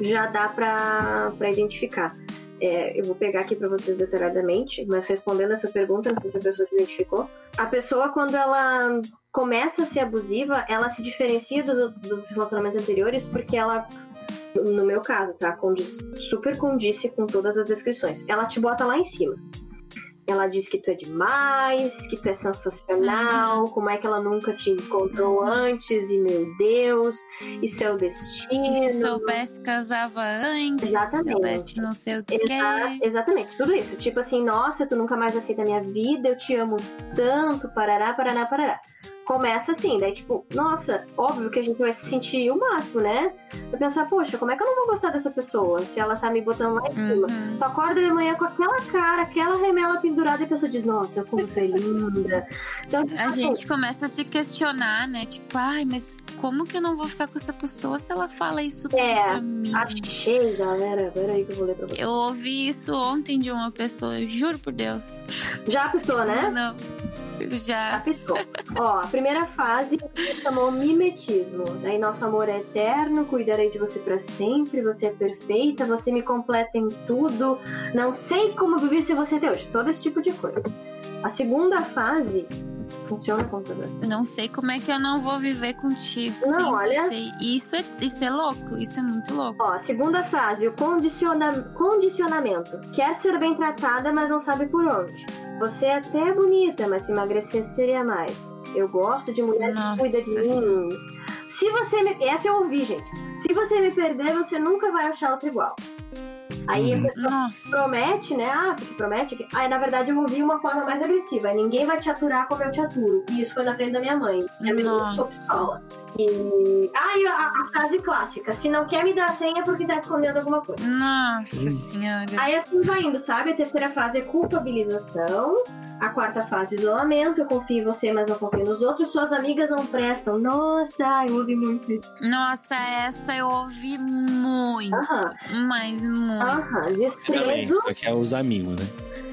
D: já dá pra, pra identificar. É, eu vou pegar aqui pra vocês detalhadamente, mas respondendo essa pergunta, não sei se a pessoa se identificou. A pessoa, quando ela começa a ser abusiva, ela se diferencia dos, dos relacionamentos anteriores porque ela no meu caso, tá? Condiz, super condice com todas as descrições. Ela te bota lá em cima. Ela diz que tu é demais, que tu é sensacional, como é que ela nunca te encontrou antes, e meu Deus, isso é o destino.
E: Que se soubesse, casava antes.
D: Exatamente.
E: Se soubesse não sei o que.
D: Exa- exatamente, tudo isso. Tipo assim, nossa, tu nunca mais aceita a minha vida, eu te amo tanto, parará, parará, parará. Começa assim, daí tipo, nossa, óbvio que a gente vai se sentir o máximo, né? Vai pensar, poxa, como é que eu não vou gostar dessa pessoa se ela tá me botando lá em cima?
E: Uhum.
D: Tu acorda de manhã com aquela cara, aquela remela pendurada e a pessoa diz, nossa, como tu é linda. Então, tipo,
E: A
D: assim,
E: gente começa a se questionar, né? Tipo, ai, mas como que eu não vou ficar com essa pessoa se ela fala isso tudo
D: É,
E: pra mim?
D: achei, galera. Peraí que eu vou ler pra você.
E: Eu ouvi isso ontem de uma pessoa, eu juro por Deus.
D: Já apitou, né?
E: Não. Já.
D: Ó, a primeira fase chamou mimetismo. Daí nosso amor é eterno, cuidarei de você pra sempre, você é perfeita, você me completa em tudo. Não sei como viver sem você até hoje. Todo esse tipo de coisa. A segunda fase funciona o computador.
E: Não sei como é que eu não vou viver contigo.
D: Não, olha-
E: você. Isso é, isso é louco, isso é muito louco.
D: Ó, segunda fase, o condiciona... condicionamento. Quer ser bem tratada, mas não sabe por onde. Você é até bonita, mas se emagrecer seria mais. Eu gosto de mulher
E: Nossa
D: que cuida de mim. Se você me... Essa eu ouvi, gente. Se você me perder, você nunca vai achar outra igual. Aí a
A: Uhum.
D: pessoa
E: Nossa.
D: promete, né? Ah, porque promete que. Aí, na verdade, eu ouvi uma forma mais agressiva. Ninguém vai te aturar como eu te aturo. E isso foi na frente da minha mãe. Minha mãe
E: Nossa.
D: pistola. E. Ah, e a, a frase clássica: se não quer me dar a senha é porque tá escondendo alguma coisa.
E: Nossa senhora.
D: Aí assim vai indo, sabe? A terceira fase é culpabilização. A quarta fase, isolamento. Eu confio em você, mas não confio nos outros. Suas amigas não prestam. Nossa, eu ouvi muito isso.
E: Nossa, essa eu ouvi muito.
D: Aham,
E: Mas muito.
D: Aham. Desprezo.
C: só que é os amigos, né?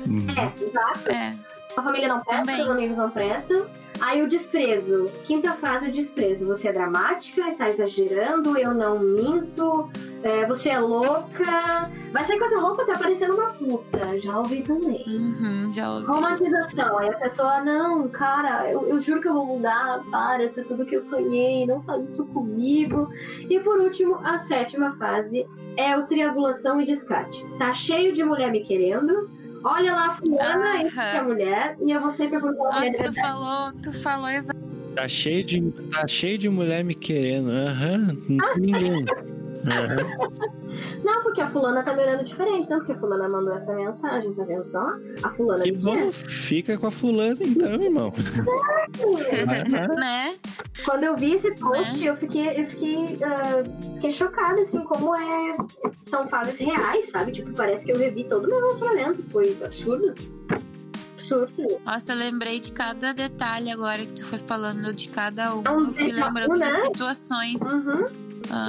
C: Uhum.
D: É, exato.
E: É.
D: A família não presta,
E: Também.
D: os amigos não prestam. Aí o desprezo. Quinta fase, o desprezo. Você é dramática, tá exagerando, eu não minto, é, você é louca. Vai sair com essa roupa, tá parecendo uma puta. Já ouvi também.
E: Uhum, já ouvi.
D: Romantização. Aí a pessoa, não, cara, eu, eu juro que eu vou mudar, para, é tudo que eu sonhei, não faz isso comigo. E por último, a sétima fase é o triangulação e descarte. Tá cheio de mulher me querendo. Olha lá, fulana, que é mulher, e eu vou sempre procurar
E: Nossa, tu
D: verdade.
E: falou, tu falou exatamente.
C: Tá cheio de, tá cheio de mulher me querendo. Aham, não tem ninguém.
D: Não, porque a fulana tá me olhando diferente, não porque a fulana mandou essa mensagem, tá vendo só? A fulana
C: Que bom, fica com a fulana então, irmão.
E: Né?
D: Quando eu vi esse post,
E: Né?
D: eu fiquei, eu fiquei, ah, fiquei chocada, assim, como é. São fases reais, sabe? Tipo, parece que eu revi todo o meu relacionamento. Foi absurdo. Absurdo.
E: Nossa, eu lembrei de cada detalhe agora que tu foi falando de cada um.
D: É um
E: Eu fui lembrando das
D: né?
E: situações.
D: Uhum.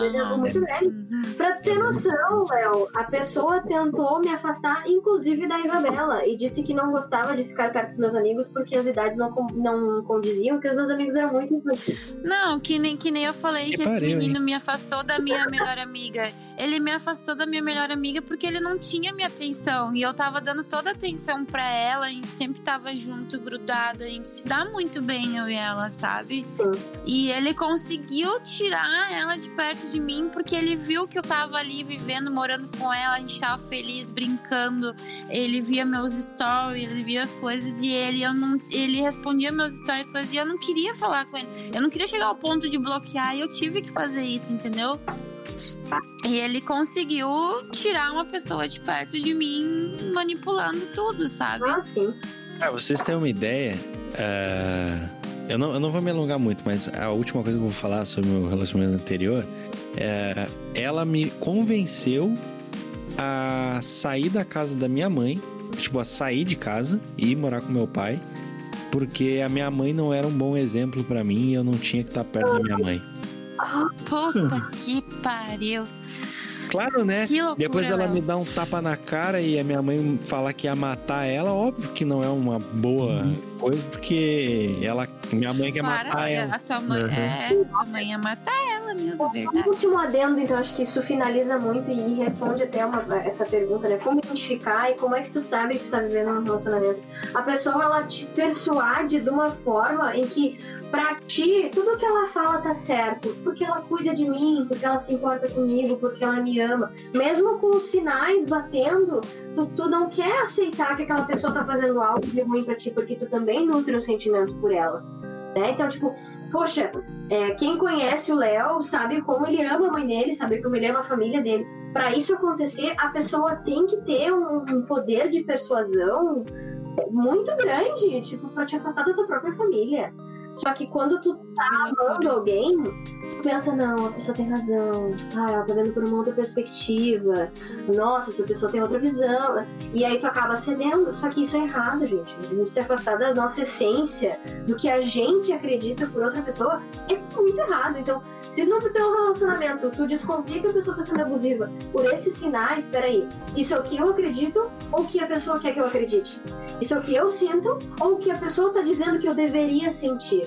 D: Exemplo
E: Aham.
D: muito.
E: Uhum.
D: Pra tu ter noção, Léo, a pessoa tentou me afastar, inclusive da Isabela, e disse que não gostava de ficar perto dos meus amigos porque as idades não, não condiziam, que os meus amigos eram muito infantis.
E: Não, que nem, que nem eu falei
C: Que
E: que, esse
C: pariu,
E: menino me afastou da minha melhor amiga. Ele me afastou da minha melhor amiga porque ele não tinha minha atenção. E eu tava dando toda a atenção pra ela. A gente sempre tava junto, grudada. A gente se dá muito bem, eu e ela, sabe?
D: Sim.
E: E ele conseguiu tirar ela de perto de mim porque ele viu que eu tava ali vivendo, morando com ela. A gente tava feliz, brincando. Ele via meus stories, ele via as coisas e ele, eu não, ele respondia meus stories, coisas e eu não queria falar com ele. Eu não queria chegar ao ponto de bloquear e eu tive que fazer isso, entendeu? E ele conseguiu tirar uma pessoa de perto de mim, manipulando tudo, sabe?
D: Ah, sim.
C: Pra vocês terem uma ideia, ah, eu, não, eu não vou me alongar muito, mas a última coisa que eu vou falar sobre o meu relacionamento anterior é ela me convenceu a sair da casa da minha mãe, tipo, a sair de casa e ir morar com meu pai, porque a minha mãe não era um bom exemplo pra mim e eu não tinha que estar perto da minha mãe.
E: Puta que pariu.
C: Claro, né?
E: Que loucura,
C: Depois ela
E: Léo.
C: me dá um tapa na cara e a minha mãe falar que ia matar ela, óbvio que não é uma boa coisa, porque ela, minha mãe quer
E: Claro,
C: matar ela.
E: a tua mãe,
C: Uhum.
E: é, a tua mãe ia matar ela mesmo, é
D: Um
E: verdade.
D: último adendo, então acho que isso finaliza muito e responde até uma, essa pergunta, né? Como identificar e como é que tu sabe que tu tá vivendo um relacionamento? A pessoa, ela te persuade de uma forma em que, pra ti, tudo que ela fala tá certo. Porque ela cuida de mim, porque ela se importa comigo, porque ela me ama. Mesmo com os sinais batendo, tu, tu não quer aceitar que aquela pessoa tá fazendo algo de ruim pra ti, porque tu também nutre um sentimento por ela. Né? Então, tipo, poxa, é, quem conhece o Léo sabe como ele ama a mãe dele, sabe como ele ama a família dele. Para isso acontecer, a pessoa tem que ter um, um poder de persuasão muito grande, tipo, para te afastar da tua própria família. Só que quando tu tá amando alguém, tu pensa, não, a pessoa tem razão. Ah, ela tá vendo por uma outra perspectiva. Nossa, essa pessoa tem outra visão. E aí tu acaba cedendo. Só que isso é errado, gente. A gente se afastar da nossa essência, do que a gente acredita por outra pessoa, é muito errado. Então, se no teu relacionamento tu desconfia que a pessoa tá sendo abusiva por esses sinais, peraí, isso é o que eu acredito ou o que a pessoa quer que eu acredite? Isso é o que eu sinto ou o que a pessoa tá dizendo que eu deveria sentir?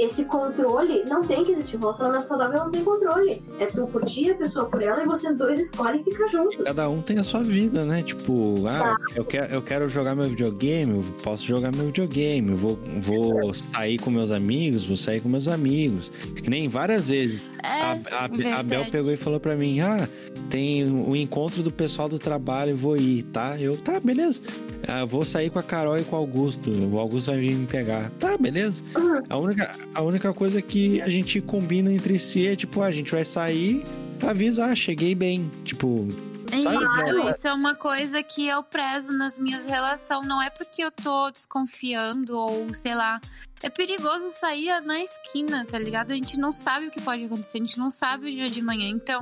D: Esse controle não tem que existir. Um relacionamento saudável não tem controle. É tu curtir a pessoa por ela e vocês dois escolhem ficar juntos.
C: Cada um tem a sua vida, né? Tipo, ah, eu quero, eu quero jogar meu videogame, eu posso jogar meu videogame, vou, vou sair com meus amigos, vou sair com meus amigos. Que nem várias vezes.
E: É,
C: a, a, a. Bel pegou e falou pra mim: Ah, tem o encontro do pessoal do trabalho, vou ir, tá? Eu, tá, beleza. Ah, vou sair com a Carol e com o Augusto. O Augusto vai vir me pegar. Tá, beleza.
D: Uhum.
C: A única, a única coisa que a gente combina entre si é tipo, ah, a gente vai sair, avisa, ah, cheguei bem. Tipo, Sabe?
E: Isso,
C: Não, é-
E: isso é uma coisa que eu prezo nas minhas relações. Não é porque eu tô desconfiando ou sei lá. É perigoso sair na esquina, tá ligado? A gente não sabe o que pode acontecer, a gente não sabe o dia de manhã. Então,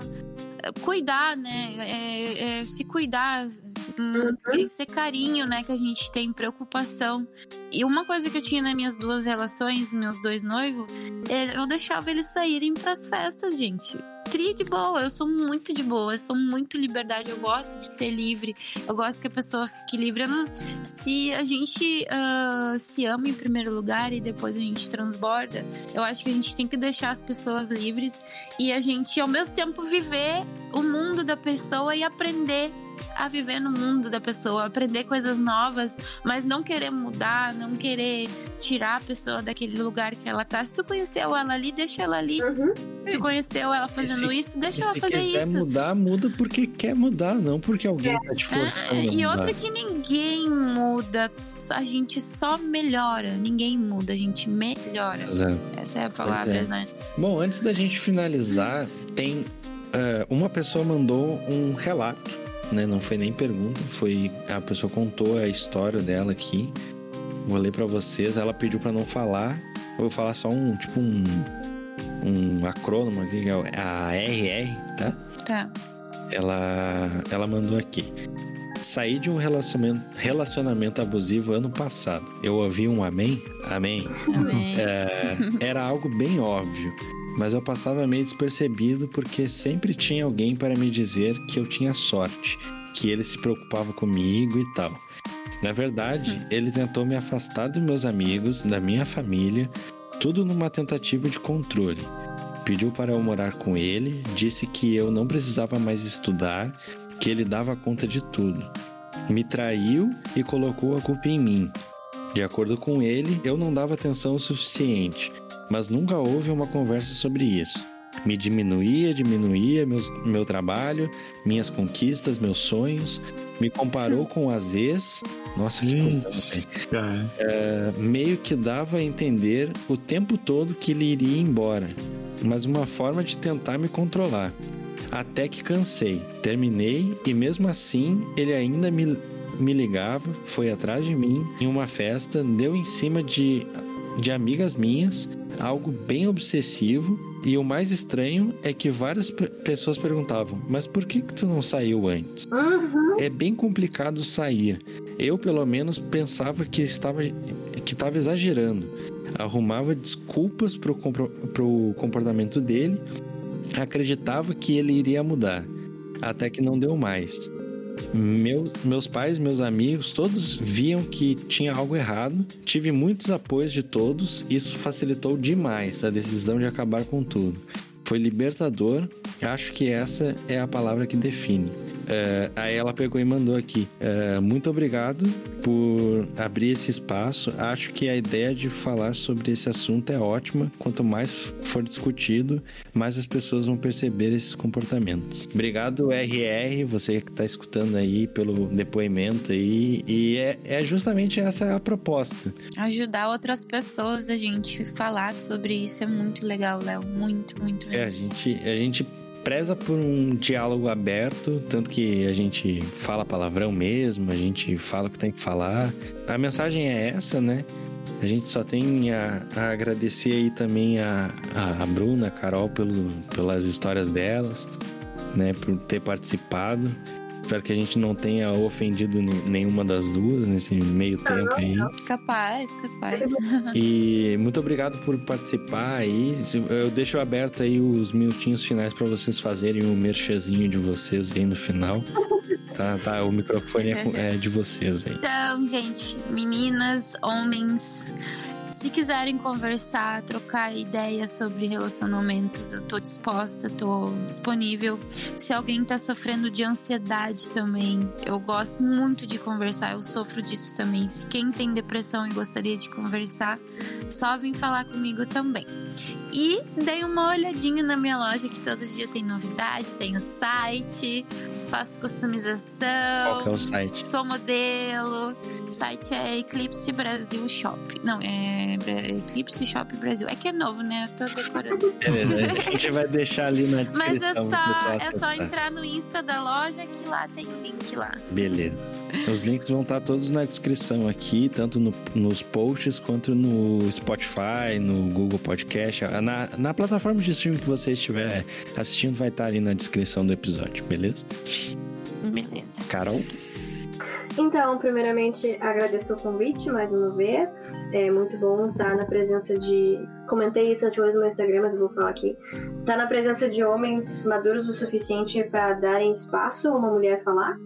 E: é, cuidar, né? É, é, se cuidar, hum, tem que ser carinho, né? Que a gente tem preocupação. E uma coisa que eu tinha nas minhas duas relações, meus dois noivos, é, eu deixava eles saírem pras festas, gente tri de boa, eu sou muito de boa, eu sou muito liberdade, eu gosto de ser livre, eu gosto que a pessoa fique livre. Não- se a gente ah, se ama em primeiro lugar e depois a gente transborda, eu acho que a gente tem que deixar as pessoas livres e a gente, ao mesmo tempo, viver o mundo da pessoa e aprender a viver no mundo da pessoa, aprender coisas novas, mas não querer mudar, não querer tirar a pessoa daquele lugar que ela tá. Se tu conheceu ela ali, deixa ela ali.
D: Uhum.
E: Se tu conheceu ela fazendo
C: se-
E: isso, deixa ela
C: se
E: fazer
C: quiser
E: isso.
C: mudar, muda porque quer mudar, não porque alguém tá te forçando.
E: É,
C: a
E: e
C: mudar.
E: outra que ninguém muda, a gente só melhora. Ninguém muda, a gente melhora.
C: Exato.
E: Essa é a palavra,
C: é.
E: né?
C: Bom, antes da gente finalizar, tem ah, uma pessoa mandou um relato, né? Não foi nem pergunta, foi a pessoa contou a história dela aqui. Vou ler pra vocês. Ela pediu pra não falar. Eu vou falar só um tipo um um acrônimo aqui, que é a RR, tá?
E: Tá.
C: Ela ela mandou aqui. Saí de um relacionamento, relacionamento abusivo ano passado. Eu ouvi um amém? Amém.
E: Amém.
C: É, era algo bem óbvio, mas eu passava meio despercebido porque sempre tinha alguém para me dizer que eu tinha sorte, que ele se preocupava comigo e tal. Na verdade, ele tentou me afastar dos meus amigos, da minha família, tudo numa tentativa de controle. Pediu para eu morar com ele, disse que eu não precisava mais estudar, que ele dava conta de tudo. Me traiu e colocou a culpa em mim. De acordo com ele, eu não dava atenção o suficiente, mas nunca houve uma conversa sobre isso. Me diminuía, diminuía meus, meu trabalho, minhas conquistas, meus sonhos, me comparou com as ex. Nossa, que coisa É, meio que dava a entender o tempo todo que ele iria embora, mas uma forma de tentar me controlar. Até que cansei, terminei e mesmo assim ele ainda me, me ligava, foi atrás de mim em uma festa, deu em cima de, de amigas minhas, algo bem obsessivo. E o mais estranho é que várias pe- pessoas perguntavam: Mas por que, que tu não saiu antes?
D: Uhum.
C: É bem complicado sair. Eu, pelo menos, pensava que estava, que estava exagerando. Arrumava desculpas para o comportamento dele, acreditava que ele iria mudar, até que não deu mais. Meu- meus pais, meus amigos, todos viam que tinha algo errado. Tive muitos apoios de todos, isso facilitou demais a decisão de acabar com tudo. Foi libertador, acho que essa é a palavra que define. É, aí ela pegou e mandou aqui. é, muito obrigado por abrir esse espaço. Acho que a ideia de falar sobre esse assunto é ótima. Quanto mais for discutido, mais as pessoas vão perceber esses comportamentos. Obrigado, RR, você que está escutando aí pelo depoimento aí. E é, é justamente essa a proposta.
E: Ajudar outras pessoas a gente falar sobre isso é muito legal, Léo. Muito, muito
C: É, a
E: legal.
C: gente, a gente preza por um diálogo aberto, tanto que a gente fala palavrão mesmo, a gente fala o que tem que falar. A mensagem é essa, né? A gente só tem a, a agradecer aí também a, a, a Bruna, a Carol, pelo, pelas histórias delas, né? Por ter participado. Espero que a gente não tenha ofendido ne- nenhuma das duas nesse meio tempo aí.
E: Capaz, capaz.
C: E muito obrigado por participar aí. Eu deixo aberto aí os minutinhos finais para vocês fazerem o merchazinho de vocês aí no final. Tá, tá, o microfone é, é de vocês aí.
E: Então, gente, meninas, homens, se quiserem conversar, trocar ideias sobre relacionamentos, eu tô disposta, tô disponível. Se alguém tá sofrendo de ansiedade também, eu gosto muito de conversar, eu sofro disso também. Se quem tem depressão e gostaria de conversar, só vem falar comigo também. E dei uma olhadinha na minha loja que todo dia tem novidade, tem o site, faço customização.
C: Qual que é o site?
E: Sou modelo. O site é Eclipse Brasil Shop. Não, é Eclipse Shop Brasil. É que é novo, né? Eu tô decorando.
C: Beleza, a gente vai deixar ali na descrição.
E: Mas é só, é só entrar no Insta da loja que lá tem link lá.
C: Beleza. Os links vão estar todos na descrição aqui, tanto no- nos posts quanto no Spotify, no Google Podcast. Na, na plataforma de streaming que você estiver assistindo, vai estar ali na descrição do episódio, beleza?
E: Beleza.
C: Carol?
D: Então, primeiramente, agradeço o convite mais uma vez. É muito bom estar na presença de. Comentei isso antes no meu Instagram, mas eu vou falar aqui. Estar na presença de homens maduros o suficiente para darem espaço a uma mulher falar,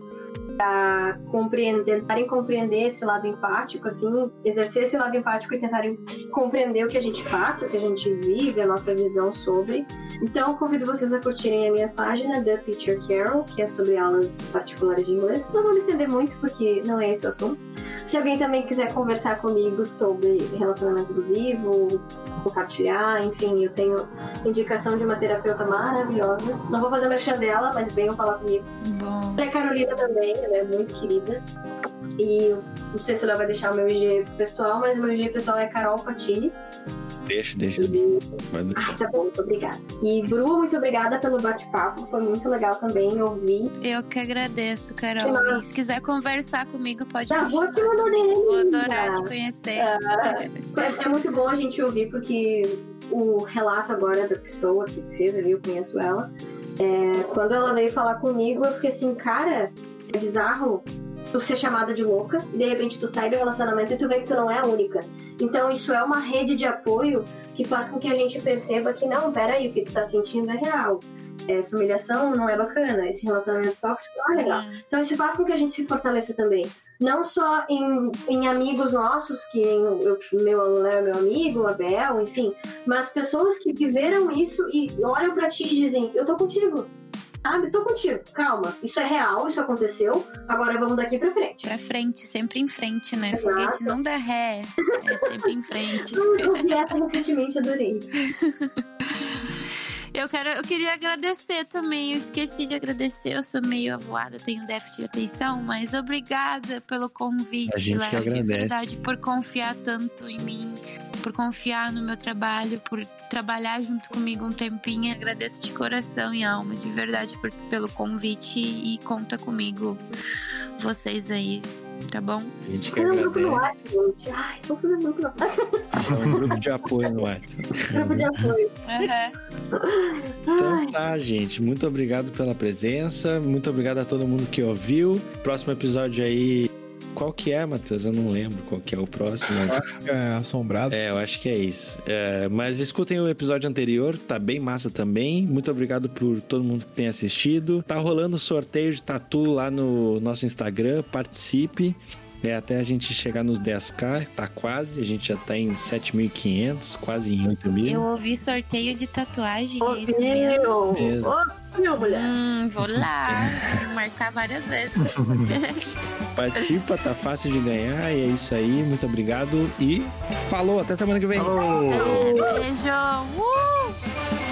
D: para compreender, tentarem compreender esse lado empático, assim, exercer esse lado empático e tentarem compreender o que a gente passa, o que a gente vive, a nossa visão sobre. Então, convido vocês a curtirem a minha página, The Teacher Carol, que é sobre aulas particulares de inglês. Não vou me estender muito, porque não é esse o assunto. Se alguém também quiser conversar comigo sobre relacionamento abusivo, compartilhar, enfim, eu tenho indicação de uma terapeuta maravilhosa. Não vou fazer merchan dela, mas venham falar comigo.
E: Bom.
D: E a Carolina também, ela é muito querida. E não sei se ela vai deixar o meu IG pessoal, mas o meu IG pessoal é Carol Patines.
C: Deixa, deixa.
D: E ah, tá bom, muito obrigada. E Bru, muito obrigada pelo bate-papo, foi muito legal também ouvir.
E: Eu que agradeço, Carol.
D: Não.
E: E se quiser conversar comigo, pode
D: Tá,
E: me
D: vou te mandar DM.
E: Vou adorar te conhecer.
D: É, é muito bom a gente ouvir, porque o relato agora da pessoa que fez ali, eu conheço ela. é, quando ela veio falar comigo, eu fiquei assim, cara, bizarro tu ser chamada de louca e de repente tu sai do relacionamento e tu vê que tu não é a única. Então isso é uma rede de apoio que faz com que a gente perceba que não, peraí, o que tu tá sentindo é real. Essa humilhação não é bacana, esse relacionamento tóxico não é legal. Então isso faz com que a gente se fortaleça também. Não só em, em amigos nossos, que eu, meu é meu amigo, Abel, enfim, mas pessoas que viveram isso e olham pra ti e dizem, eu tô contigo. Sabe, tô contigo, calma. Isso é real, isso aconteceu, agora vamos daqui pra frente.
E: Pra frente, sempre em frente, né?
D: Exato.
E: Foguete não dá ré. É sempre em frente.
D: Eu vi essa recentemente, adorei.
E: Eu, quero, eu queria agradecer também. Eu esqueci de agradecer. Eu sou meio avoada, tenho déficit de atenção, mas obrigada pelo convite,
C: A gente agradece.
E: De verdade, por confiar tanto em mim, por confiar no meu trabalho, por trabalhar junto comigo um tempinho. Agradeço de coração e alma, de verdade, por- pelo convite e conta comigo, vocês aí, tá bom?
C: A gente que
D: Fazer um grupo no. WhatsApp, gente. Ai, vou fazer um grupo no WhatsApp.
C: É um grupo de apoio no WhatsApp.
D: Grupo de apoio.
C: Então tá, gente. Muito obrigado pela presença. Muito obrigado a todo mundo que ouviu. Próximo episódio aí. Qual que é, Matheus? Eu não lembro qual que é o próximo.
G: É, assombrado.
C: É, eu acho que é isso. É, mas escutem o episódio anterior, tá bem massa também. Muito obrigado por todo mundo que tem assistido. Tá rolando sorteio de tatu lá no nosso Instagram. Participe. É, até a gente chegar nos 10k, tá quase. A gente já tá em 7.500, quase em 8.000.
E: Eu ouvi sorteio de tatuagem, é isso
C: mesmo?
D: Ouviu? Mulher?
E: Hum, vou lá. Vou marcar várias vezes.
C: Participa, tá fácil de ganhar. E é isso aí. Muito obrigado e falou. Até semana que vem.
E: É, beijo.